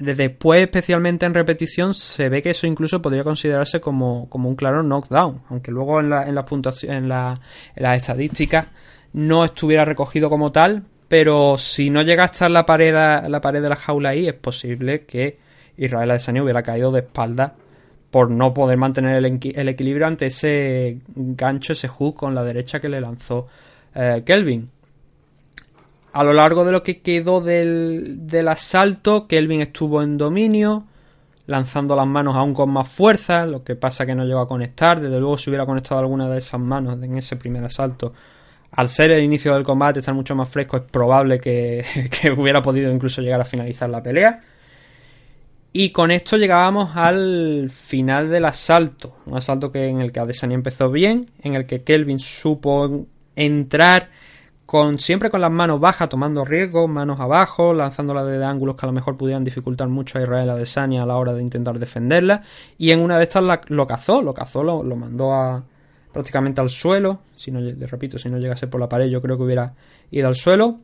después, especialmente en repetición, se ve que eso incluso podría considerarse como, como un claro knockdown. Aunque luego en la, en la puntuación, en la, en las estadísticas no estuviera recogido como tal. Pero si no llega a estar la pared, la pared de la jaula ahí, es posible que Israel Adesanya hubiera caído de espalda por no poder mantener el equilibrio ante ese gancho, ese hook con la derecha que le lanzó eh, Kelvin. A lo largo de lo que quedó del, del asalto, Kelvin estuvo en dominio, lanzando las manos aún con más fuerza, lo que pasa que no llegó a conectar. Desde luego, si hubiera conectado alguna de esas manos en ese primer asalto, al ser el inicio del combate, estar mucho más fresco, es probable que, [laughs] que hubiera podido incluso llegar a finalizar la pelea. Y con esto llegábamos al final del asalto. Un asalto que, en el que Adesanya empezó bien, en el que Kelvin supo entrar con siempre con las manos bajas, tomando riesgos, manos abajo, lanzándola desde ángulos que a lo mejor pudieran dificultar mucho a Israel Adesanya a la hora de intentar defenderla. Y en una de estas lo cazó, lo cazó, lo, lo mandó a prácticamente al suelo. Si no, lle- repito, si no llegase por la pared, yo creo que hubiera ido al suelo.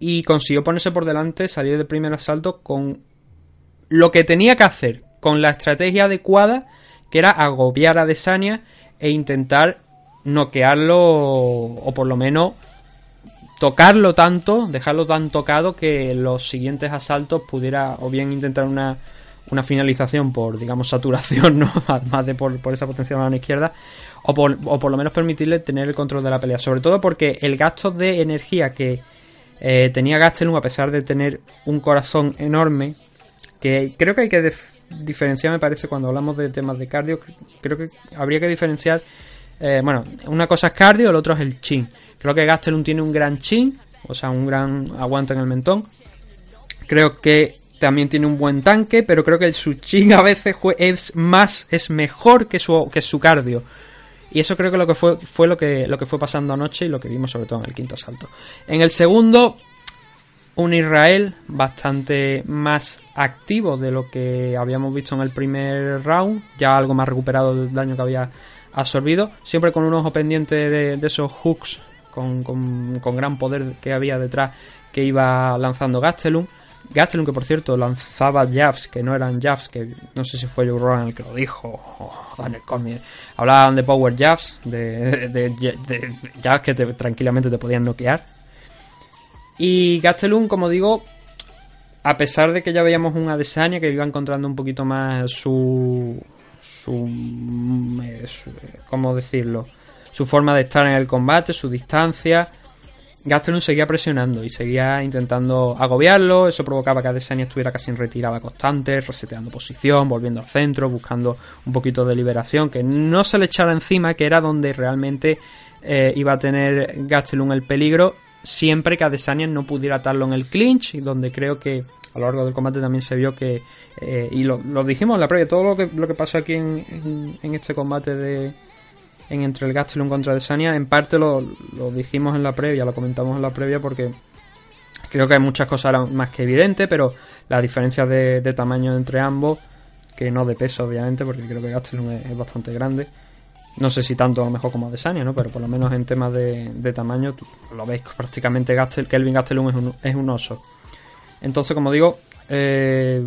Y consiguió ponerse por delante, salir del primer asalto con lo que tenía que hacer, con la estrategia adecuada, que era agobiar a Adesanya e intentar noquearlo o por lo menos tocarlo tanto, dejarlo tan tocado que los siguientes asaltos pudiera o bien intentar una, una finalización por, digamos, saturación, ¿no? [laughs] Más de por, por esa potencia de mano izquierda, o por, o por lo menos permitirle tener el control de la pelea. Sobre todo porque el gasto de energía que eh, tenía Gastelum, a pesar de tener un corazón enorme, que creo que hay que dif- diferenciar, me parece, cuando hablamos de temas de cardio, creo que habría que diferenciar, eh, bueno, una cosa es cardio, el otro es el chin. Creo que Gastelum tiene un gran chin, o sea, un gran aguante en el mentón. Creo que también tiene un buen tanque, pero creo que su chin a veces es más, es mejor que su, que su cardio. Y eso creo que lo que fue, fue lo que, lo que fue pasando anoche y lo que vimos sobre todo en el quinto asalto. En el segundo, un Israel bastante más activo de lo que habíamos visto en el primer round, ya algo más recuperado del daño que había absorbido, siempre con un ojo pendiente de esos hooks con, con- gran poder que había detrás que iba lanzando Gastelum. Gastelum que por cierto lanzaba jabs que no eran jabs, que no sé si fue Joe Rogan el que lo dijo, o Daniel Cormier. Hablaban de power jabs, de, de, de- jabs que te- tranquilamente te podían noquear. Y Gastelum, como digo, a pesar de que ya veíamos un Adesanya que iba encontrando un poquito más su, su, eh, su- ¿cómo decirlo? Su forma de estar en el combate, su distancia. Gastelum seguía presionando y seguía intentando agobiarlo. Eso provocaba que Adesanya estuviera casi en retirada constante, reseteando posición, volviendo al centro, buscando un poquito de liberación, que no se le echara encima, que era donde realmente eh, iba a tener Gastelum el peligro, siempre que Adesanya no pudiera atarlo en el clinch, y donde creo que a lo largo del combate también se vio que, eh, y lo, lo dijimos en la previa, todo lo que, lo que pasó aquí en, en- en este combate de, en entre el Gastelum contra Adesanya, en parte lo, lo dijimos en la previa, lo comentamos en la previa porque creo que hay muchas cosas más que evidentes, pero la diferencia de, de tamaño entre ambos, que no de peso obviamente, porque creo que Gastelum es, bastante grande. No sé si tanto a lo mejor como Adesanya, ¿no? Pero por lo menos en temas de, de tamaño, lo ves prácticamente Gastel, Kelvin Gastelum es un, es un oso. Entonces, como digo, eh,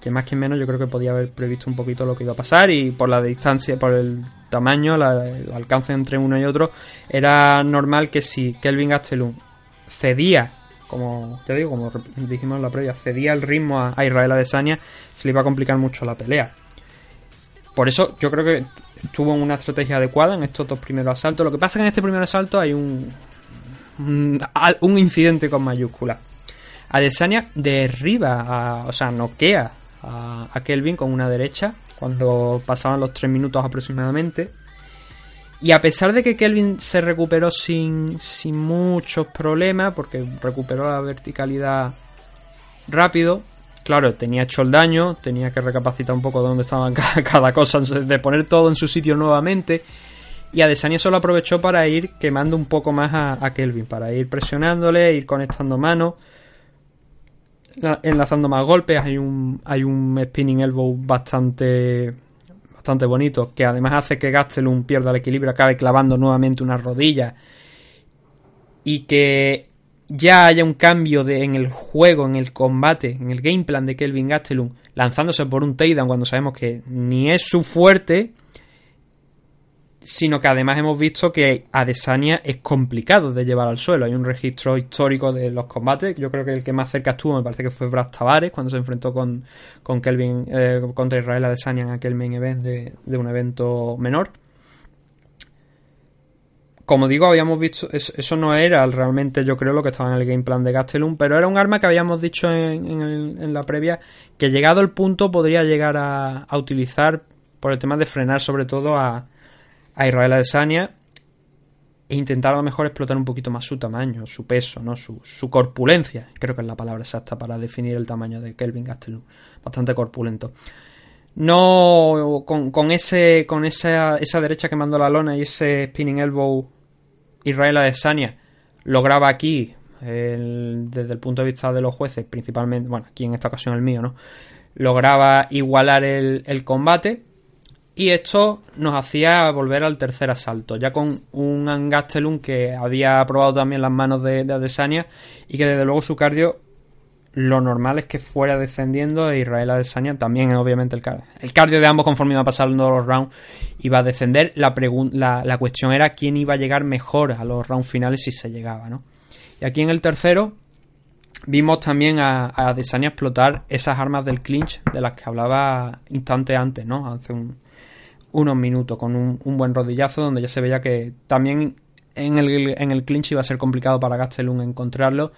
que más que menos yo creo que podía haber previsto un poquito lo que iba a pasar y por la distancia, por el tamaño, el alcance entre uno y otro, era normal que si Kelvin Gastelum cedía, como te digo, como dijimos en la previa, cedía el ritmo a, Israel Adesanya, se le iba a complicar mucho la pelea. Por eso yo creo que tuvo una estrategia adecuada en estos dos primeros asaltos. Lo que pasa es que en este primer asalto hay un, un, un incidente con mayúsculas. Adesanya derriba, a- o sea, noquea a, Kelvin con una derecha cuando pasaban los 3 minutos aproximadamente. Y a pesar de que Kelvin se recuperó sin, sin muchos problemas, porque recuperó la verticalidad rápido, claro, tenía hecho el daño, tenía que recapacitar un poco de dónde estaban [laughs] cada, cosa, de poner todo en su sitio nuevamente. Y Adesanya solo aprovechó para ir quemando un poco más a, a Kelvin, para ir presionándole, ir conectando manos, enlazando más golpes. Hay un, hay un spinning elbow bastante, bastante bonito, que además hace que Gastelum pierda el equilibrio, acabe clavando nuevamente una rodilla. Y que ya haya un cambio de, en el juego, en el combate, en el game plan de Kelvin Gastelum, lanzándose por un takedown cuando sabemos que ni es su fuerte, sino que además hemos visto que Adesanya es complicado de llevar al suelo. Hay un registro histórico de los combates. Yo creo que el que más cerca estuvo me parece que fue Brad Tavares cuando se enfrentó con, con Kelvin eh, contra Israel Adesanya en aquel main event de, de un evento menor. Como digo, habíamos visto, eso, no era realmente, yo creo, lo que estaba en el game plan de Gastelum, pero era un arma que habíamos dicho en, en el- en la previa que llegado el punto podría llegar a, a utilizar por el tema de frenar sobre todo a, a Israel Adesanya e intentar a lo mejor explotar un poquito más su tamaño, su peso, ¿no? su, corpulencia. Creo que es la palabra exacta para definir el tamaño de Kelvin Gastelum. Bastante corpulento. No con, ese con esa, esa derecha que mandó la lona y ese spinning elbow Israel Adesanya lograba aquí desde el punto de vista de los jueces, principalmente, bueno, aquí en esta ocasión el mío, ¿no? Lograba igualar el combate y esto nos hacía volver al tercer asalto, ya con un Angastelum que había probado también las manos de, de Adesanya y que desde luego su cardio lo normal es que fuera descendiendo e Israel Adesanya también obviamente el, car- el cardio de ambos conforme iba pasando los rounds iba a descender la, la, la cuestión era quién iba a llegar mejor a los rounds finales si se llegaba ¿no? y aquí en el tercero vimos también a, a Adesanya explotar esas armas del clinch de las que hablaba instantes antes ¿no? hace un, unos minutos con un, buen rodillazo donde ya se veía que también en el, en el clinch iba a ser complicado para Gastelum encontrarlo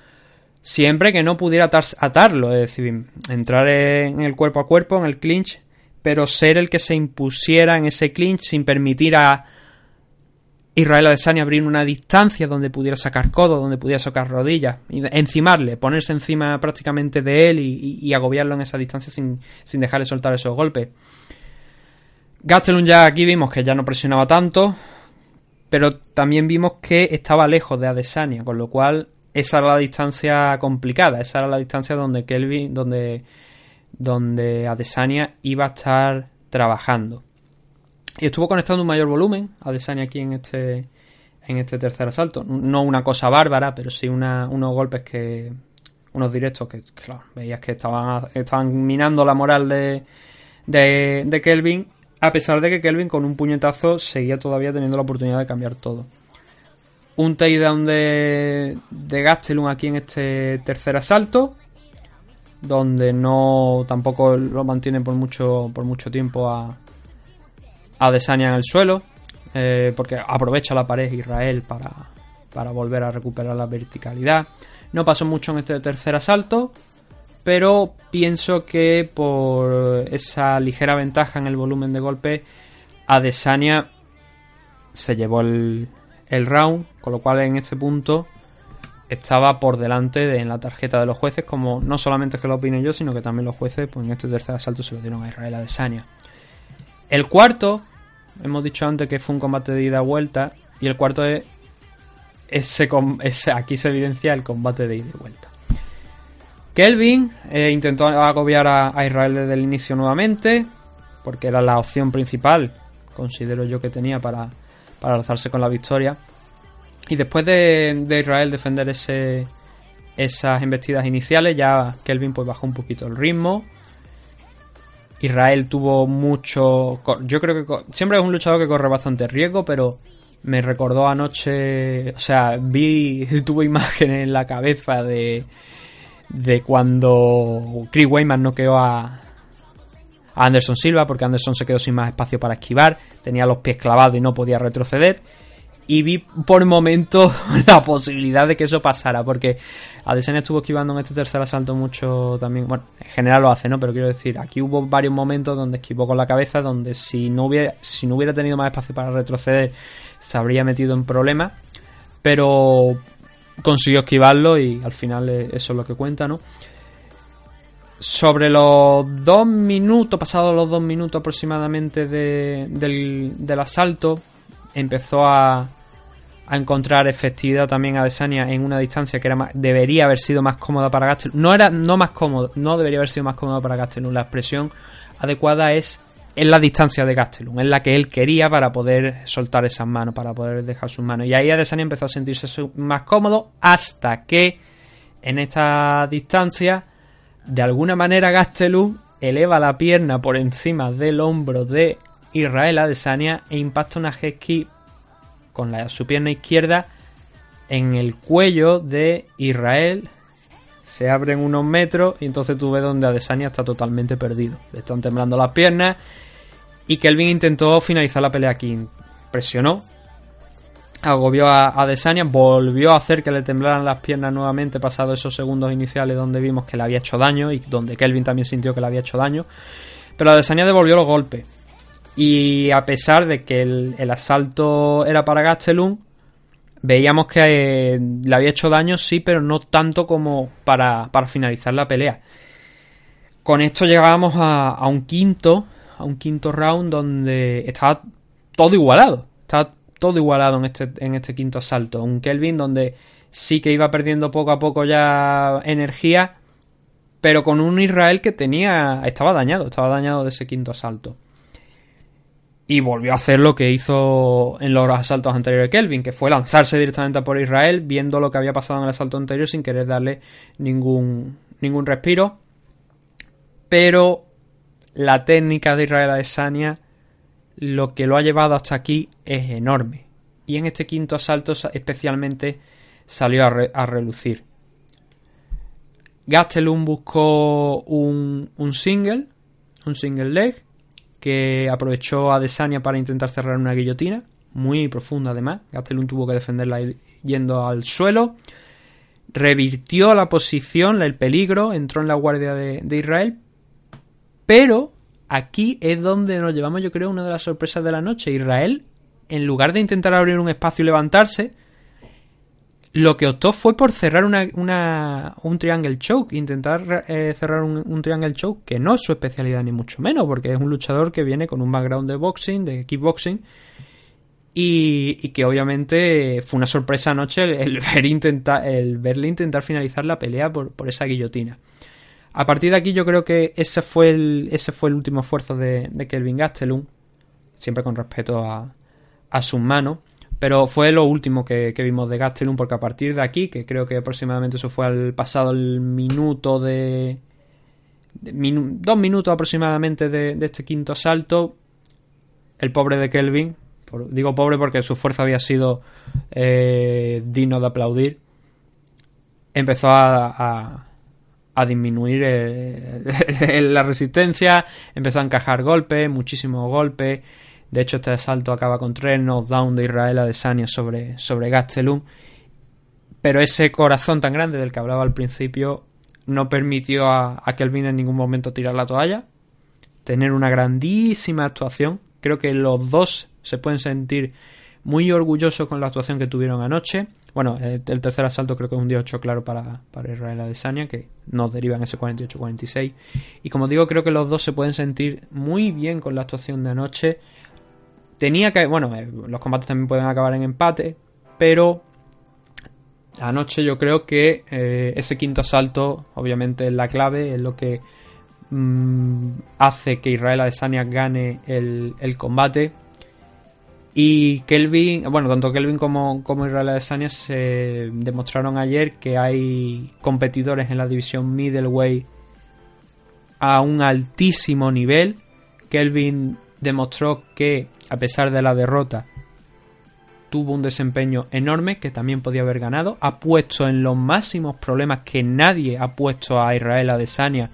siempre que no pudiera atar- atarlo, es decir, entrar en el cuerpo a cuerpo, en el clinch, pero ser el que se impusiera en ese clinch sin permitir a Israel Adesanya abrir una distancia donde pudiera sacar codo, donde pudiera sacar rodillas, encimarle, ponerse encima prácticamente de él y, y- y agobiarlo en esa distancia sin, sin dejarle soltar esos golpes. Gastelum ya aquí vimos que ya no presionaba tanto, pero también vimos que estaba lejos de Adesanya, con lo cual esa era la distancia complicada, esa era la distancia donde Kelvin, donde, donde Adesanya iba a estar trabajando. Y estuvo conectando un mayor volumen Adesanya aquí en este en este tercer asalto. No una cosa bárbara, pero sí una- unos golpes que unos directos que, veías que estaban, estaban minando la moral de, de Kelvin, a pesar de que Kelvin con un puñetazo seguía todavía teniendo la oportunidad de cambiar todo. Un takedown de, de Gastelum aquí en este tercer asalto, donde no tampoco lo mantiene por mucho, por mucho tiempo a, Adesanya en el suelo, eh, porque aprovecha la pared Israel para, para volver a recuperar la verticalidad. No pasó mucho en este tercer asalto, pero pienso que por esa ligera ventaja en el volumen de golpe, Adesanya se llevó el, round, con lo cual en este punto estaba por delante de, en la tarjeta de los jueces, como no solamente es que lo opine yo, sino que también los jueces pues en este tercer asalto se lo dieron a Israel Adesanya. El cuarto, hemos dicho antes que fue un combate de ida y vuelta, y el cuarto es, aquí se evidencia el combate de ida y vuelta. Kelvin eh, intentó agobiar a, Israel desde el inicio nuevamente, porque era la opción principal, considero yo que tenía para, para alzarse con la victoria. Y después de, Israel defender esas embestidas iniciales, ya Kelvin pues bajó un poquito el ritmo. Israel tuvo mucho... Yo creo que siempre es un luchador que corre bastante riesgo, pero me recordó anoche... O sea, vi... [laughs] Tuve imágenes en la cabeza de... De cuando Chris Weyman noqueó a, a Anderson Silva, porque Anderson se quedó sin más espacio para esquivar, tenía los pies clavados y no podía retroceder. Y vi por momentos [laughs] la posibilidad de que eso pasara, porque Adesanya estuvo esquivando en este tercer asalto mucho también. Bueno, en general lo hace, ¿no? Pero quiero decir, aquí hubo varios momentos donde esquivó con la cabeza, donde si no hubiera, si no hubiera tenido más espacio para retroceder, se habría metido en problemas. Pero consiguió esquivarlo y al final eh, eso es lo que cuenta, ¿no? Sobre los dos minutos, pasados los dos minutos aproximadamente de- del, del asalto, empezó a, a encontrar efectividad también a Adesanya en una distancia que era más- debería haber sido más cómoda para Gastelum. No era no más cómodo, no debería haber sido más cómoda para Gastelum. La expresión adecuada es en la distancia de Gastelum, es la que él quería para poder soltar esas manos, para poder dejar sus manos. Y ahí Adesanya empezó a sentirse más cómodo hasta que en esta distancia, de alguna manera Gastelum eleva la pierna por encima del hombro de Israel Adesanya e impacta una kick con la, su pierna izquierda en el cuello de Israel. Se abren unos metros y entonces tú ves donde Adesanya está totalmente perdido. Le están temblando las piernas y Kelvin intentó finalizar la pelea aquí. Presionó, agobió a Adesanya, volvió a hacer que le temblaran las piernas nuevamente pasados esos segundos iniciales donde vimos que le había hecho daño y donde Kelvin también sintió que le había hecho daño. Pero Adesanya devolvió los golpes. Y a pesar de que el, el asalto era para Gastelum, veíamos que eh, le había hecho daño, sí, pero no tanto como para, para finalizar la pelea. Con esto llegábamos a, a un quinto, a un quinto round donde estaba todo igualado. Estaba todo igualado en este, en este quinto asalto. Un Kelvin donde sí que iba perdiendo poco a poco ya energía, pero con un Israel que tenía. estaba dañado, estaba dañado de ese quinto asalto. Y volvió a hacer lo que hizo en los asaltos anteriores de Kelvin, que fue lanzarse directamente por Israel, viendo lo que había pasado en el asalto anterior sin querer darle ningún, ningún respiro. Pero la técnica de Israel Adesanya, lo que lo ha llevado hasta aquí es enorme. Y en este quinto asalto sa- especialmente salió a, a relucir. Gastelum buscó un, un single, un single leg, que aprovechó a Adesanya para intentar cerrar una guillotina, muy profunda además. Gastelum tuvo que defenderla yendo al suelo. Revirtió la posición, el peligro, entró en la guardia de, de Israel. Pero aquí es donde nos llevamos, yo creo, una de las sorpresas de la noche. Israel, en lugar de intentar abrir un espacio y levantarse, lo que optó fue por cerrar una, una- un triangle choke, intentar eh, cerrar un, triangle choke, que no es su especialidad ni mucho menos, porque es un luchador que viene con un background de boxing, de kickboxing, y, y que obviamente fue una sorpresa anoche el, ver intentar, el verle intentar finalizar la pelea por, por esa guillotina. A partir de aquí yo creo que ese fue el, ese fue el último esfuerzo de, de Kelvin Gastelum, siempre con respeto a, a sus manos, pero fue lo último que, vimos de Gastelum, porque a partir de aquí, que creo que aproximadamente eso fue al pasado el minuto de... dos minutos aproximadamente de, de este quinto asalto, el pobre de Kelvin, digo pobre porque su fuerza había sido eh, digno de aplaudir, empezó a, a, a disminuir eh, [laughs] la resistencia, empezó a encajar golpes, muchísimos golpes, De hecho, este asalto acaba con tres knockdown de Israel Adesanya sobre, sobre Gastelum. Pero ese corazón tan grande del que hablaba al principio no permitió a, a Kelvin en ningún momento tirar la toalla. Tener una grandísima actuación. Creo que los dos se pueden sentir muy orgullosos con la actuación que tuvieron anoche. Bueno, el, tercer asalto creo que es un día 8 claro para, para Israel Adesanya, que nos deriva en ese 48-46. Y como digo, creo que los dos se pueden sentir muy bien con la actuación de anoche. Tenía que, bueno, eh, los combates también pueden acabar en empate, pero anoche yo creo que eh, ese quinto asalto, obviamente, es la clave, es lo que mm, hace que Israel Adesanya gane el, el combate. Y Kelvin, bueno, tanto Kelvin como, como Israel Adesanya se demostraron ayer que hay competidores en la división middleweight a un altísimo nivel. Kelvin demostró que, a pesar de la derrota, tuvo un desempeño enorme que también podía haber ganado. Ha puesto en los máximos problemas que nadie ha puesto a Israel Adesanya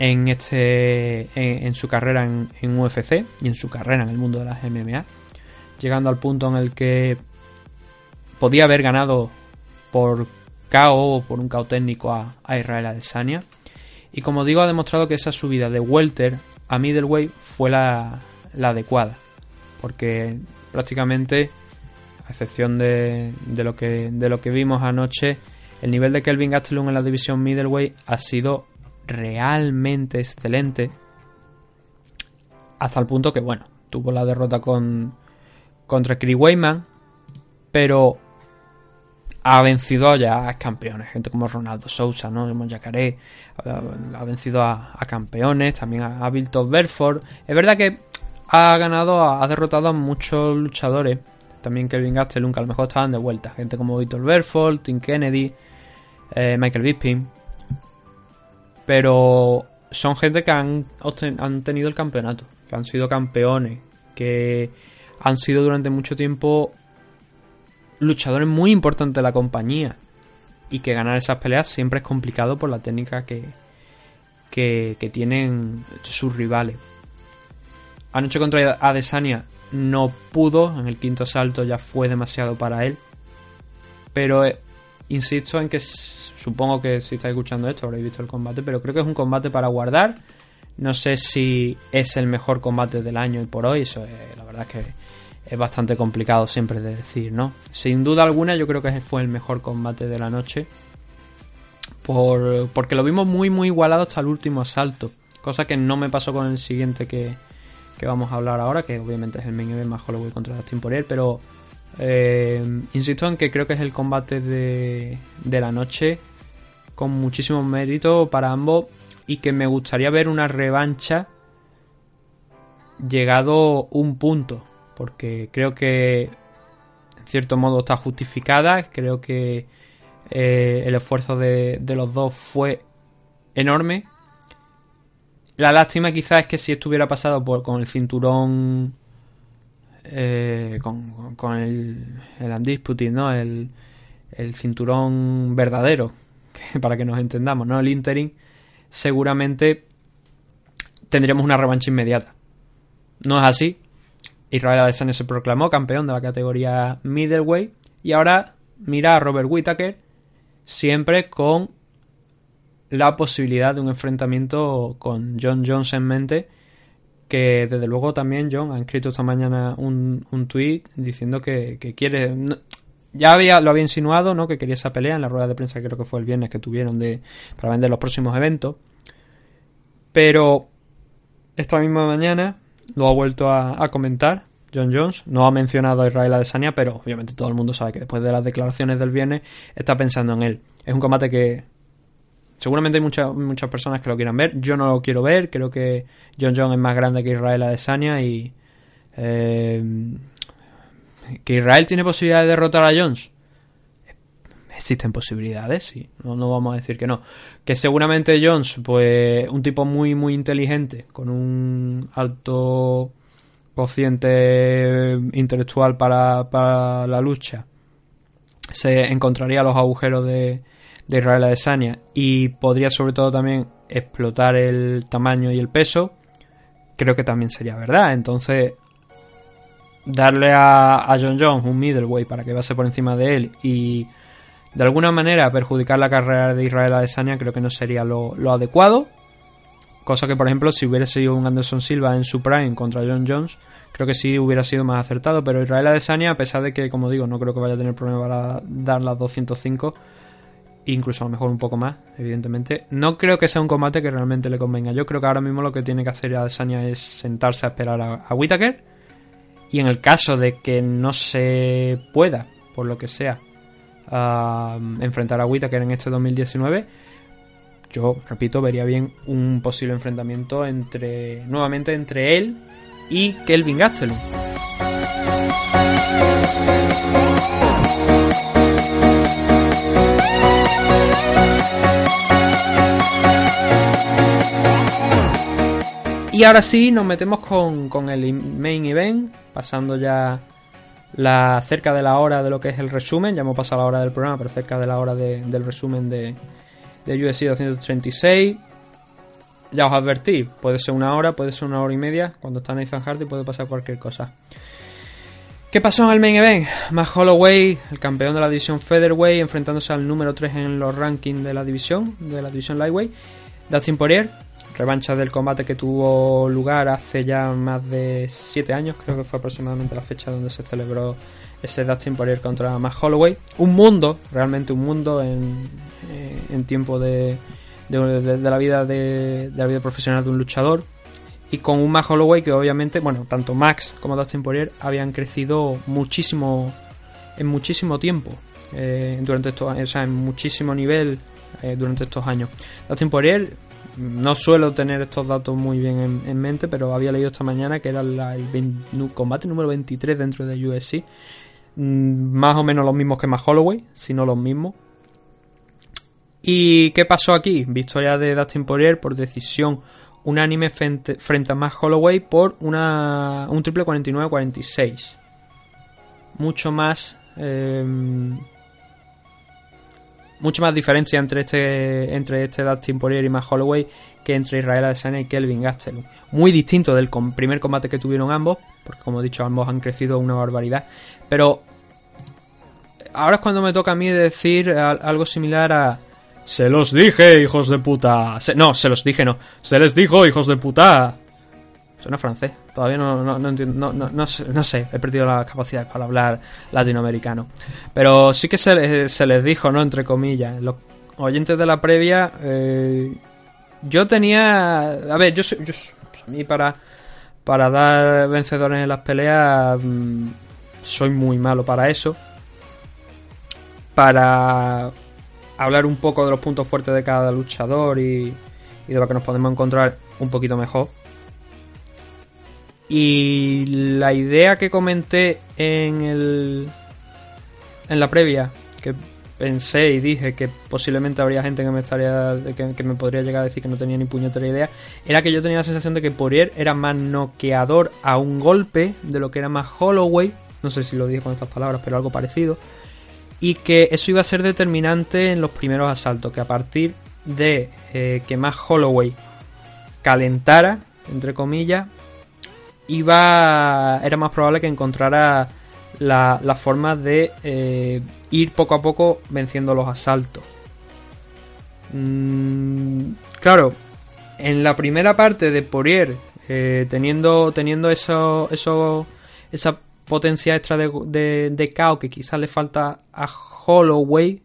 en este en, su carrera en, en UFC y en su carrera en el mundo de las MMA llegando al punto en el que podía haber ganado por KO o por un KO técnico a, a, Israel Adesanya. Y como digo, ha demostrado que esa subida de welter a middleweight fue la, la adecuada. Porque prácticamente, a excepción de, de, lo que, de lo que vimos anoche, el nivel de Kelvin Gastelum en la división middleweight ha sido realmente excelente. Hasta el punto que, bueno, tuvo la derrota con, contra Chris Weyman, pero ha vencido ya a campeones, gente como Ronaldo Sousa, ¿no? El Yacaré, ha, ha vencido a, campeones, también a, a Bilton Berford. Es verdad que ha ganado, ha derrotado a muchos luchadores, también Kevin Gastelum, que a lo mejor estaban de vuelta, gente como Víctor Berford, Tim Kennedy, eh, Michael Bisping, pero son gente que han, han tenido el campeonato, que han sido campeones, que han sido durante mucho tiempo luchadores muy importantes de la compañía. Y que ganar esas peleas siempre es complicado por la técnica que, que tienen sus rivales. Anoche contra Adesanya no pudo, en el quinto salto ya fue demasiado para él. Pero eh, insisto en que supongo que si estáis escuchando esto habréis visto el combate, pero creo que es un combate para guardar. No sé si es el mejor combate del año y por hoy, eso es, la verdad es que es bastante complicado siempre de decir, ¿no? Sin duda alguna yo creo que fue el mejor combate de la noche. Por, porque lo vimos muy muy igualado hasta el último asalto. Cosa que no me pasó con el siguiente que, que vamos a hablar ahora, que obviamente es el main event más Holloway contra Dustin Poirier, pero eh, insisto en que creo que es el combate de, de la noche con muchísimo mérito para ambos y que me gustaría ver una revancha llegado un punto porque creo que en cierto modo está justificada, creo que eh, el esfuerzo de, de, los dos fue enorme. La lástima quizás es que si estuviera pasado por, con el cinturón, eh, con, el, el Undisputed, ¿no? El, el cinturón verdadero, [laughs] para que nos entendamos, ¿no? El interim, seguramente tendríamos una revancha inmediata. No es así, Israel Adesanya se proclamó campeón de la categoría middleweight y ahora mira a Robert Whittaker siempre con la posibilidad de un enfrentamiento con John Jones en mente que desde luego también John ha escrito esta mañana un, un tweet diciendo que, que quiere ya había, lo había insinuado, ¿no? Que quería esa pelea en la rueda de prensa, creo que fue el viernes que tuvieron de, para vender los próximos eventos. Pero esta misma mañana lo ha vuelto a, a, comentar John Jones. No ha mencionado a Israel Adesanya, pero obviamente todo el mundo sabe que después de las declaraciones del viernes está pensando en él. Es un combate que seguramente hay muchas, muchas personas que lo quieran ver. Yo no lo quiero ver. Creo que John Jones es más grande que Israel Adesanya y... Eh, que Israel tiene posibilidad de derrotar a Jones. Existen posibilidades, sí. No, no, vamos a decir que no. Que seguramente Jones, pues un tipo muy, muy inteligente, con un alto cociente intelectual para, para la lucha, se encontraría los agujeros de, de Israel Adesanya y podría sobre todo también explotar el tamaño y el peso. Creo que también sería verdad. Entonces, darle a, a John Jones un middleweight para que pase por encima de él y de alguna manera perjudicar la carrera de Israel Adesanya creo que no sería lo, lo adecuado. Cosa que, por ejemplo, si hubiera sido un Anderson Silva en su prime contra John Jones, creo que sí hubiera sido más acertado. Pero Israel Adesanya, a pesar de que, como digo, no creo que vaya a tener problema para dar las 205, incluso a lo mejor un poco más, evidentemente, no creo que sea un combate que realmente le convenga. Yo creo que ahora mismo lo que tiene que hacer Adesanya es sentarse a esperar a, a Whittaker. Y en el caso de que no se pueda, por lo que sea, enfrentar a Whittaker en este 2019, yo repito, vería bien un posible enfrentamiento entre nuevamente entre él y Kelvin Gastelum. Y ahora sí, nos metemos con, con el main event, pasando ya la cerca de la hora de lo que es el resumen. Ya hemos pasado la hora del programa, pero cerca de la hora de- del resumen de, de UFC 236. Ya os advertí, puede ser una hora, puede ser una hora y media. Cuando está Nathan Hardy puede pasar cualquier cosa. ¿Qué pasó en el main event? Matt Holloway, el campeón de la división Featherweight, enfrentándose al número 3 en los rankings de la división, de la división Lightweight. Dustin Poirier, revancha del combate que tuvo lugar hace ya más de 7 años, creo que fue aproximadamente la fecha donde se celebró ese Dustin Poirier contra Matt Holloway. Un mundo, realmente un mundo en, eh, en tiempo de, de, la vida de, la vida profesional de un luchador. Y con un Matt Holloway que obviamente, bueno, tanto Max como Dustin Poirier habían crecido muchísimo en muchísimo tiempo eh, durante estos o sea, en muchísimo nivel eh, durante estos años. Dustin Poirier no suelo tener estos datos muy bien en, en mente, pero había leído esta mañana que era el 20 nu- combate número 23 dentro de UFC. Mm, Más o menos los mismos que Matt Holloway, si no los mismos. ¿Y qué pasó aquí? Victoria de Dustin Poirier por decisión unánime frente, frente a Matt Holloway por una, un triple 49-46. Mucho más. eh, mucho más diferencia entre este entre este Dustin Poirier y Matt Holloway que entre Israel Adesanya y Kelvin Gastelum. Muy distinto del primer combate que tuvieron ambos, porque como he dicho ambos han crecido una barbaridad. Pero ahora es cuando me toca a mí decir al- algo similar a se los dije, hijos de puta. Se- no, se los dije, no. Se les dijo, hijos de puta. Suena francés. Todavía no, no, no entiendo. No, sé, no sé, he perdido las capacidades para hablar latinoamericano. Pero sí que se, se les dijo, ¿no? Entre comillas. Los oyentes de la previa. eh, yo tenía. A ver, yo. Yo, pues a mí para. Para dar vencedores en las peleas. mm, soy muy malo para eso. Para hablar un poco de los puntos fuertes de cada luchador y, y de lo que nos podemos encontrar un poquito mejor. Y la idea que comenté en el en la previa, que pensé y dije que posiblemente habría gente que me estaría que, me podría llegar a decir que no tenía ni puñetera idea, era que yo tenía la sensación de que Poirier era más noqueador a un golpe de lo que era más Holloway, no sé si lo dije con estas palabras, pero algo parecido y que eso iba a ser determinante en los primeros asaltos, que a partir de eh, que más Holloway calentara, entre comillas, iba era más probable que encontrara la, la forma de eh, ir poco a poco venciendo los asaltos. Mm, claro, en la primera parte de Poirier, eh, teniendo, teniendo eso, eso, esa potencia extra de, de, de que quizás le falta a Holloway,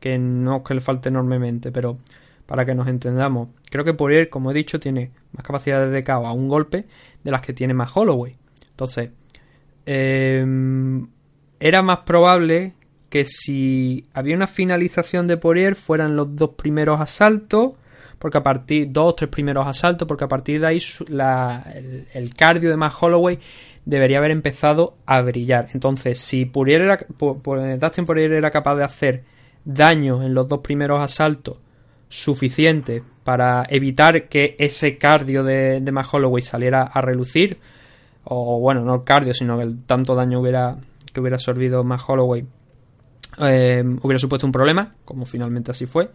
que no es que le falte enormemente, pero para que nos entendamos, creo que Poirier, como he dicho, tiene más capacidades de KO a un golpe de las que tiene más Holloway. Entonces, eh, era más probable que si había una finalización de Poirier fueran los dos primeros asaltos, porque a partir dos o tres primeros asaltos, porque a partir de ahí el, cardio de Matt Holloway debería haber empezado a brillar. Entonces, si Poirier era, Dustin Poirier era capaz de hacer daño en los dos primeros asaltos suficiente para evitar que ese cardio de, de Matt Holloway saliera a relucir, o bueno, no cardio, sino que el tanto daño hubiera, que hubiera absorbido Matt Holloway eh, hubiera supuesto un problema, como finalmente así fue,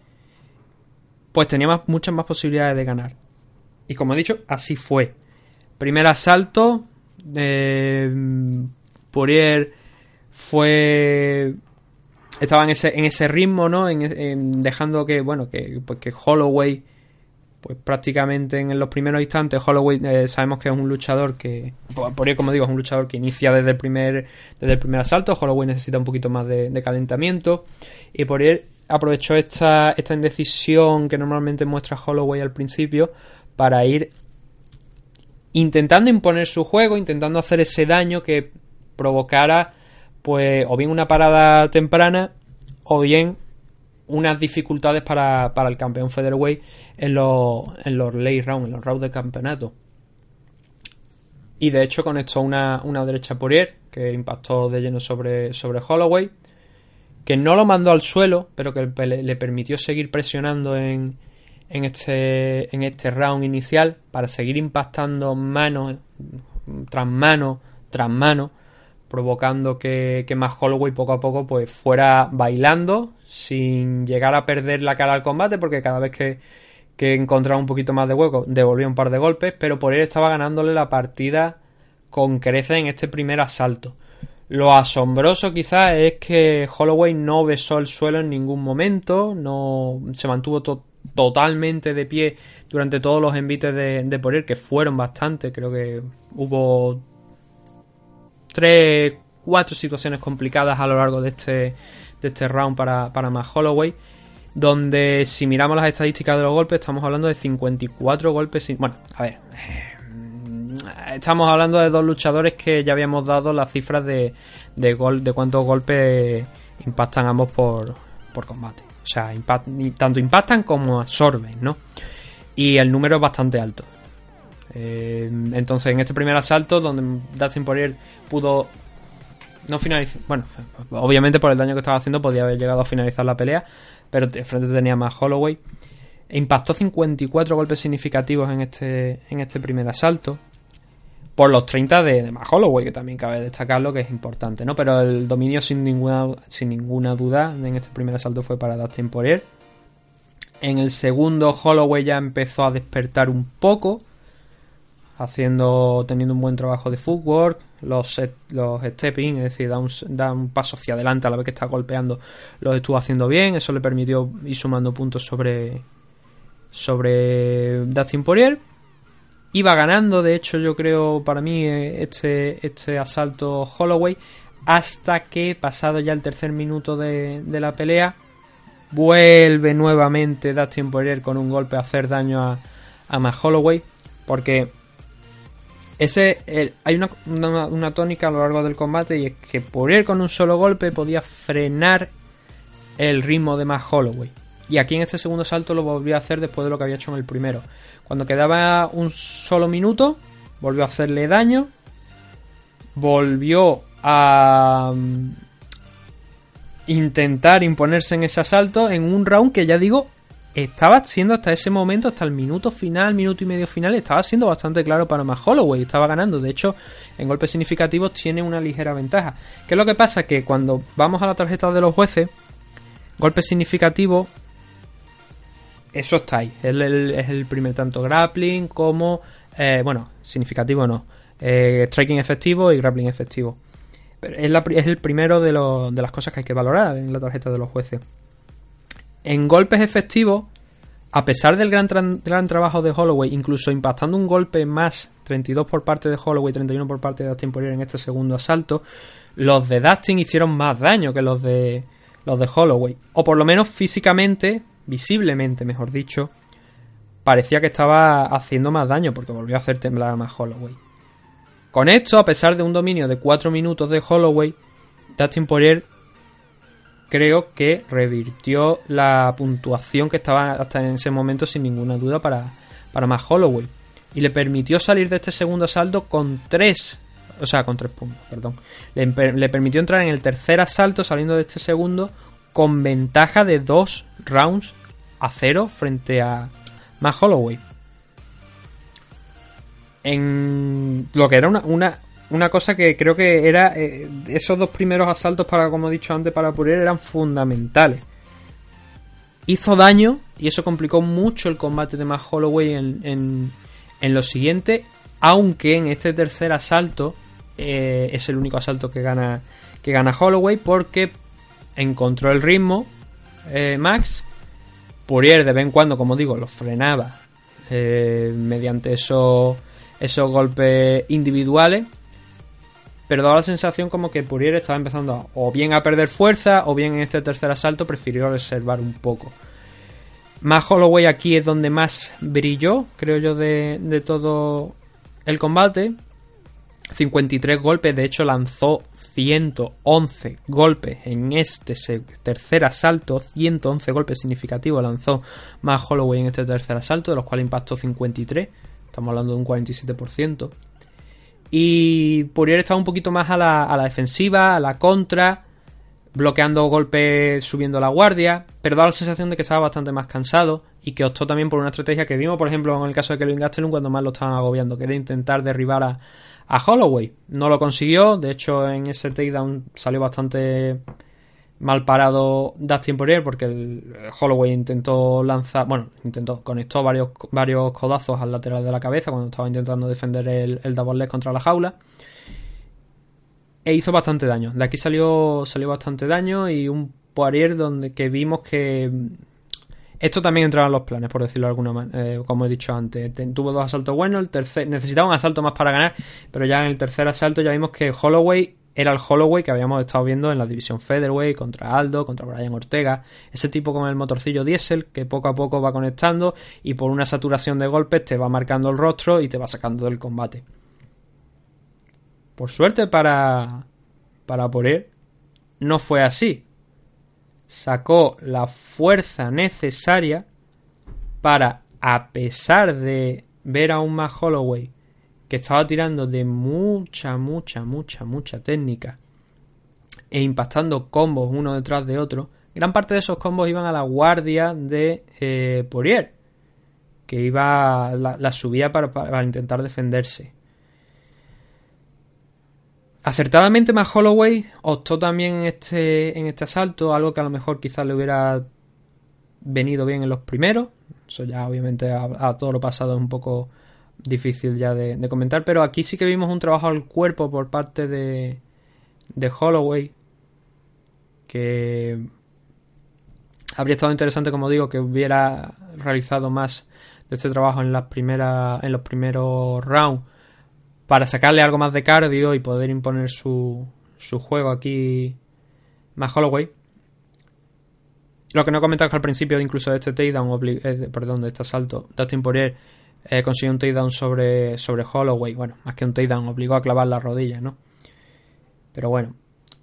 pues tenía más- muchas más posibilidades de ganar. Y como he dicho, así fue. Primer asalto, eh, Poirier fue estaba en ese, en ese ritmo, ¿no? En, en dejando que, bueno, que, pues que Holloway, pues prácticamente en los primeros instantes, Holloway eh, sabemos que es un luchador que, por ello, como digo, es un luchador que inicia desde el primer, desde el primer asalto. Holloway necesita un poquito más de, de calentamiento. Y por él aprovechó esta, esta indecisión que normalmente muestra Holloway al principio para ir intentando imponer su juego, intentando hacer ese daño que provocara pues o bien una parada temprana o bien unas dificultades para, para el campeón featherweight en los, en los late rounds, en los rounds de campeonato. Y de hecho conectó una, una derecha Poirier que impactó de lleno sobre, sobre Holloway, que no lo mandó al suelo, pero que le, le permitió seguir presionando en, en, este, en este round inicial para seguir impactando mano tras mano tras mano provocando que, que más Holloway poco a poco pues fuera bailando sin llegar a perder la cara al combate porque cada vez que, que encontraba un poquito más de hueco devolvía un par de golpes pero por él estaba ganándole la partida con creces en este primer asalto. Lo asombroso quizás es que Holloway no besó el suelo en ningún momento no se mantuvo to totalmente de pie durante todos los envites de, de Poirier que fueron bastante creo que hubo tres, cuatro situaciones complicadas a lo largo de este, de este round para, para Holloway. Donde si miramos las estadísticas de los golpes, estamos hablando de 54 golpes. Bueno, a ver. Estamos hablando de dos luchadores que ya habíamos dado las cifras de, de, gol, de cuántos golpes impactan ambos por, por combate. O sea, impact, tanto impactan como absorben, ¿no? Y el número es bastante alto. Eh, entonces, en este primer asalto, donde Dustin Poirier pudo no finalizar. Bueno, obviamente por el daño que estaba haciendo, podía haber llegado a finalizar la pelea, pero de frente tenía más Holloway. Impactó 54 golpes significativos en este, en este primer asalto. Por los 30 de, de más Holloway, que también cabe destacarlo, que es importante, ¿no? Pero el dominio, sin ninguna, sin ninguna duda, en este primer asalto fue para Dustin Poirier. En el segundo, Holloway ya empezó a despertar un poco haciendo teniendo un buen trabajo de footwork, los, los stepping, es decir, da un, da un, paso hacia adelante a la vez que está golpeando, los estuvo haciendo bien, eso le permitió ir sumando puntos sobre sobre Dustin Poirier. Iba ganando, de hecho, yo creo para mí este, este asalto Holloway hasta que pasado ya el tercer minuto de, de la pelea vuelve nuevamente Dustin Poirier con un golpe a hacer daño a, a Matt Holloway porque ese, hay una, una, una, tónica a lo largo del combate y es que Poirier con un solo golpe podía frenar el ritmo de más Holloway. Y aquí en este segundo salto lo volvió a hacer después de lo que había hecho en el primero. Cuando quedaba un solo minuto, volvió a hacerle daño. Volvió a um, intentar imponerse en ese asalto en un round que ya digo estaba siendo hasta ese momento, hasta el minuto final, minuto y medio final, estaba siendo bastante claro para más Holloway, estaba ganando. De hecho, en golpes significativos tiene una ligera ventaja. ¿Qué es lo que pasa? Que cuando vamos a la tarjeta de los jueces, golpes significativos, eso está ahí. Es el, el primer tanto grappling como, eh, bueno, significativo no, eh, striking efectivo y grappling efectivo. Pero es, el primero de las cosas que hay que valorar en la tarjeta de los jueces. En golpes efectivos, a pesar del gran, gran, trabajo de Holloway, incluso impactando un golpe más, 32 por parte de Holloway, 31 por parte de Dustin Poirier en este segundo asalto, los de Dustin hicieron más daño que los de los de Holloway, o por lo menos físicamente, visiblemente, mejor dicho, parecía que estaba haciendo más daño porque volvió a hacer temblar a más Holloway. Con esto, a pesar de un dominio de 4 minutos de Holloway, Dustin Poirier creo que revirtió la puntuación que estaba hasta en ese momento sin ninguna duda para, para más Holloway. Y le permitió salir de este segundo asalto con 3, o sea, con 3 puntos, perdón. Le, le, permitió entrar en el tercer asalto saliendo de este segundo con ventaja de 2 rounds a 0 frente a más Holloway. En lo que era una, una una cosa que creo que era eh, esos dos primeros asaltos para como he dicho antes para Poirier eran fundamentales hizo daño y eso complicó mucho el combate de Matt Holloway en, en, en lo siguiente aunque en este tercer asalto eh, es el único asalto que gana, que gana Holloway porque encontró el ritmo eh, Max. Poirier de vez en cuando, como digo, lo frenaba mediante esos, esos golpes individuales. Pero daba la sensación como que Poirier estaba empezando o bien a perder fuerza o bien en este tercer asalto prefirió reservar un poco. Más Holloway aquí es donde más brilló, creo yo, de, de todo el combate. 53 golpes, de hecho lanzó 111 golpes en este tercer asalto, 111 golpes significativos lanzó más Holloway en este tercer asalto, de los cuales impactó 53, estamos hablando de un 47%. Y Poirier estaba un poquito más a la, a la defensiva, a la contra, bloqueando golpes, subiendo la guardia, pero daba la sensación de que estaba bastante más cansado y que optó también por una estrategia que vimos, por ejemplo, en el caso de Kelvin Gastelum cuando más lo estaban agobiando, que era intentar derribar a, a Holloway. No lo consiguió, de hecho en ese takedown salió bastante mal parado Dustin Poirier porque el Holloway intentó lanzar, bueno, intentó, conectó varios, varios codazos al lateral de la cabeza cuando estaba intentando defender el, el double leg contra la jaula e hizo bastante daño. De aquí salió, salió bastante daño y un Poirier donde que vimos que mm, esto también entraba en los planes, por decirlo de alguna manera, como he dicho antes. Tuvo dos asaltos buenos, el tercer necesitaba un asalto más para ganar, pero ya en el tercer asalto ya vimos que Holloway era el Holloway que habíamos estado viendo en la división Featherweight contra Aldo, contra Brian Ortega, ese tipo con el motorcillo diésel que poco a poco va conectando y por una saturación de golpes te va marcando el rostro y te va sacando del combate. Por suerte para para Poirier no fue así. Sacó la fuerza necesaria para, a pesar de ver a un más Holloway que estaba tirando de mucha, mucha, mucha, mucha técnica e impactando combos uno detrás de otro, gran parte de esos combos iban a la guardia de eh, que iba la, la subía para, para intentar defenderse. Acertadamente más Holloway optó también en este, en este asalto, algo que a lo mejor quizás le hubiera venido bien en los primeros. Eso ya obviamente a, a todo lo pasado es un poco difícil ya de, comentar, pero aquí sí que vimos un trabajo al cuerpo por parte de, de Holloway que habría estado interesante, como digo, que hubiera realizado más de este trabajo en las primeras, en los primeros rounds para sacarle algo más de cardio y poder imponer su, su juego aquí más Holloway. Lo que no he comentado es que al principio incluso de este takedown, eh, perdón, de este asalto, Dustin Poirier eh, consiguió un takedown sobre, sobre Holloway. Bueno, más que un takedown, obligó a clavar la rodilla, ¿no? Pero bueno.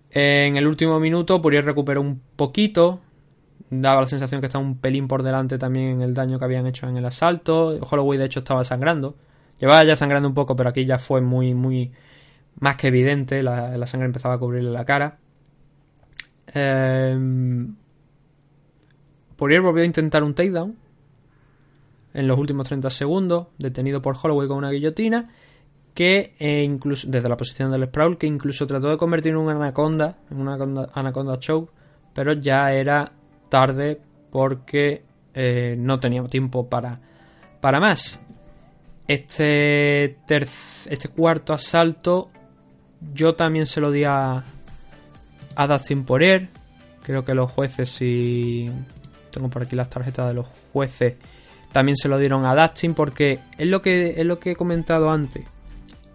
En el último minuto, Poirier recuperó un poquito. Daba la sensación que estaba un pelín por delante también en el daño que habían hecho en el asalto. Holloway, de hecho, estaba sangrando. Llevaba ya sangrando un poco, pero aquí ya fue muy, muy más que evidente. La, sangre empezaba a cubrirle la cara. Eh, volvió a intentar un takedown en los últimos 30 segundos, detenido por Holloway con una guillotina, que eh, desde la posición del sprawl, que incluso trató de convertir en una anaconda, en una anaconda, anaconda choke, pero ya era tarde porque eh, no teníamos tiempo para, para más. Este, este cuarto asalto yo también se lo di a, a Dustin Poirier. Creo que los jueces, si tengo por aquí las tarjetas de los jueces, también se lo dieron a Dustin porque es lo que, es lo que he comentado antes.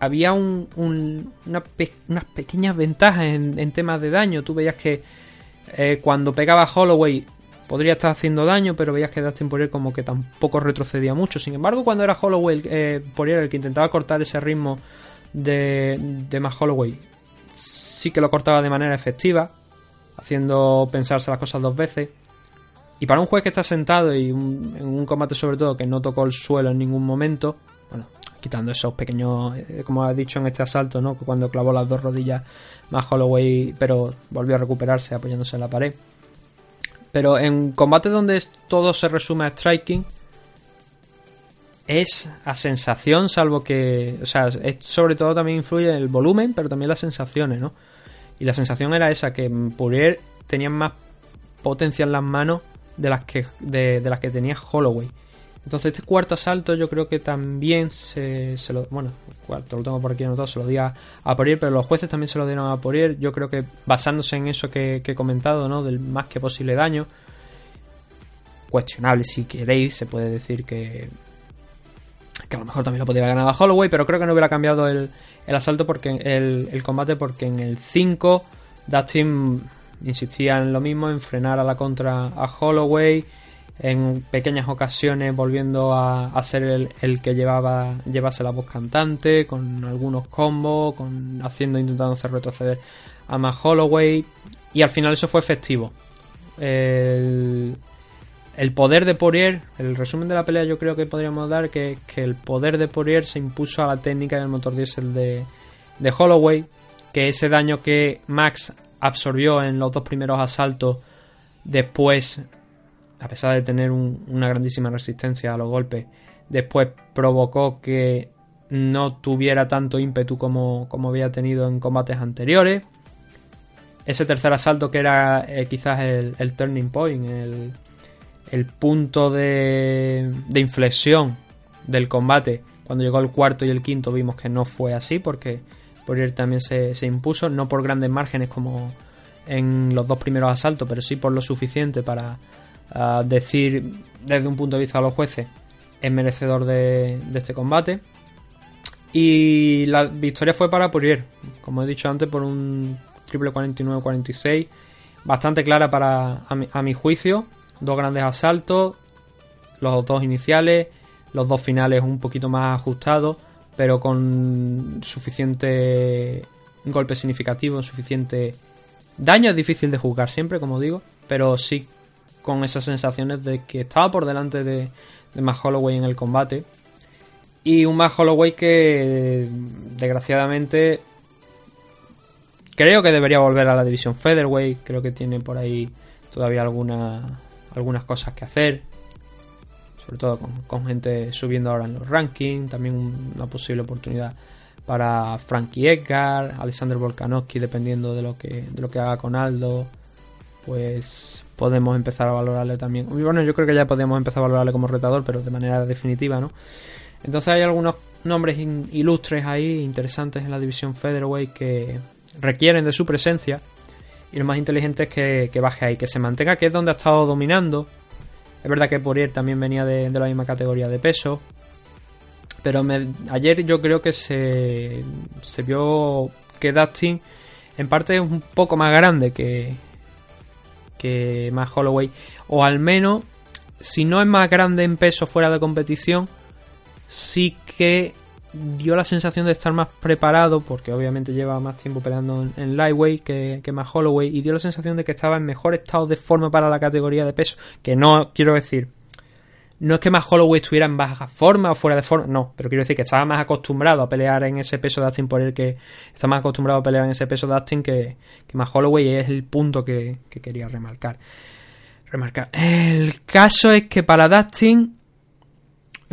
Había un, un- una unas pequeñas ventajas en, temas de daño. Tú veías que eh, cuando pegaba Holloway podría estar haciendo daño, pero veías que Dustin Poirier como que tampoco retrocedía mucho. Sin embargo, cuando era Holloway eh, Poirier el que intentaba cortar ese ritmo de, de más Holloway, sí que lo cortaba de manera efectiva, haciendo pensarse las cosas dos veces. Y para un juez que está sentado y en un combate sobre todo que no tocó el suelo en ningún momento, bueno, quitando esos pequeños, eh, como ha dicho en este asalto, ¿no? Cuando clavó las dos rodillas más Holloway, pero volvió a recuperarse apoyándose en la pared. Pero en combates donde todo se resume a striking, es a sensación, salvo que. O sea, es- sobre todo también influye el volumen, pero también las sensaciones, ¿no? Y la sensación era esa, que Poirier tenía más potencia en las manos de las que, de, de las que tenía Holloway. Entonces este cuarto asalto yo creo que también se, se lo... Bueno, cuarto lo tengo por aquí anotado, se lo di a, a pero los jueces también se lo dieron a Poirier. Yo creo que basándose en eso que, he comentado, ¿no? Del más que posible daño. Cuestionable si queréis, se puede decir que... Que a lo mejor también lo podría haber ganado a Holloway, pero creo que no hubiera cambiado el, el asalto porque el, el combate porque en el 5 Dustin insistía en lo mismo, en frenar a la contra a Holloway, en pequeñas ocasiones volviendo a, a ser el, que llevaba llevase la voz cantante, con algunos combos, con haciendo intentando hacer retroceder a más Holloway y al final eso fue efectivo. El, el poder de Poirier, el resumen de la pelea yo creo que podríamos dar que, que el poder de Poirier se impuso a la técnica del motor diésel de, de Holloway, que ese daño que Max absorbió en los dos primeros asaltos después, a pesar de tener un- una grandísima resistencia a los golpes, después provocó que no tuviera tanto ímpetu como, como había tenido en combates anteriores. Ese tercer asalto que era eh, quizás el, el turning point, el, el punto de, de inflexión del combate. Cuando llegó el cuarto y el quinto vimos que no fue así porque Poirier también se, impuso, no por grandes márgenes como en los dos primeros asaltos, pero sí por lo suficiente para ah, decir desde un punto de vista de los jueces es merecedor de, de este combate. Y la victoria fue para Poirier, como he dicho antes, por un triple 49-46, bastante clara para a mi, a mi juicio. Dos grandes asaltos, los dos iniciales, los dos finales un poquito más ajustados, pero con suficiente golpe significativo, suficiente daño. Es difícil de juzgar siempre, como digo, pero sí con esas sensaciones de que estaba por delante de, de Matt Holloway en el combate. Y un Matt Holloway que desgraciadamente creo que debería volver a la división Featherweight. Creo que tiene por ahí todavía alguna, algunas cosas que hacer. Sobre todo con, gente subiendo ahora en los rankings. También un- una posible oportunidad para Frankie Edgar, Alexander Volkanovski, dependiendo de lo que, de lo que haga con Aldo. Pues podemos empezar a valorarle también. Y Bueno, yo creo que ya podemos empezar a valorarle como retador, pero de manera definitiva, ¿no? Entonces hay algunos nombres ilustres ahí, interesantes en la división Featherweight que requieren de su presencia. Y lo más inteligente es que, que baje ahí, que se mantenga, que es donde ha estado dominando. Es verdad que Poirier también venía de, la misma categoría de peso. Pero ayer yo creo que se, se vio que Dustin en parte es un poco más grande que, que más Holloway. O al menos, si no es más grande en peso fuera de competición, sí que dio la sensación de estar más preparado, porque obviamente lleva más tiempo peleando en, lightweight que, que más Holloway, y dio la sensación de que estaba en mejor estado de forma para la categoría de peso. Que no quiero decir, no es que más Holloway estuviera en baja forma o fuera de forma, no, pero quiero decir que estaba más acostumbrado a pelear en ese peso de Dustin por el que está más acostumbrado a pelear en ese peso de que, que más Holloway, y es el punto que, que quería remarcar. Remarcar. El caso es que para Dustin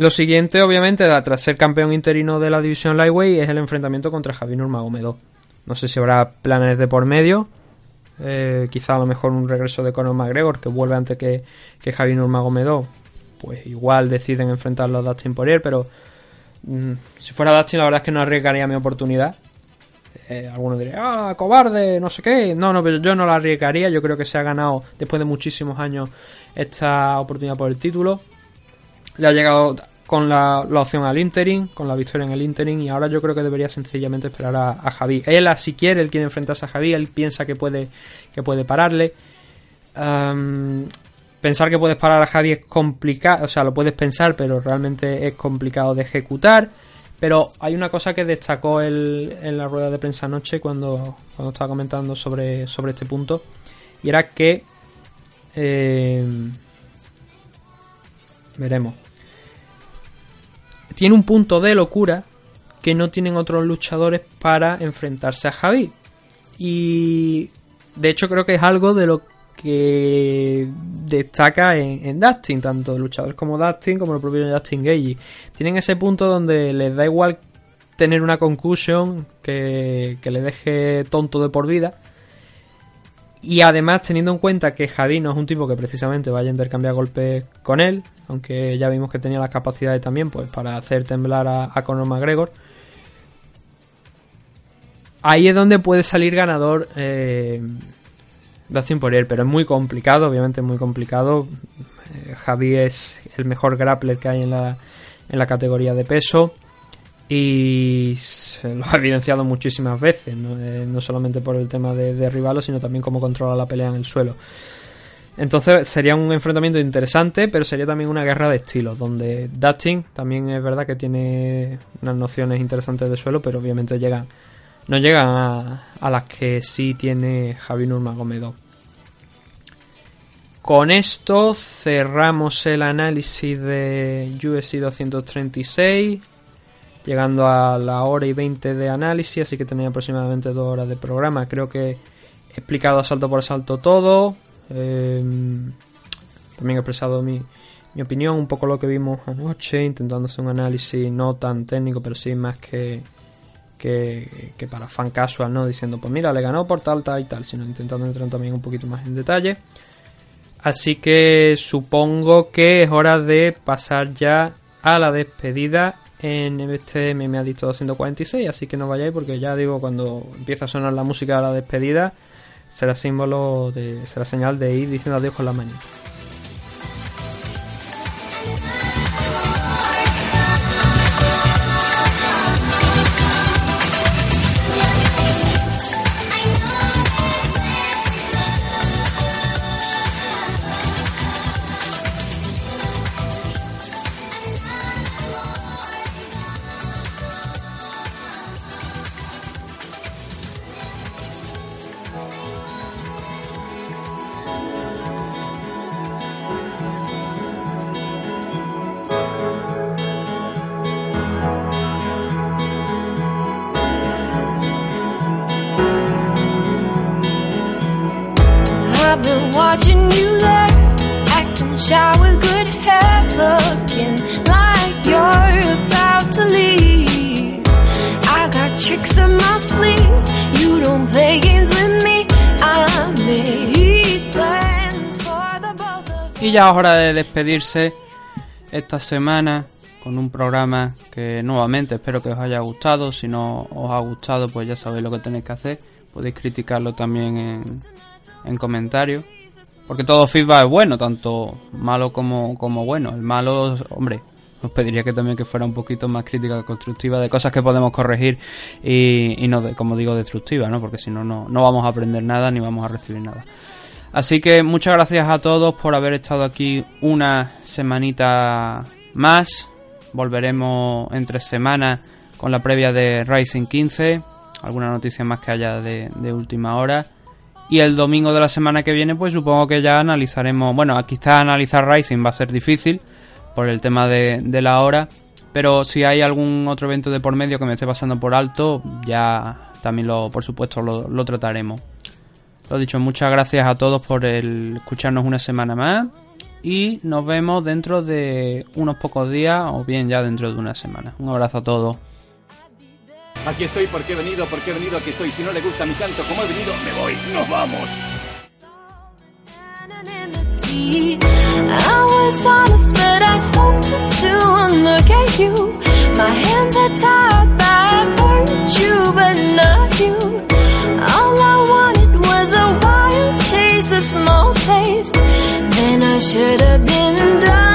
lo siguiente, obviamente, tras ser campeón interino de la división Lightweight, es el enfrentamiento contra Javier Nurmagomedov. No sé si habrá planes de por medio. Eh, quizá a lo mejor un regreso de Conor McGregor, que vuelve antes que, que Javier Nurmagomedov. Pues igual deciden enfrentarlo a Dustin Poirier, pero mm, si fuera Dustin, la verdad es que no arriesgaría mi oportunidad. Eh, algunos dirían, ah, cobarde, no sé qué. No, no, pero yo no la arriesgaría. Yo creo que se ha ganado después de muchísimos años esta oportunidad por el título. Le ha llegado con la, opción al interim, con la victoria en el interim, y ahora yo creo que debería sencillamente esperar a, a Javi. Él, si quiere, él quiere enfrentarse a Javi, él piensa que puede, que puede pararle. Pensar que puedes parar a Javi es complicado, o sea, lo puedes pensar, pero realmente es complicado de ejecutar. Pero hay una cosa que destacó él en la rueda de prensa anoche cuando, cuando estaba comentando sobre, sobre este punto, y era que... eh, veremos. Tiene un punto de locura que no tienen otros luchadores para enfrentarse a Javi. Y de hecho creo que es algo de lo que destaca en, en Dustin, tanto luchadores como Dustin como el propio Justin Gage. Tienen ese punto donde les da igual tener una concussion que, que le deje tonto de por vida. Y además, teniendo en cuenta que Javi no es un tipo que precisamente vaya a intercambiar golpes con él, aunque ya vimos que tenía las capacidades también pues para hacer temblar a, Conor McGregor. Ahí es donde puede salir ganador eh, Dustin Poirier, pero es muy complicado, obviamente muy complicado. Eh, Javi es el mejor grappler que hay en la, en la categoría de peso y se lo ha evidenciado muchísimas veces, no, Eh, solamente por el tema de derribarlo, sino también cómo controla la pelea en el suelo. Entonces sería un enfrentamiento interesante, pero sería también una guerra de estilos, donde Dustin también es verdad que tiene unas nociones interesantes de suelo, pero obviamente llegan, no llegan a, a las que sí tiene Javi Nurmagomedov. Con esto cerramos el análisis de UFC 236, llegando a la hora y 20 de análisis, así que tenía aproximadamente dos horas de programa. Creo que he explicado asalto por asalto todo. eh, también he expresado mi, mi opinión, un poco lo que vimos anoche, intentando hacer un análisis no tan técnico, pero sí más que, que, que para fan casual, ¿no? Diciendo, pues mira, le ganó por tal, tal y tal, sino intentando entrar también un poquito más en detalle. Así que supongo que es hora de pasar ya a la despedida en este MMA Adicto 246. Así que no vayáis porque ya digo, cuando empieza a sonar la música de la despedida, será símbolo de. será señal de ir diciendo adiós con la manita. Hora de despedirse esta semana con un programa que nuevamente espero que os haya gustado. Si no os ha gustado, pues ya sabéis lo que tenéis que hacer. Podéis criticarlo también en, en comentarios. Porque todo feedback es bueno, tanto malo como, como bueno. El malo, hombre, os pediría que también que fuera un poquito más crítica constructiva de cosas que podemos corregir y, y no, de, como digo, destructiva, ¿no? Porque si no no vamos a aprender nada ni vamos a recibir nada. Así que muchas gracias a todos por haber estado aquí una semanita más. Volveremos entre semanas con la previa de Rising 15. Alguna noticia más que haya de, de última hora. Y el domingo de la semana que viene, pues supongo que ya analizaremos. Bueno, aquí está analizar Rising, va a ser difícil por el tema de, de la hora. Pero si hay algún otro evento de por medio que me esté pasando por alto, ya también lo, por supuesto, lo, lo trataremos. Lo dicho, muchas gracias a todos por el escucharnos una semana más y nos vemos dentro de unos pocos días o bien ya dentro de una semana. Un abrazo a todos. Aquí estoy porque he venido, porque he venido, aquí estoy. Si no le gusta mi canto como he venido, me voy. Nos vamos. was a wild chase, a small taste. Then I should have been done.